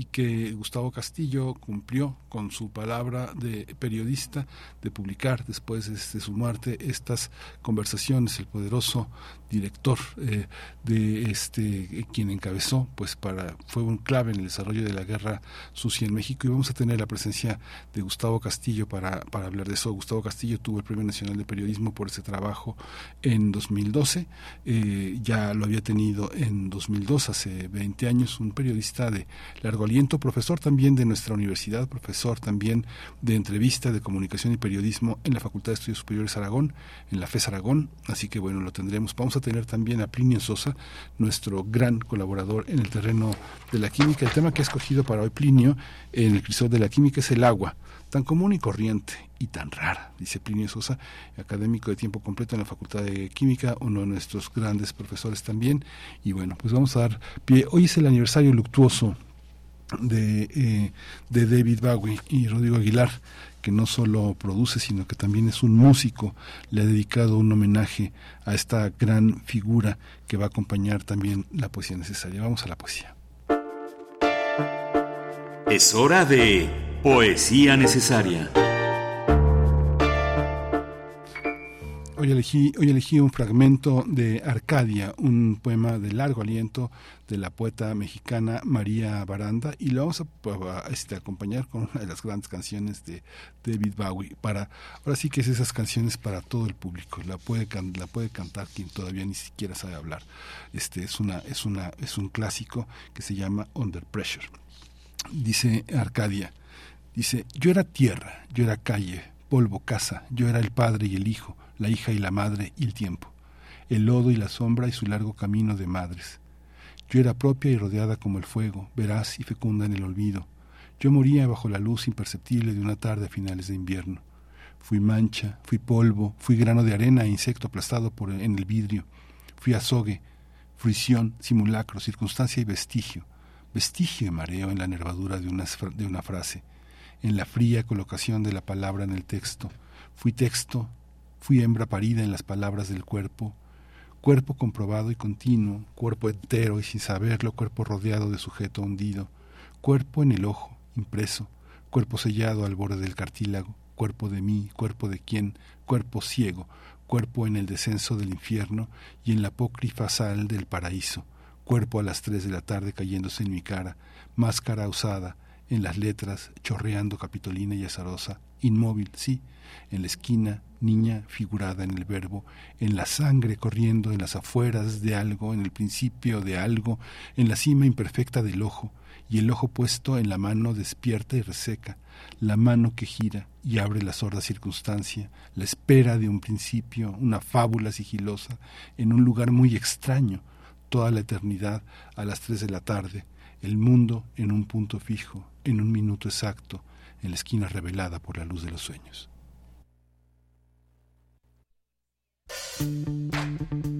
[SPEAKER 1] y que Gustavo Castillo cumplió con su palabra de periodista de publicar después de, su muerte estas conversaciones el poderoso director eh, de este quien encabezó pues para fue un clave en el desarrollo de la guerra sucia en México. Y vamos a tener la presencia de Gustavo Castillo para, para hablar de eso. Gustavo Castillo tuvo el Premio Nacional de Periodismo por ese trabajo en 2012 eh, ya lo había tenido en 2002 hace 20 años un periodista de largo profesor también de nuestra universidad profesor también de entrevista de comunicación y periodismo en la Facultad de Estudios Superiores Aragón en la FES Aragón así que bueno lo tendremos vamos a tener también a Plinio Sosa, nuestro gran colaborador en el terreno de la química. El tema que ha escogido para hoy Plinio en el crisol de la química es el agua, tan común y corriente y tan rara, dice Plinio Sosa, académico de tiempo completo en la Facultad de Química, uno de nuestros grandes profesores también. Y bueno, pues vamos a dar pie. Hoy es el aniversario luctuoso de, eh, de David Bowie y Rodrigo Aguilar que no solo produce, sino que también es un músico, le ha dedicado un homenaje a esta gran figura que va a acompañar también la poesía necesaria. Vamos a la poesía.
[SPEAKER 7] Es hora de poesía necesaria.
[SPEAKER 1] Hoy elegí, hoy elegí un fragmento de Arcadia, un poema de largo aliento de la poeta mexicana María Baranda y lo vamos a, este, acompañar con una de las grandes canciones de David Bowie para ahora sí que es esas canciones para todo el público la puede la puede cantar quien todavía ni siquiera sabe hablar. Este es una es una es un clásico que se llama Under Pressure. Dice Arcadia dice yo era tierra yo era calle polvo casa yo era el padre y el hijo la hija y la madre y el tiempo el lodo y la sombra y su largo camino de madres yo era propia y rodeada como el fuego, veraz y fecunda en el olvido. Yo moría bajo la luz imperceptible de una tarde a finales de invierno. Fui mancha, fui polvo, fui grano de arena e insecto aplastado por en el vidrio. Fui azogue, fruición, simulacro, circunstancia y vestigio. Vestigio mareo en la nervadura de una, de una frase, en la fría colocación de la palabra en el texto. Fui texto, fui hembra parida en las palabras del cuerpo, cuerpo comprobado y continuo, cuerpo entero y sin saberlo, cuerpo rodeado de sujeto hundido, cuerpo en el ojo, impreso, cuerpo sellado al borde del cartílago, cuerpo de mí, cuerpo de quién, cuerpo ciego, cuerpo en el descenso del infierno y en la apócrifa sal del paraíso, cuerpo a las tres de la tarde cayéndose en mi cara, máscara usada, en las letras, chorreando capitolina y azarosa, inmóvil, sí, en la esquina, niña figurada en el verbo, en la sangre corriendo en las afueras de algo, en el principio de algo, en la cima imperfecta del ojo, y el ojo puesto en la mano despierta y reseca, la mano que gira y abre la sorda circunstancia, la espera de un principio, una fábula sigilosa, en un lugar muy extraño, toda la eternidad a las tres de la tarde, el mundo en un punto fijo, en un minuto exacto, en la esquina revelada por la luz de los sueños. Thank you.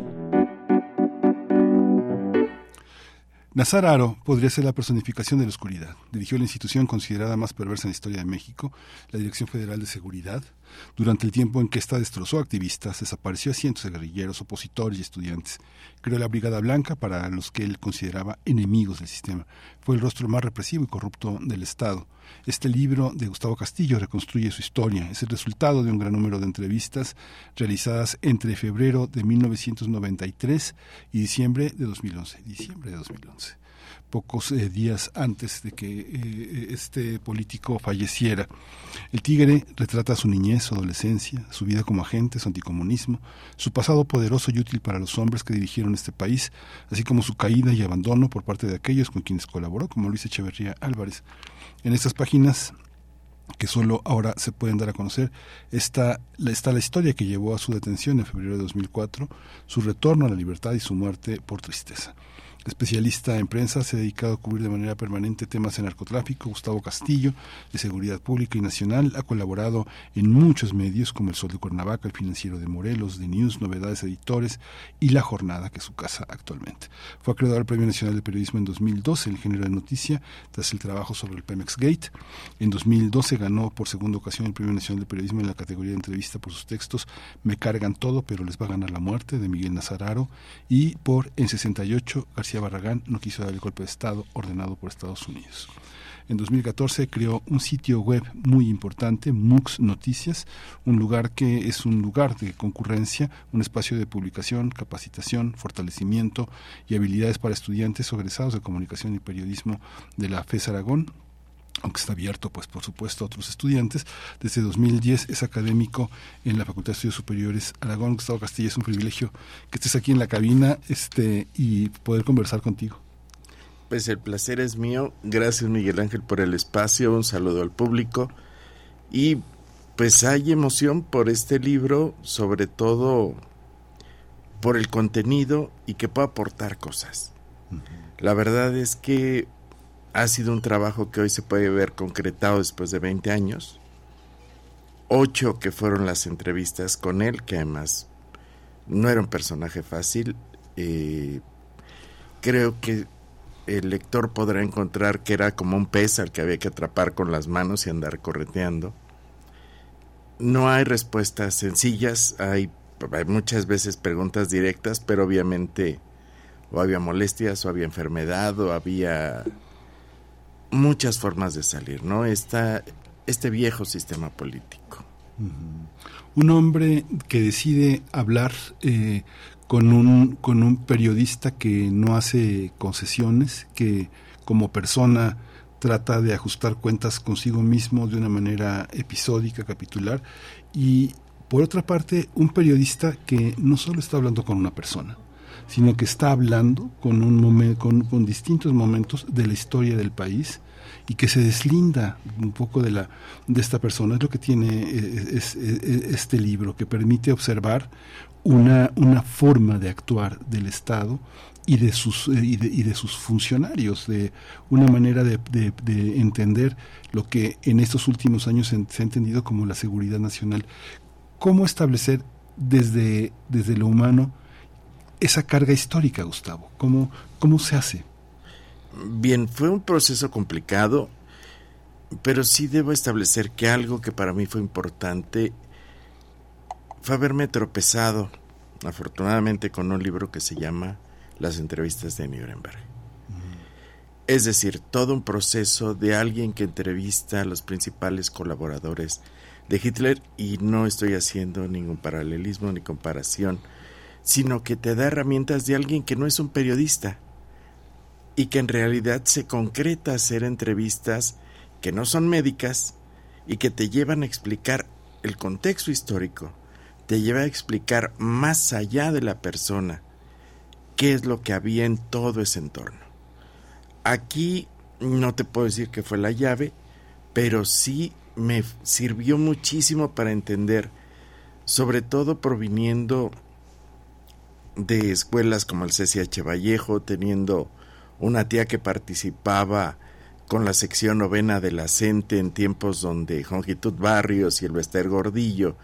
[SPEAKER 1] Nazar Aro podría ser la personificación de la oscuridad. Dirigió la institución considerada más perversa en la historia de México, la Dirección Federal de Seguridad, durante el tiempo en que ésta destrozó activistas, desapareció a cientos de guerrilleros, opositores y estudiantes. Creó la Brigada Blanca para los que él consideraba enemigos del sistema. Fue el rostro más represivo y corrupto del Estado. Este libro de Gustavo Castillo reconstruye su historia. Es el resultado de un gran número de entrevistas realizadas entre febrero de 1993 y diciembre de 2011. Diciembre de 2011. pocos eh, días antes de que eh, este político falleciera. El Tigre retrata su niñez, su adolescencia, su vida como agente, su anticomunismo, su pasado poderoso y útil para los hombres que dirigieron este país, así como su caída y abandono por parte de aquellos con quienes colaboró, como Luis Echeverría Álvarez. En estas páginas que solo ahora se pueden dar a conocer. Está, la historia que llevó a su detención en febrero de 2004, su retorno a la libertad y su muerte por tristeza. Especialista en prensa, se ha dedicado a cubrir de manera permanente temas de narcotráfico. Gustavo Castillo, de Seguridad Pública y Nacional, ha colaborado en muchos medios como El Sol de Cuernavaca, El Financiero de Morelos, The News, Novedades Editores y La Jornada, que es su casa actualmente. Fue acreedor al Premio Nacional de Periodismo en 2012, el género de noticia, tras el trabajo sobre el Pemex Gate. En 2012 ganó por segunda ocasión el Premio Nacional de Periodismo en la categoría de entrevista por sus textos Me cargan todo, pero les va a ganar la muerte, de Miguel Nazararo, y por En 68, García Barragán no quiso dar el golpe de Estado ordenado por Estados Unidos. En 2014 creó un sitio web muy importante, MUX Noticias, un lugar que es un lugar de concurrencia, un espacio de publicación, capacitación, fortalecimiento y habilidades para estudiantes egresados de comunicación y periodismo de la FES Aragón, aunque está abierto, pues por supuesto, a otros estudiantes. Desde 2010 es académico en la Facultad de Estudios Superiores Aragón, Gustavo Castilla. Es un privilegio que estés aquí en la cabina este, y poder conversar contigo.
[SPEAKER 27] Pues el placer es mío. Gracias Miguel Ángel por el espacio. Un saludo al público. Y pues hay emoción por este libro, sobre todo por el contenido y que pueda aportar cosas. La verdad es que ha sido un trabajo que hoy se puede ver concretado después de 20 años. Ocho que fueron las entrevistas con él, que además no era un personaje fácil. Eh, creo que el lector podrá encontrar que era como un pez al que había que atrapar con las manos y andar correteando. No hay respuestas sencillas, hay, hay muchas veces preguntas directas, pero obviamente o había molestias, o había enfermedad, o había muchas formas de salir, ¿no? Está este viejo sistema político.
[SPEAKER 1] Un hombre que decide hablar eh, con, un, con un periodista que no hace concesiones, que como persona trata de ajustar cuentas consigo mismo de una manera episódica, capitular, y por otra parte, un periodista que no solo está hablando con una persona, sino que está hablando con, un con, distintos momentos de la historia del país y que se deslinda un poco de, la, de esta persona. Es lo que tiene eh, es, este libro, que permite observar una, una forma de actuar del Estado y de sus eh, y de, sus funcionarios de una manera de, de, entender lo que en estos últimos años se, ha entendido como la seguridad nacional cómo establecer desde desde lo humano esa carga histórica, Gustavo? ¿Cómo, cómo se hace?
[SPEAKER 27] Bien, fue un proceso complicado, pero sí debo establecer que algo que para mí fue importante fue haberme tropezado, afortunadamente, con un libro que se llama Las entrevistas de Nuremberg. Es decir, todo un proceso de alguien que entrevista a los principales colaboradores de Hitler y no estoy haciendo ningún paralelismo ni comparación sino que te da herramientas de alguien que no es un periodista y que en realidad se concreta hacer entrevistas que no son médicas y que te llevan a explicar el contexto histórico, te lleva a explicar más allá de la persona qué es lo que había en todo ese entorno. Aquí no te puedo decir que fue la llave, pero sí me sirvió muchísimo para entender, sobre todo proviniendo de escuelas como el CCH Vallejo, teniendo una tía que participaba con la sección novena de la CENTE en tiempos donde Jongitud Barrios y el Bester Gordillo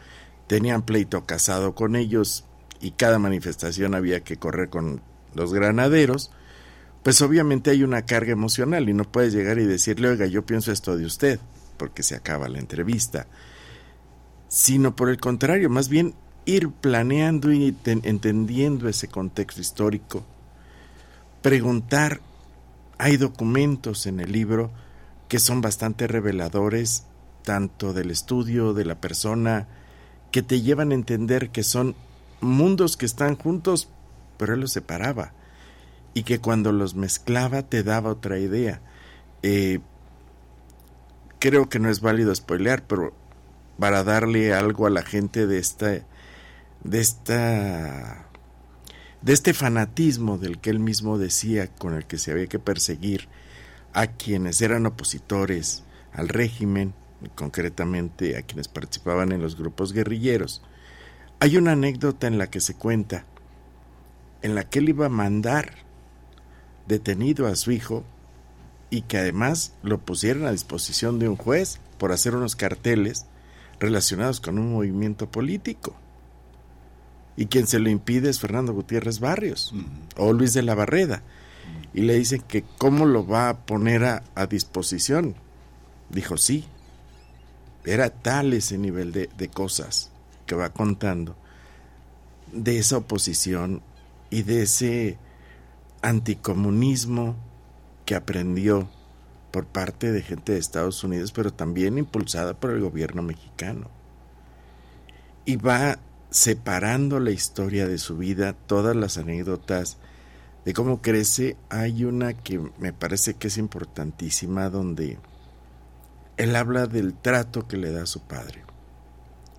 [SPEAKER 27] tenían pleito casado con ellos y cada manifestación había que correr con los granaderos, pues obviamente hay una carga emocional y no puedes llegar y decirle, oiga, yo pienso esto de usted, porque se acaba la entrevista, sino por el contrario, más bien ir planeando y entendiendo ese contexto histórico, preguntar, hay documentos en el libro que son bastante reveladores, tanto del estudio de la persona, que te llevan a entender que son mundos que están juntos, pero él los separaba. y que cuando los mezclaba te daba otra idea. Eh, creo que no es válido spoilear, pero para darle algo a la gente de esta de esta de este fanatismo del que él mismo decía con el que se había que perseguir a quienes eran opositores al régimen, concretamente a quienes participaban en los grupos guerrilleros. Hay una anécdota en la que se cuenta en la que él iba a mandar detenido a su hijo y que además lo pusieran a disposición de un juez por hacer unos carteles relacionados con un movimiento político. Y quien se lo impide es Fernando Gutiérrez Barrios o Luis de la Barreda. Y le dicen que cómo lo va a poner a, a disposición. Dijo sí. Era tal ese nivel de, de cosas que va contando de esa oposición y de ese anticomunismo que aprendió por parte de gente de Estados Unidos, pero también impulsada por el gobierno mexicano. Y va separando la historia de su vida, todas las anécdotas de cómo crece. Hay una que me parece que es importantísima, donde él habla del trato que le da a su padre.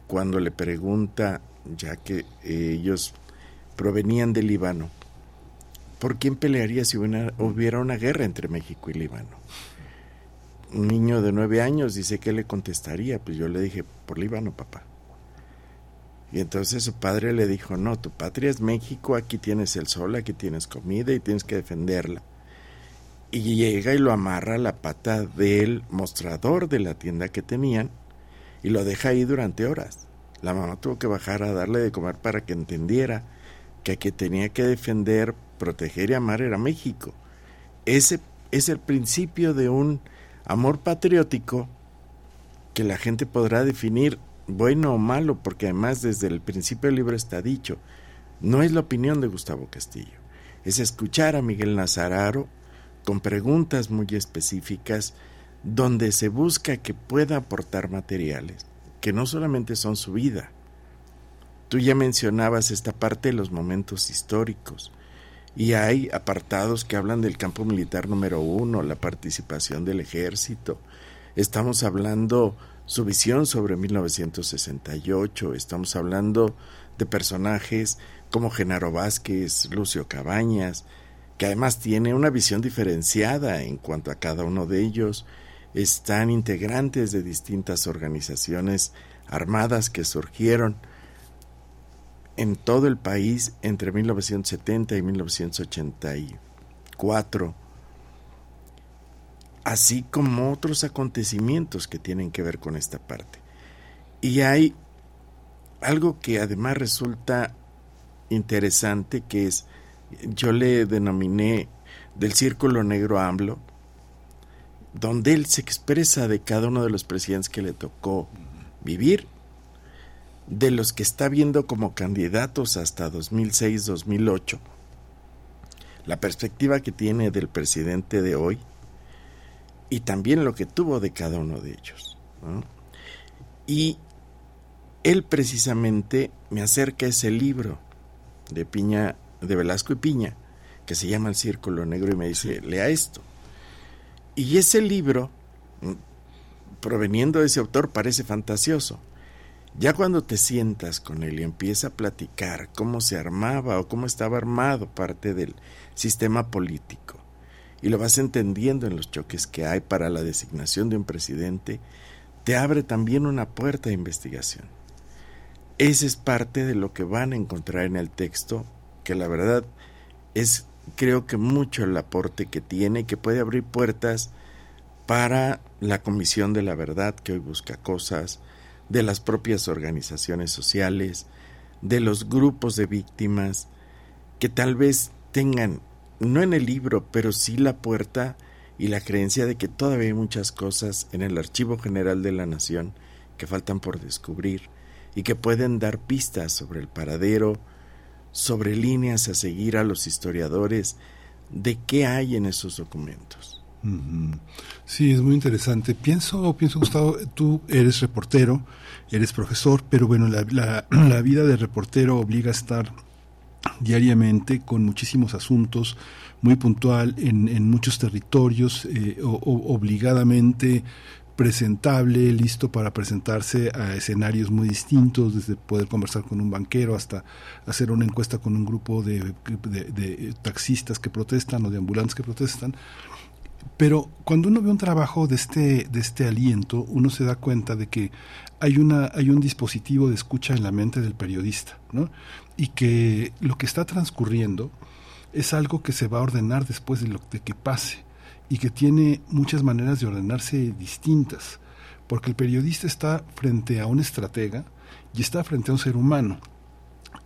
[SPEAKER 27] Cuando le pregunta, ya que ellos provenían del Líbano, ¿por quién pelearía si hubiera una guerra entre México y Líbano? Un niño de nueve años dice que le contestaría, pues yo le dije, por Líbano, papá. Y entonces su padre le dijo, no, tu patria es México, aquí tienes el sol, aquí tienes comida y tienes que defenderla. Y llega y lo amarra a la pata del mostrador de la tienda que tenían y lo deja ahí durante horas. La mamá tuvo que bajar a darle de comer para que entendiera que que tenía que defender, proteger y amar era México. Ese es el principio de un amor patriótico que la gente podrá definir bueno o malo, porque además desde el principio del libro está dicho, no es la opinión de Gustavo Castillo, es escuchar a Miguel Nazararo con preguntas muy específicas donde se busca que pueda aportar materiales que no solamente son su vida. Tú ya mencionabas esta parte de los momentos históricos y hay apartados que hablan del campo militar número uno, la participación del ejército. Estamos hablando su visión sobre 1968. Estamos hablando de personajes como Genaro Vázquez, Lucio Cabañas, que además tiene una visión diferenciada en cuanto a cada uno de ellos. Están integrantes de distintas organizaciones armadas que surgieron en todo el país entre 1970 y 1984 así como otros acontecimientos que tienen que ver con esta parte. Y hay algo que además resulta interesante, que es, yo le denominé del círculo negro AMLO, donde él se expresa de cada uno de los presidentes que le tocó vivir, de los que está viendo como candidatos hasta 2006-2008, la perspectiva que tiene del presidente de hoy, y también lo que tuvo de cada uno de ellos. Y él precisamente me acerca ese libro de Piña, de Velasco y Piña, que se llama El Círculo Negro, y me dice, lea esto. Y ese libro, mm, proveniendo de ese autor, parece fantasioso. Ya cuando te sientas con él y empieza a platicar cómo se armaba o cómo estaba armado parte del sistema político, y lo vas entendiendo en los choques que hay para la designación de un presidente, te abre también una puerta de investigación. Ese es parte de lo que van a encontrar en el texto, que la verdad es creo que mucho el aporte que tiene, que puede abrir puertas para la Comisión de la Verdad, que hoy busca cosas, de las propias organizaciones sociales, de los grupos de víctimas, que tal vez tengan no en el libro, pero sí la puerta y la creencia de que todavía hay muchas cosas en el Archivo General de la Nación que faltan por descubrir y que pueden dar pistas sobre el paradero, sobre líneas a seguir a los historiadores de qué hay en esos documentos.
[SPEAKER 1] Sí, es muy interesante. Pienso, pienso Gustavo, tú eres reportero, eres profesor, pero bueno, la, la, la vida de reportero obliga a estar diariamente con muchísimos asuntos, muy puntual en, en muchos territorios, eh, obligadamente presentable, listo para presentarse a escenarios muy distintos, desde poder conversar con un banquero hasta hacer una encuesta con un grupo de, de, taxistas que protestan o de ambulantes que protestan. Pero cuando uno ve un trabajo de este, de este aliento, uno se da cuenta de que hay, una, hay un dispositivo de escucha en la mente del periodista, ¿no? Y que lo que está transcurriendo es algo que se va a ordenar después de lo de que pase y que tiene muchas maneras de ordenarse distintas, porque el periodista está frente a un estratega y está frente a un ser humano.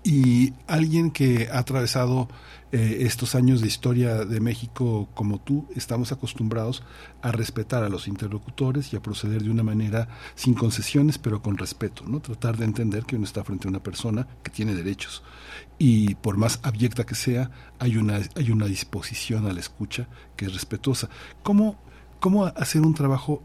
[SPEAKER 1] Y alguien que ha atravesado eh, estos años de historia de México como tú, estamos acostumbrados a respetar a los interlocutores y a proceder de una manera sin concesiones, pero con respeto, ¿no? Tratar de entender que uno está frente a una persona que tiene derechos y por más abyecta que sea, hay una, hay una disposición a la escucha que es respetuosa. ¿Cómo, cómo hacer un trabajo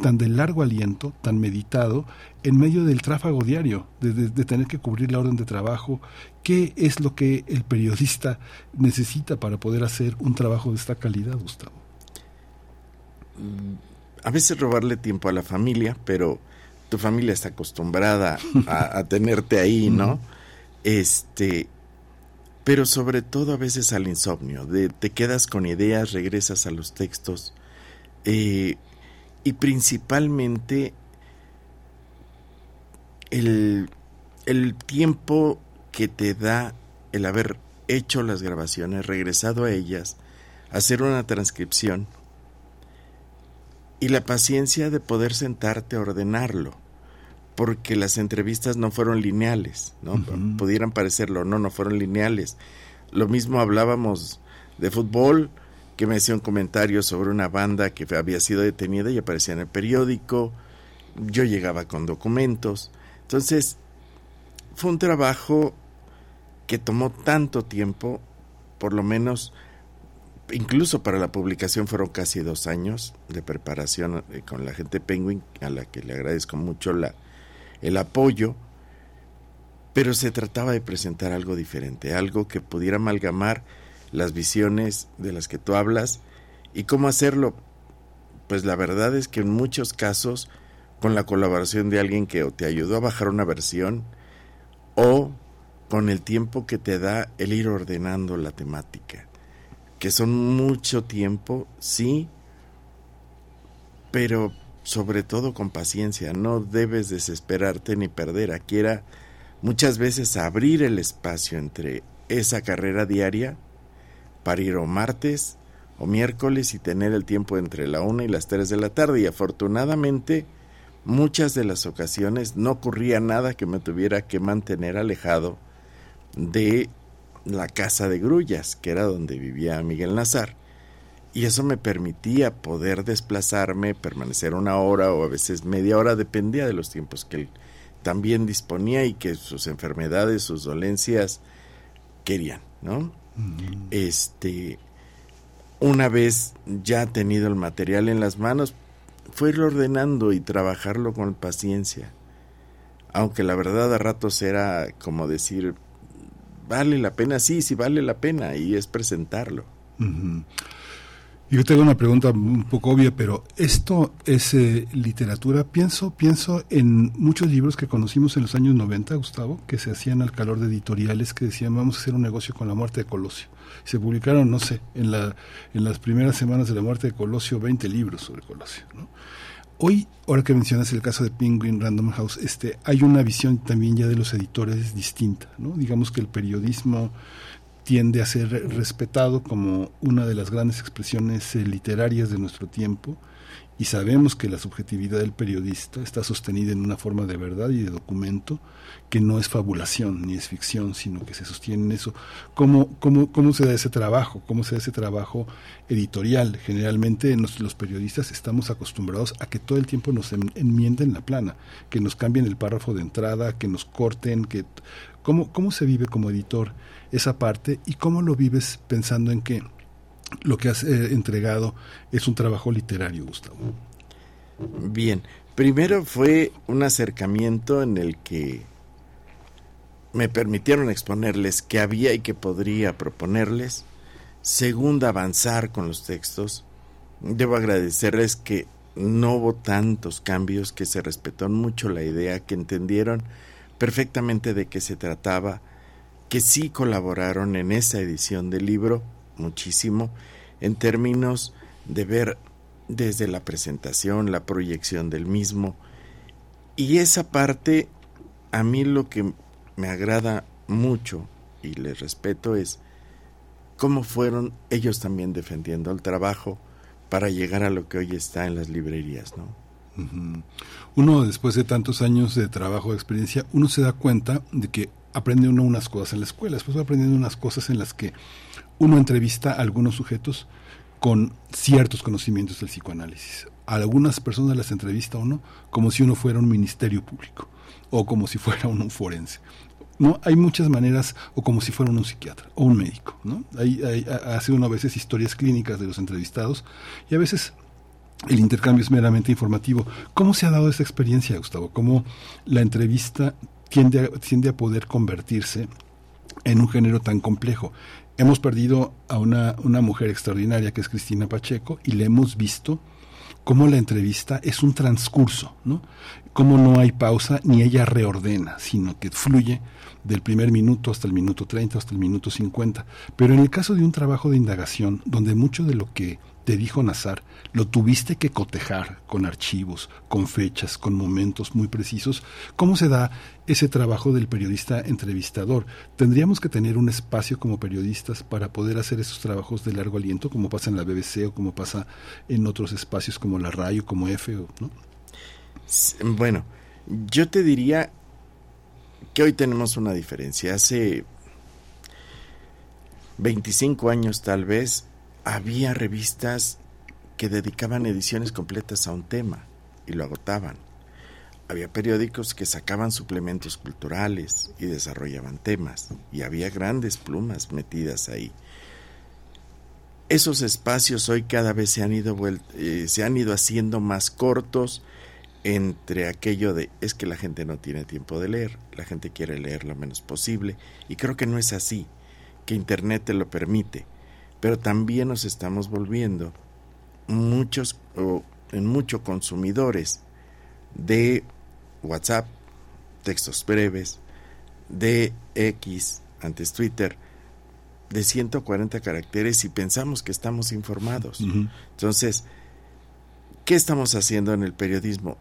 [SPEAKER 1] tan de largo aliento, tan meditado, en medio del tráfago diario, de, tener que cubrir la orden de trabajo? ¿Qué es lo que el periodista necesita para poder hacer un trabajo de esta calidad, Gustavo?
[SPEAKER 27] A veces robarle tiempo a la familia, pero tu familia está acostumbrada a, a tenerte ahí, ¿no? Este, pero sobre todo a veces al insomnio, de te quedas con ideas, regresas a los textos eh, y principalmente el, el tiempo que te da el haber hecho las grabaciones, regresado a ellas, hacer una transcripción y la paciencia de poder sentarte a ordenarlo porque las entrevistas no fueron lineales, ¿no? Pudieran parecerlo, no, no fueron lineales. Lo mismo hablábamos de fútbol, que me hacía un comentario sobre una banda que había sido detenida y aparecía en el periódico. Yo llegaba con documentos. Entonces, fue un trabajo que tomó tanto tiempo, por lo menos, incluso para la publicación fueron casi dos años de preparación eh, con la gente Penguin, a la que le agradezco mucho la, el apoyo, pero se trataba de presentar algo diferente, algo que pudiera amalgamar las visiones de las que tú hablas y cómo hacerlo. Pues la verdad es que en muchos casos con la colaboración de alguien que te ayudó a bajar una versión o con el tiempo que te da el ir ordenando la temática, que son mucho tiempo, sí, pero sobre todo con paciencia, no debes desesperarte ni perder. Aquí era muchas veces abrir el espacio entre esa carrera diaria para ir o martes o miércoles y tener el tiempo entre la una y las tres de la tarde. Y afortunadamente, muchas de las ocasiones no ocurría nada que me tuviera que mantener alejado de la casa de Grullas, que era donde vivía Miguel Nazar y eso me permitía poder desplazarme, permanecer una hora o a veces media hora, dependía de los tiempos que él también disponía y que sus enfermedades, sus dolencias querían, ¿no? Este, una vez ya tenido el material en las manos, fue irlo ordenando y trabajarlo con paciencia. Aunque la verdad a ratos era como decir, vale la pena, sí, sí vale la pena, y es presentarlo.
[SPEAKER 1] Yo tengo una pregunta un poco obvia, pero esto es eh, literatura. Pienso, pienso en muchos libros que conocimos en los años 90, Gustavo, que se hacían al calor de editoriales que decían vamos a hacer un negocio con la muerte de Colosio. Se publicaron, no sé, en, la, en las primeras semanas de la muerte de Colosio, 20 libros sobre Colosio. Hoy, ahora que mencionas el caso de Penguin Random House, este, hay una visión también ya de los editores distinta. ¿no? Digamos que el periodismo tiende a ser respetado como una de las grandes expresiones eh, literarias de nuestro tiempo y sabemos que la subjetividad del periodista está sostenida en una forma de verdad y de documento que no es fabulación ni es ficción, sino que se sostiene en eso. ¿Cómo, cómo, cómo se da ese trabajo? ¿Cómo se da ese trabajo editorial? Generalmente los periodistas estamos acostumbrados a que todo el tiempo nos enmienden la plana, que nos cambien el párrafo de entrada, que nos corten, que... ¿Cómo, cómo se vive como editor esa parte y cómo lo vives pensando en que lo que has eh, entregado es un trabajo literario, Gustavo.
[SPEAKER 27] Bien, primero fue un acercamiento en el que me permitieron exponerles qué había y qué podría proponerles. Segunda, avanzar con los textos. Debo agradecerles que no hubo tantos cambios, que se respetó mucho la idea, que entendieron perfectamente de qué se trataba, que sí colaboraron en esa edición del libro muchísimo en términos de ver desde la presentación, la proyección del mismo. Y esa parte, a mí lo que me agrada mucho y les respeto es cómo fueron ellos también defendiendo el trabajo para llegar a lo que hoy está en las librerías, ¿no?
[SPEAKER 1] Uno después de tantos años de trabajo, de experiencia, uno se da cuenta de que aprende uno unas cosas en la escuela, después va aprendiendo unas cosas en las que uno entrevista a algunos sujetos con ciertos conocimientos del psicoanálisis. A algunas personas las entrevista uno como si uno fuera un ministerio público o como si fuera un forense. ¿no? Hay muchas maneras, o como si fuera un psiquiatra o un médico, ¿no? Hay, hace uno a veces historias clínicas de los entrevistados y a veces el intercambio es meramente informativo. ¿Cómo se ha dado esa experiencia, Gustavo? ¿Cómo la entrevista tiende a, tiende a poder convertirse en un género tan complejo? Hemos perdido a una, una mujer extraordinaria que es Cristina Pacheco y le hemos visto cómo la entrevista es un transcurso, ¿no? Cómo no hay pausa ni ella reordena, sino que fluye del primer minuto hasta el minuto 30, hasta el minuto 50. Pero en el caso de un trabajo de indagación, donde mucho de lo que te dijo Nazar, lo tuviste que cotejar con archivos, con fechas, con momentos muy precisos. ¿Cómo se da ese trabajo del periodista entrevistador? ¿Tendríamos que tener un espacio como periodistas para poder hacer esos trabajos de largo aliento, como pasa en la BBC o como pasa en otros espacios como la radio, como F? ¿no?
[SPEAKER 27] Bueno, yo te diría que hoy tenemos una diferencia. Hace 25 años tal vez había revistas que dedicaban ediciones completas a un tema y lo agotaban. Había periódicos que sacaban suplementos culturales y desarrollaban temas y había grandes plumas metidas ahí. Esos espacios hoy cada vez se han ido, eh, se han ido haciendo más cortos entre aquello de es que la gente no tiene tiempo de leer, la gente quiere leer lo menos posible y creo que no es así, que Internet te lo permite pero también nos estamos volviendo muchos o en muchos consumidores de WhatsApp, textos breves, de X, antes Twitter, de 140 caracteres y pensamos que estamos informados. Entonces, ¿qué estamos haciendo en el periodismo?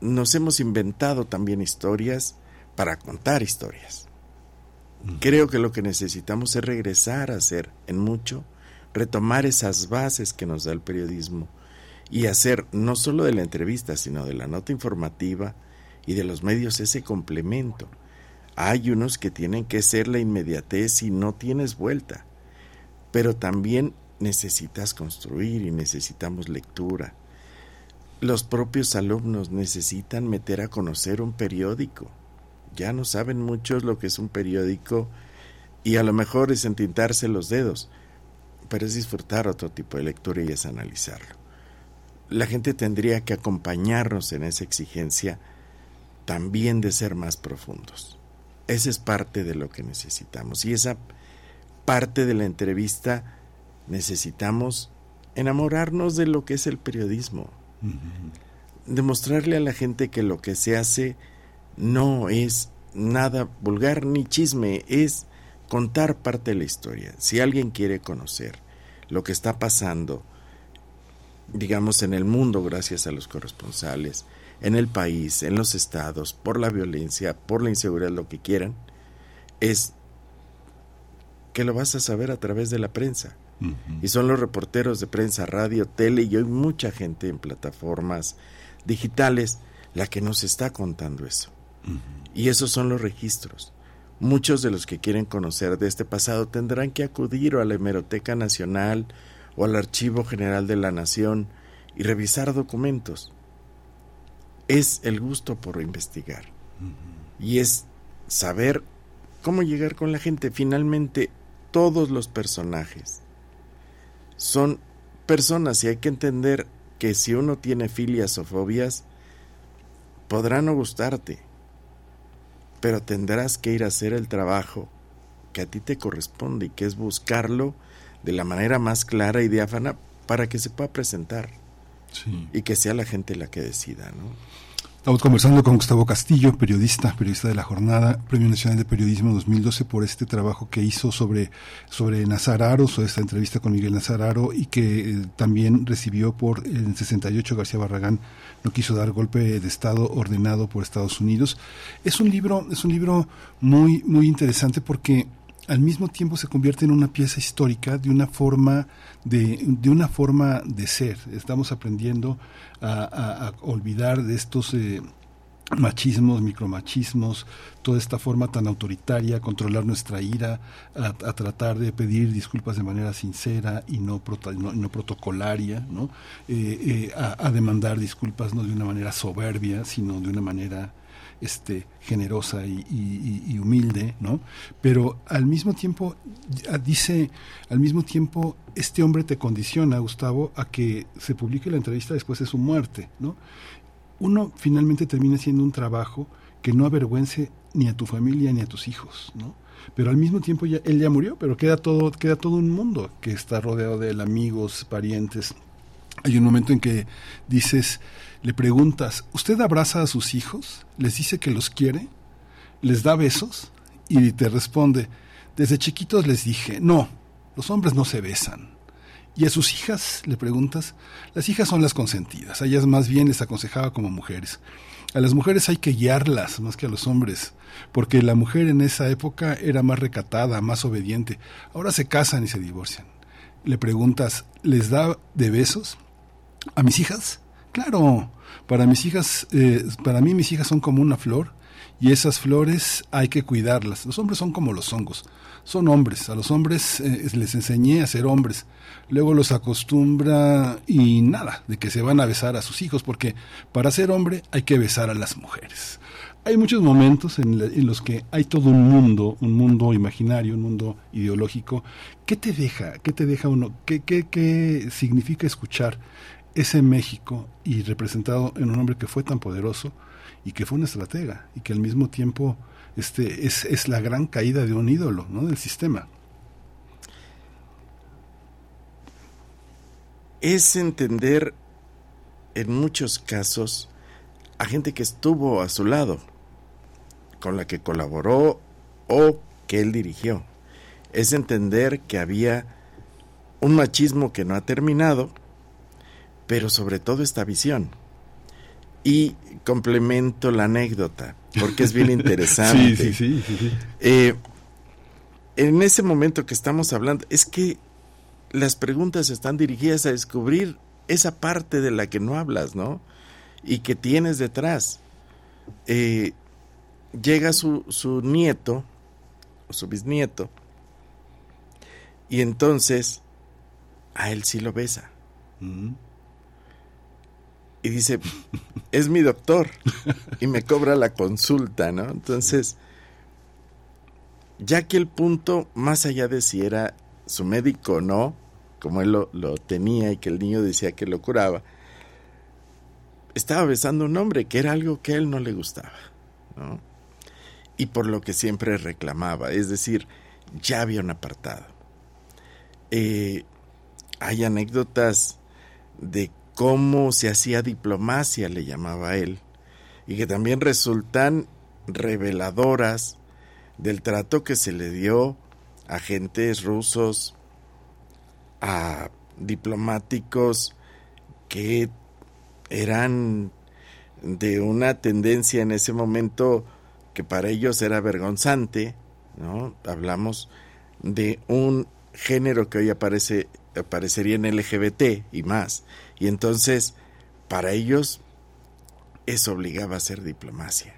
[SPEAKER 27] Nos hemos inventado también historias para contar historias. Creo que lo que necesitamos es regresar a hacer en mucho, retomar esas bases que nos da el periodismo y hacer no solo de la entrevista, sino de la nota informativa y de los medios ese complemento. Hay unos que tienen que ser la inmediatez y no tienes vuelta, pero también necesitas construir y necesitamos lectura. Los propios alumnos necesitan meter a conocer un periódico ya no saben muchos lo que es un periódico y a lo mejor es entintarse los dedos, pero es disfrutar otro tipo de lectura y es analizarlo. La gente tendría que acompañarnos en esa exigencia también de ser más profundos. Esa es parte de lo que necesitamos y esa parte de la entrevista necesitamos enamorarnos de lo que es el periodismo, demostrarle a la gente que lo que se hace no es nada vulgar ni chisme, es contar parte de la historia. Si alguien quiere conocer lo que está pasando, digamos, en el mundo gracias a los corresponsales, en el país, en los estados, por la violencia, por la inseguridad, lo que quieran, es que lo vas a saber a través de la prensa. Y son los reporteros de prensa, radio, tele y hoy mucha gente en plataformas digitales la que nos está contando eso. Y esos son los registros. Muchos de los que quieren conocer de este pasado tendrán que acudir a la Hemeroteca Nacional o al Archivo General de la Nación y revisar documentos. Es el gusto por investigar. Y es saber cómo llegar con la gente. Finalmente, todos los personajes son personas y hay que entender que si uno tiene filias o fobias, podrá no gustarte, pero tendrás que ir a hacer el trabajo que a ti te corresponde y que es buscarlo de la manera más clara y diáfana para que se pueda presentar y que sea la gente la que decida, ¿no?
[SPEAKER 1] Estamos conversando con Gustavo Castillo, periodista, periodista de la jornada, Premio Nacional de Periodismo 2012 por este trabajo que hizo sobre, sobre Nazararo, sobre esta entrevista con Miguel Nazararo y que eh, también recibió por en 68 García Barragán no quiso dar golpe de estado ordenado por Estados Unidos. Es un libro, es un libro muy, muy interesante porque al mismo tiempo se convierte en una pieza histórica de una forma de, de una forma de ser. Estamos aprendiendo a, olvidar de estos eh, machismos, micromachismos, toda esta forma tan autoritaria, controlar nuestra ira, a, tratar de pedir disculpas de manera sincera y no, no, protocolaria, ¿no? Eh, eh, a, demandar disculpas no de una manera soberbia, sino de una manera este, generosa y, humilde, ¿no? Pero al mismo tiempo, dice, al mismo tiempo, este hombre te condiciona, Gustavo, a que se publique la entrevista después de su muerte, ¿no? Uno finalmente termina siendo un trabajo que no avergüence ni a tu familia ni a tus hijos, ¿no? Pero al mismo tiempo ya, él ya murió, pero queda todo, queda todo un mundo que está rodeado de él, amigos, parientes. Hay un momento en que dices, le preguntas, ¿usted abraza a sus hijos? ¿Les dice que los quiere? ¿Les da besos? Y te responde, desde chiquitos les dije, no, los hombres no se besan. ¿Y a sus hijas? Le preguntas. Las hijas son las consentidas. A ellas más bien les aconsejaba como mujeres. A las mujeres hay que guiarlas más que a los hombres, porque la mujer en esa época era más recatada, más obediente. Ahora se casan y se divorcian. Le preguntas, ¿les da de besos? ¿A mis hijas? Claro, para mis hijas, eh, para mí mis hijas son como una flor y esas flores hay que cuidarlas. Los hombres son como los hongos, son hombres. A los hombres eh, les enseñé a ser hombres. Luego los acostumbra y nada, de que se van a besar a sus hijos, porque para ser hombre hay que besar a las mujeres. Hay muchos momentos en, los que hay todo un mundo, un mundo imaginario, un mundo ideológico. ¿Qué te deja? ¿Qué te deja uno? ¿Qué, qué, qué significa escuchar ese México y representado en un hombre que fue tan poderoso y que fue un estratega y que al mismo tiempo este, es, es la gran caída de un ídolo ¿no? del sistema.
[SPEAKER 27] Es entender en muchos casos a gente que estuvo a su lado, con la que colaboró o que él dirigió. Es entender que había un machismo que no ha terminado, pero sobre todo esta visión. Y complemento la anécdota, porque es bien interesante.
[SPEAKER 1] sí, sí, sí,
[SPEAKER 27] eh, en ese momento que estamos hablando, es que las preguntas están dirigidas a descubrir esa parte de la que no hablas, ¿no? Y que tienes detrás. Eh, llega su, su nieto, o su bisnieto, y entonces a él sí lo besa y dice, es mi doctor y me cobra la consulta, ¿no? Entonces, ya que el punto, más allá de si era su médico o no, como él lo, lo tenía y que el niño decía que lo curaba, estaba besando a un hombre, que era algo que a él no le gustaba, ¿no? Y por lo que siempre reclamaba, es decir, ya había un apartado. Eh, hay anécdotas de cómo se hacía diplomacia, le llamaba él, y que también resultan reveladoras del trato que se le dio a agentes rusos, a diplomáticos que eran de una tendencia en ese momento que para ellos era vergonzante, ¿no? Hablamos de un género que hoy aparece aparecería en LGBT y más, y entonces, para ellos, eso obligaba a hacer diplomacia.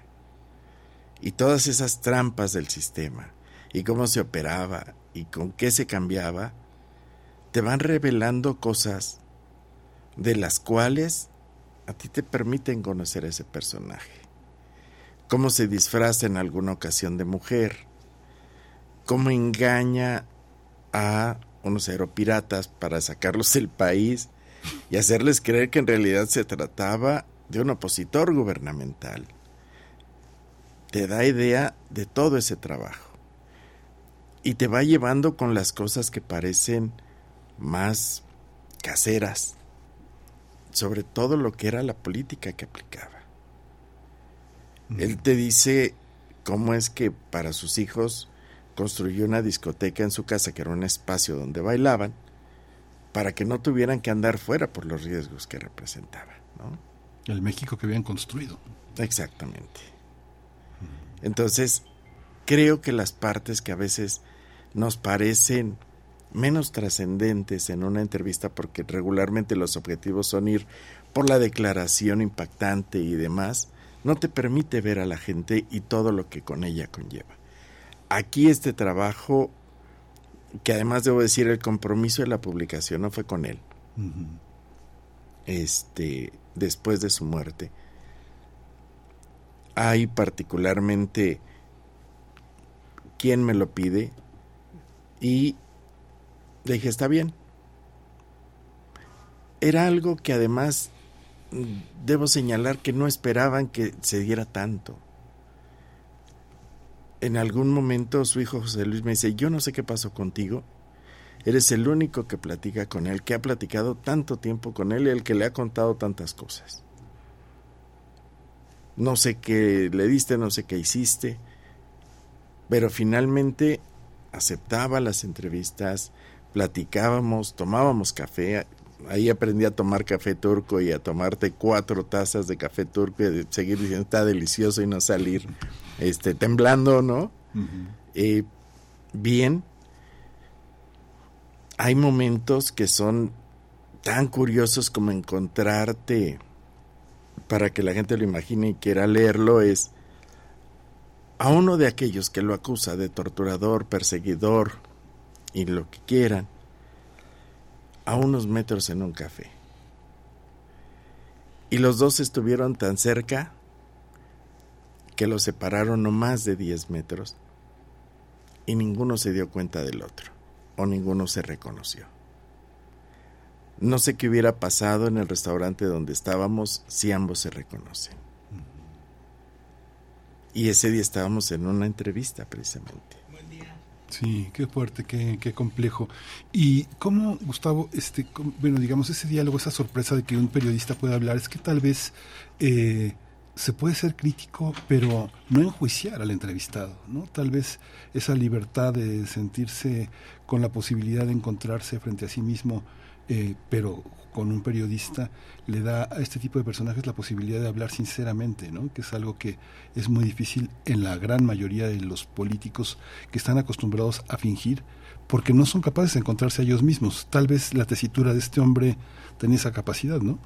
[SPEAKER 27] Y todas esas trampas del sistema, y cómo se operaba, y con qué se cambiaba, te van revelando cosas de las cuales a ti te permiten conocer a ese personaje. Cómo se disfraza en alguna ocasión de mujer, cómo engaña a unos aeropiratas para sacarlos del país y hacerles creer que en realidad se trataba de un opositor gubernamental. te da idea de todo ese trabajo. Y te va llevando con las cosas que parecen más caseras, sobre todo lo que era la política que aplicaba. Él te dice cómo es que para sus hijos construyó una discoteca en su casa, que era un espacio donde bailaban, para que no tuvieran que andar fuera por los riesgos que representaba. ¿no?
[SPEAKER 1] El México que habían construido.
[SPEAKER 27] Exactamente. Entonces, creo que las partes que a veces nos parecen menos trascendentes en una entrevista, porque regularmente los objetivos son ir por la declaración impactante y demás, no te permite ver a la gente y todo lo que con ella conlleva. Aquí este trabajo, que además debo decir, el compromiso de la publicación no fue con él. Este, después de su muerte. Hay particularmente quien me lo pide y le dije, está bien. Era algo que además debo señalar que no esperaban que se diera tanto. En algún momento su hijo José Luis me dice, yo no sé qué pasó contigo, eres el único que platica con él, que ha platicado tanto tiempo con él y el que le ha contado tantas cosas. No sé qué le diste, no sé qué hiciste, pero finalmente aceptaba las entrevistas, platicábamos, tomábamos café, ahí aprendí a tomar café turco y a tomarte cuatro tazas de café turco y seguir diciendo está delicioso y no salir este temblando, ¿no? Eh, bien, hay momentos que son tan curiosos como encontrarte para que la gente lo imagine y quiera leerlo es a uno de aquellos que lo acusa de torturador, perseguidor y lo que quieran a unos metros en un café. Y los dos estuvieron tan cerca que los separaron no más de 10 metros y ninguno se dio cuenta del otro o ninguno se reconoció. No sé qué hubiera pasado en el restaurante donde estábamos si ambos se reconocen. Y ese día estábamos en una entrevista precisamente.
[SPEAKER 1] Sí, qué fuerte, qué, qué complejo. Y cómo, Gustavo, este, bueno, digamos, ese diálogo, esa sorpresa de que un periodista pueda hablar, es que tal vez eh, se puede ser crítico, pero no enjuiciar al entrevistado, ¿no? Tal vez esa libertad de sentirse con la posibilidad de encontrarse frente a sí mismo, eh, pero con un periodista le da a este tipo de personajes la posibilidad de hablar sinceramente, ¿no? que es algo que es muy difícil en la gran mayoría de los políticos que están acostumbrados a fingir, porque no son capaces de encontrarse a ellos mismos. Tal vez la tesitura de este hombre tenía esa capacidad, ¿no?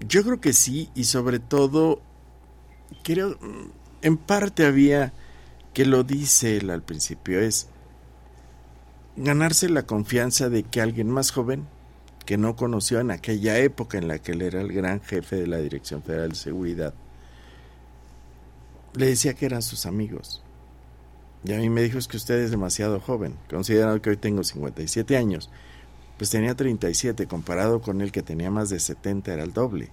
[SPEAKER 27] Yo creo que sí, y sobre todo, creo, en parte había que lo dice él al principio, es ganarse la confianza de que alguien más joven que no conoció en aquella época en la que él era el gran jefe de la Dirección Federal de Seguridad, le decía que eran sus amigos. Y a mí me dijo es que usted es demasiado joven, considerando que hoy tengo 57 años. Pues tenía 37, comparado con él que tenía más de 70, era el doble.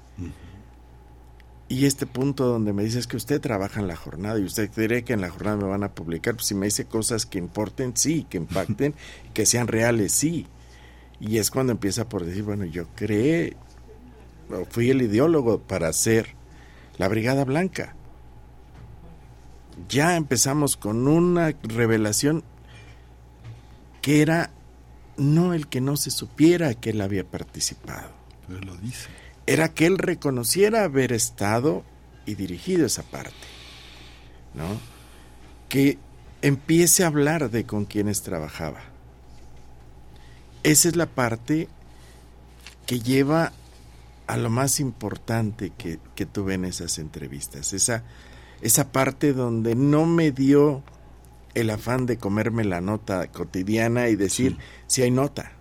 [SPEAKER 27] Y este punto donde me dice es que usted trabaja en la jornada y usted cree que en la jornada me van a publicar, pues si me dice cosas que importen, sí, que impacten, que sean reales, sí. Y es cuando empieza por decir, bueno, yo creé, fui el ideólogo para hacer la Brigada Blanca. Ya empezamos con una revelación que era no el que no se supiera que él había participado.
[SPEAKER 1] Pero lo dice.
[SPEAKER 27] Era que él reconociera haber estado y dirigido esa parte. ¿No? Que empiece a hablar de con quienes trabajaba esa es la parte que lleva a lo más importante que, tuve en esas entrevistas, esa, esa parte donde no me dio el afán de comerme la nota cotidiana y decir si hay nota.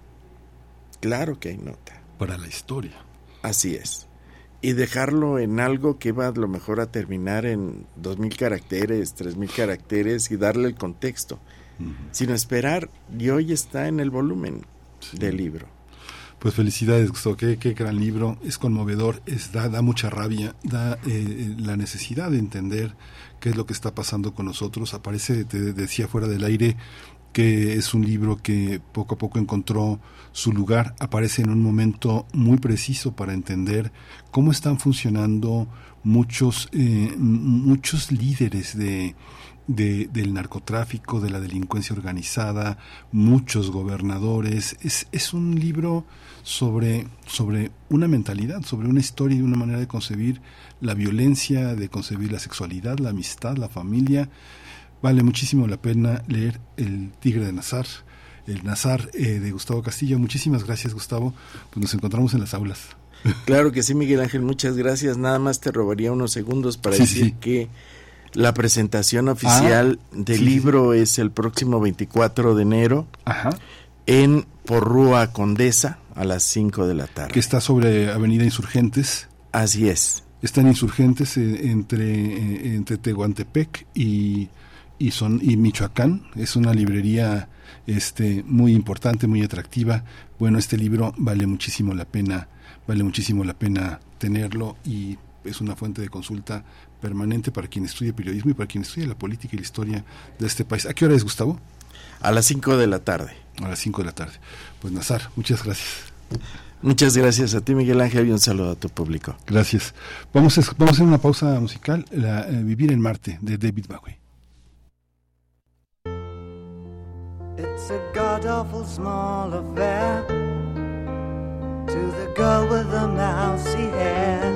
[SPEAKER 27] Claro que hay nota.
[SPEAKER 1] Para la historia.
[SPEAKER 27] Así es. Y dejarlo en algo que va a lo mejor a terminar en dos mil caracteres, tres mil caracteres y darle el contexto. Sino esperar, y hoy está en el volumen del libro.
[SPEAKER 1] Pues felicidades, Gustavo, qué, qué gran libro, es conmovedor, es, da, da mucha rabia, da eh, la necesidad de entender qué es lo que está pasando con nosotros. Aparece, te decía fuera del aire, que es un libro que poco a poco encontró su lugar, aparece en un momento muy preciso para entender cómo están funcionando muchos, eh, muchos líderes de, de, del narcotráfico, de la delincuencia organizada, muchos gobernadores. Es, es un libro sobre, sobre una mentalidad, sobre una historia y una manera de concebir la violencia, de concebir la sexualidad, la amistad, la familia. Vale muchísimo la pena leer El Tigre de Nazar, el Nazar eh, de Gustavo Castillo. Muchísimas gracias, Gustavo. Pues nos encontramos en las aulas.
[SPEAKER 27] Claro que sí, Miguel Ángel, muchas gracias. Nada más te robaría unos segundos para decir que la presentación oficial ah, del libro es el próximo 24 de enero en Porrúa Condesa a las 5 de la tarde.
[SPEAKER 1] Que está sobre Avenida Insurgentes.
[SPEAKER 27] Así es.
[SPEAKER 1] Están Insurgentes entre, eh, entre Tehuantepec y, y, son, y Michoacán. Es una librería este, muy importante, muy atractiva. Bueno, este libro vale muchísimo la pena, vale muchísimo la pena tenerlo y es una fuente de consulta permanente para quien estudia periodismo y para quien estudia la política y la historia de este país. ¿A qué hora es, Gustavo?
[SPEAKER 27] A las 5 de la tarde.
[SPEAKER 1] A las 5 de la tarde. Pues Nazar, muchas gracias.
[SPEAKER 27] Muchas gracias a ti, Miguel Ángel, y un saludo a tu público.
[SPEAKER 1] Gracias. Vamos a, vamos a hacer una pausa musical, la, eh, Vivir en Marte, de David Bowie. It's a god-awful small affair To the girl with the mousy hair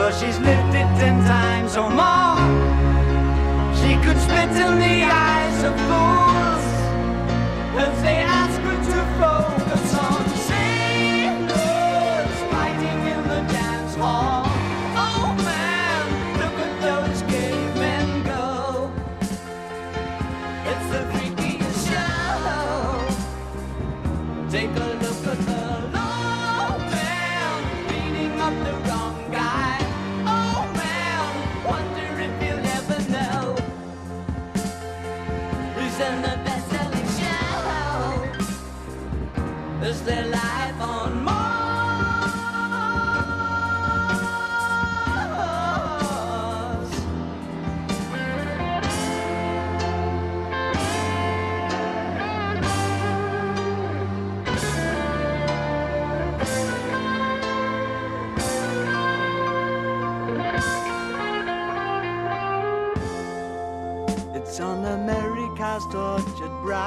[SPEAKER 1] but she's lived it ten times or more. She could spit in the eyes of fools if they ask her to focus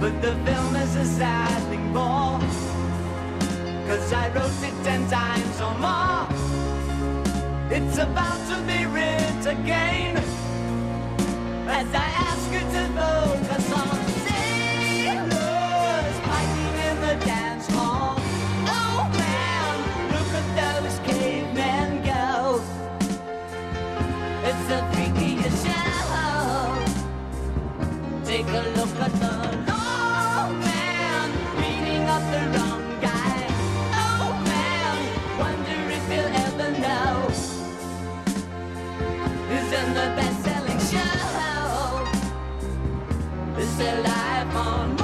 [SPEAKER 2] But the film is a sad thing more. Cause I wrote it ten times or more. It's about to be writ again. As I ask you to focus on sailors fighting in the dance hall. Oh man, look at those cavemen go. It's the freakiest show. Take a alive life on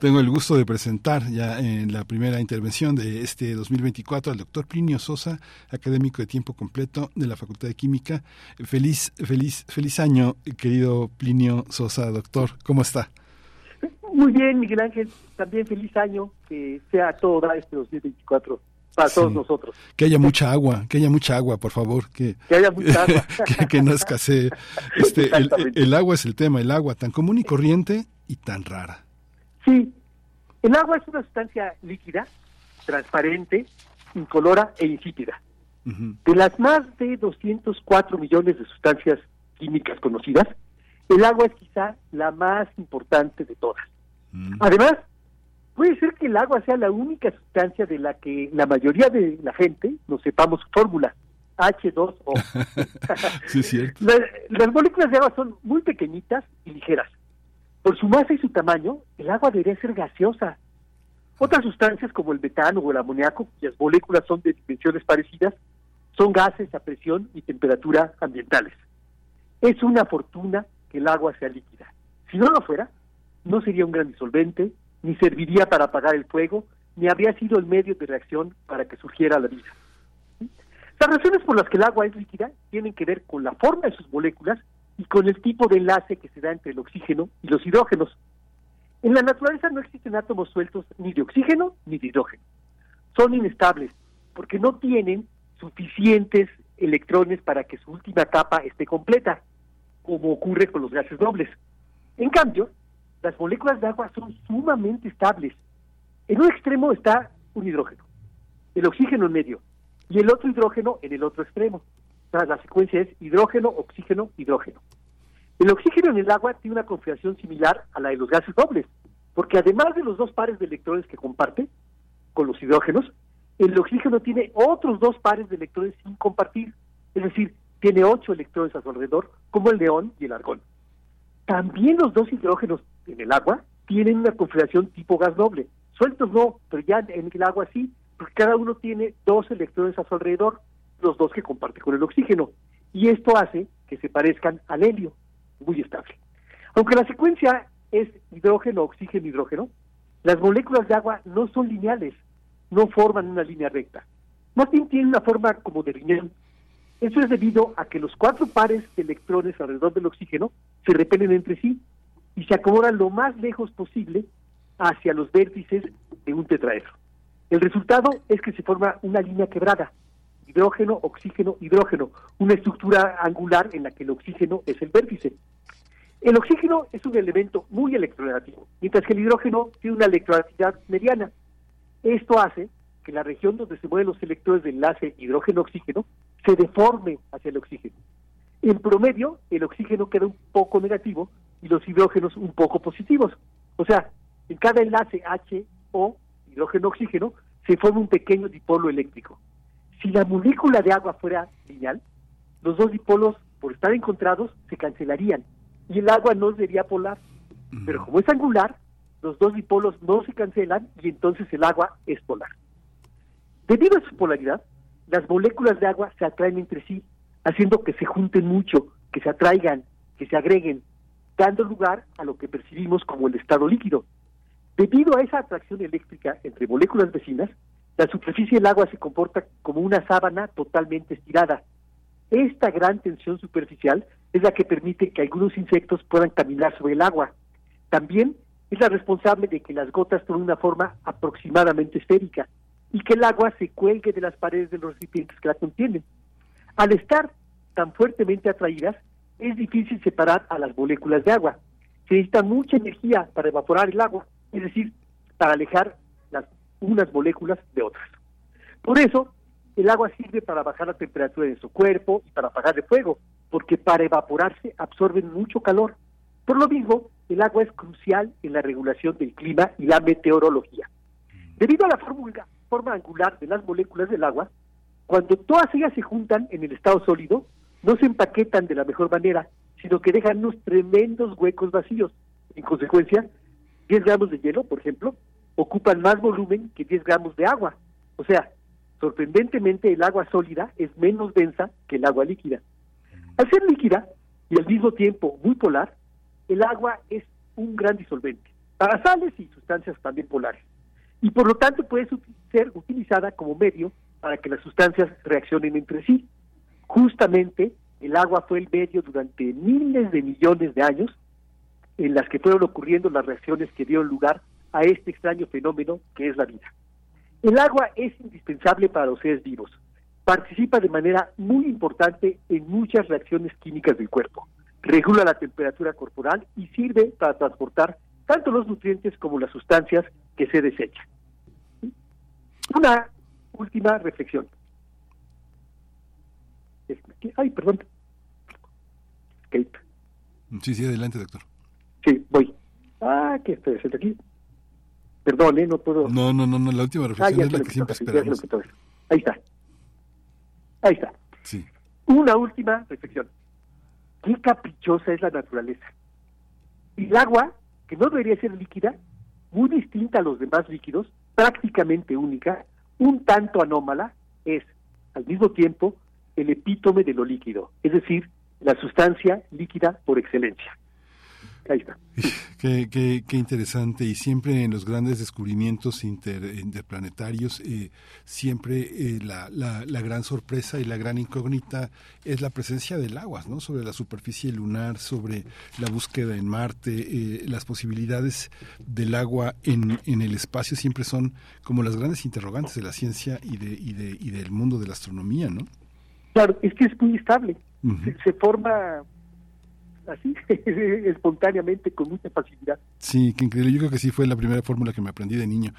[SPEAKER 1] Tengo el gusto de presentar ya en la primera intervención de este 2024 al doctor Plinio Sosa, académico de tiempo completo de la Facultad de Química. Feliz, feliz, feliz año, querido Plinio Sosa, doctor. ¿Cómo está?
[SPEAKER 28] Muy bien, Miguel Ángel. También feliz año, que sea todo este 2024 para todos nosotros.
[SPEAKER 1] Que haya mucha agua, que haya mucha agua, por favor. Que,
[SPEAKER 28] que haya mucha agua.
[SPEAKER 1] que, no escasee. Este, el, el agua es el tema, el agua tan común y corriente y tan rara.
[SPEAKER 28] Sí, el agua es una sustancia líquida, transparente, incolora e insípida. De las más de 204 millones de sustancias químicas conocidas, el agua es quizá la más importante de todas. Además, puede ser que el agua sea la única sustancia de la que la mayoría de la gente no sepamos su fórmula, H2O.
[SPEAKER 1] sí, cierto.
[SPEAKER 28] las moléculas de agua son muy pequeñitas y ligeras. Por su masa y su tamaño, el agua debería ser gaseosa. Otras sustancias como el metano o el amoníaco, cuyas moléculas son de dimensiones parecidas, son gases a presión y temperatura ambientales. Es una fortuna que el agua sea líquida. Si no lo fuera, no sería un gran disolvente, ni serviría para apagar el fuego, ni habría sido el medio de reacción para que surgiera la vida. Las razones por las que el agua es líquida tienen que ver con la forma de sus moléculas y con el tipo de enlace que se da entre el oxígeno y los hidrógenos. En la naturaleza no existen átomos sueltos ni de oxígeno ni de hidrógeno. Son inestables porque no tienen suficientes electrones para que su última capa esté completa, como ocurre con los gases dobles. En cambio, las moléculas de agua son sumamente estables. En un extremo está un hidrógeno, el oxígeno en medio, y el otro hidrógeno en el otro extremo la secuencia es hidrógeno, oxígeno, hidrógeno. El oxígeno en el agua tiene una configuración similar a la de los gases dobles, porque además de los dos pares de electrones que comparte con los hidrógenos, el oxígeno tiene otros dos pares de electrones sin compartir, es decir, tiene ocho electrones a su alrededor, como el neón y el argón. También los dos hidrógenos en el agua tienen una configuración tipo gas doble. Sueltos no, pero ya en el agua sí, porque cada uno tiene dos electrones a su alrededor los dos que comparte con el oxígeno. Y esto hace que se parezcan al helio, muy estable. Aunque la secuencia es hidrógeno, oxígeno, hidrógeno, las moléculas de agua no son lineales, no forman una línea recta. Más bien tienen una forma como de riñón. Eso es debido a que los cuatro pares de electrones alrededor del oxígeno se repelen entre sí y se acomodan lo más lejos posible hacia los vértices de un tetraedro. El resultado es que se forma una línea quebrada, hidrógeno, oxígeno, hidrógeno, una estructura angular en la que el oxígeno es el vértice. El oxígeno es un elemento muy electronegativo, mientras que el hidrógeno tiene una electronegatividad mediana. Esto hace que la región donde se mueven los electrones del enlace hidrógeno-oxígeno se deforme hacia el oxígeno. En promedio, el oxígeno queda un poco negativo y los hidrógenos un poco positivos. O sea, en cada enlace H o hidrógeno-oxígeno se forma un pequeño dipolo eléctrico. Si la molécula de agua fuera lineal, los dos dipolos, por estar encontrados, se cancelarían y el agua no sería polar. Pero como es angular, los dos dipolos no se cancelan y entonces el agua es polar. Debido a su polaridad, las moléculas de agua se atraen entre sí, haciendo que se junten mucho, que se atraigan, que se agreguen, dando lugar a lo que percibimos como el estado líquido. Debido a esa atracción eléctrica entre moléculas vecinas, la superficie del agua se comporta como una sábana totalmente estirada. Esta gran tensión superficial es la que permite que algunos insectos puedan caminar sobre el agua. También es la responsable de que las gotas tomen una forma aproximadamente esférica y que el agua se cuelgue de las paredes de los recipientes que la contienen. Al estar tan fuertemente atraídas, es difícil separar a las moléculas de agua. Se necesita mucha energía para evaporar el agua, es decir, para alejar unas moléculas de otras. Por eso, el agua sirve para bajar la temperatura de su cuerpo y para apagar el fuego, porque para evaporarse absorben mucho calor. Por lo mismo, el agua es crucial en la regulación del clima y la meteorología. Debido a la forma angular de las moléculas del agua, Cuando todas ellas se juntan en el estado sólido, no se empaquetan de la mejor manera, sino que dejan unos tremendos huecos vacíos. En consecuencia, 10 gramos de hielo, por ejemplo, ocupan más volumen que 10 gramos de agua. O sea, sorprendentemente el agua sólida es menos densa que el agua líquida. Al ser líquida y al mismo tiempo muy polar, el agua es un gran disolvente para sales y sustancias también polares. Y por lo tanto puede ser utilizada como medio para que las sustancias reaccionen entre sí. Justamente el agua fue el medio durante miles de millones de años en las que fueron ocurriendo las reacciones que dieron lugar a este extraño fenómeno que es la vida. El agua es indispensable para los seres vivos. Participa de manera muy importante en muchas reacciones químicas del cuerpo. Regula la temperatura corporal y sirve para transportar tanto los nutrientes como las sustancias que se desechan. Una última reflexión. Ay, perdón. Escape.
[SPEAKER 1] Sí, sí, adelante, doctor.
[SPEAKER 28] Sí, voy. Ah, que estoy aquí. Perdón, ¿eh? No puedo.
[SPEAKER 1] No, no, no, no la última reflexión ah, es la que siempre esperamos.
[SPEAKER 28] Ahí está. Ahí está.
[SPEAKER 1] Sí.
[SPEAKER 28] Una última reflexión. Qué caprichosa es la naturaleza. Y el agua, que no debería ser líquida, muy distinta a los demás líquidos, prácticamente única, un tanto anómala, es al mismo tiempo el epítome de lo líquido, es decir, la sustancia líquida por excelencia. Ahí está.
[SPEAKER 1] Qué, qué, interesante. Y siempre en los grandes descubrimientos interplanetarios, eh, siempre eh, la, la, gran sorpresa y la gran incógnita es la presencia del agua, ¿no? Sobre la superficie lunar, sobre la búsqueda en Marte, eh, las posibilidades del agua en, en el espacio siempre son como las grandes interrogantes de la ciencia y, de, y, de, y del mundo de la astronomía, ¿no?
[SPEAKER 28] Claro, es que es muy estable. se forma así, espontáneamente, con mucha facilidad.
[SPEAKER 1] Sí, que increíble. Yo creo que sí fue la primera fórmula que me aprendí de niño.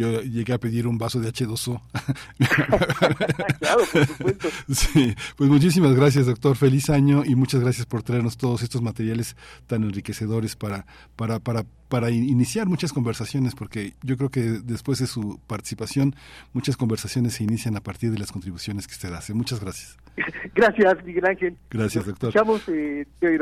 [SPEAKER 1] Yo llegué a pedir un vaso de H2O.
[SPEAKER 28] claro, por supuesto.
[SPEAKER 1] Sí, pues muchísimas gracias, doctor. Feliz año y muchas gracias por traernos todos estos materiales tan enriquecedores para, para, para, para iniciar muchas conversaciones, porque yo creo que después de su participación, muchas conversaciones se inician a partir de las contribuciones que usted hace. Muchas gracias.
[SPEAKER 28] Gracias, Miguel Ángel.
[SPEAKER 1] Gracias, doctor.
[SPEAKER 28] Escuchamos eh, de hoy.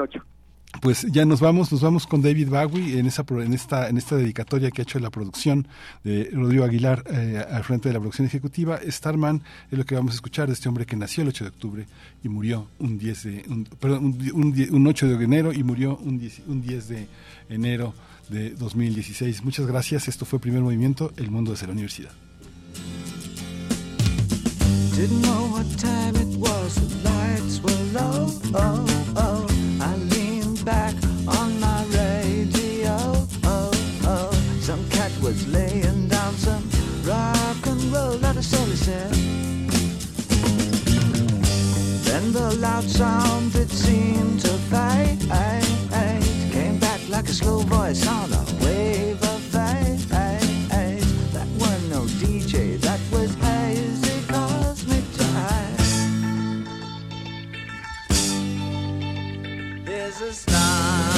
[SPEAKER 1] Pues ya nos vamos, nos vamos con David Bowie en esa en esta en esta dedicatoria que ha hecho la producción de Rodrigo Aguilar eh, al frente de la producción ejecutiva. Starman es lo que vamos a escuchar de este hombre que nació el 8 de octubre y murió un 10 de un, perdón, un, un, 8 de enero y murió un 10, un 10 de enero de 2016. Muchas gracias. Esto fue Primer Movimiento, El Mundo desde la Universidad. and the loud sound that seemed to fade came back like a slow voice on a wave of fate. That were no DJ, that was hazy cosmic time. There's a star.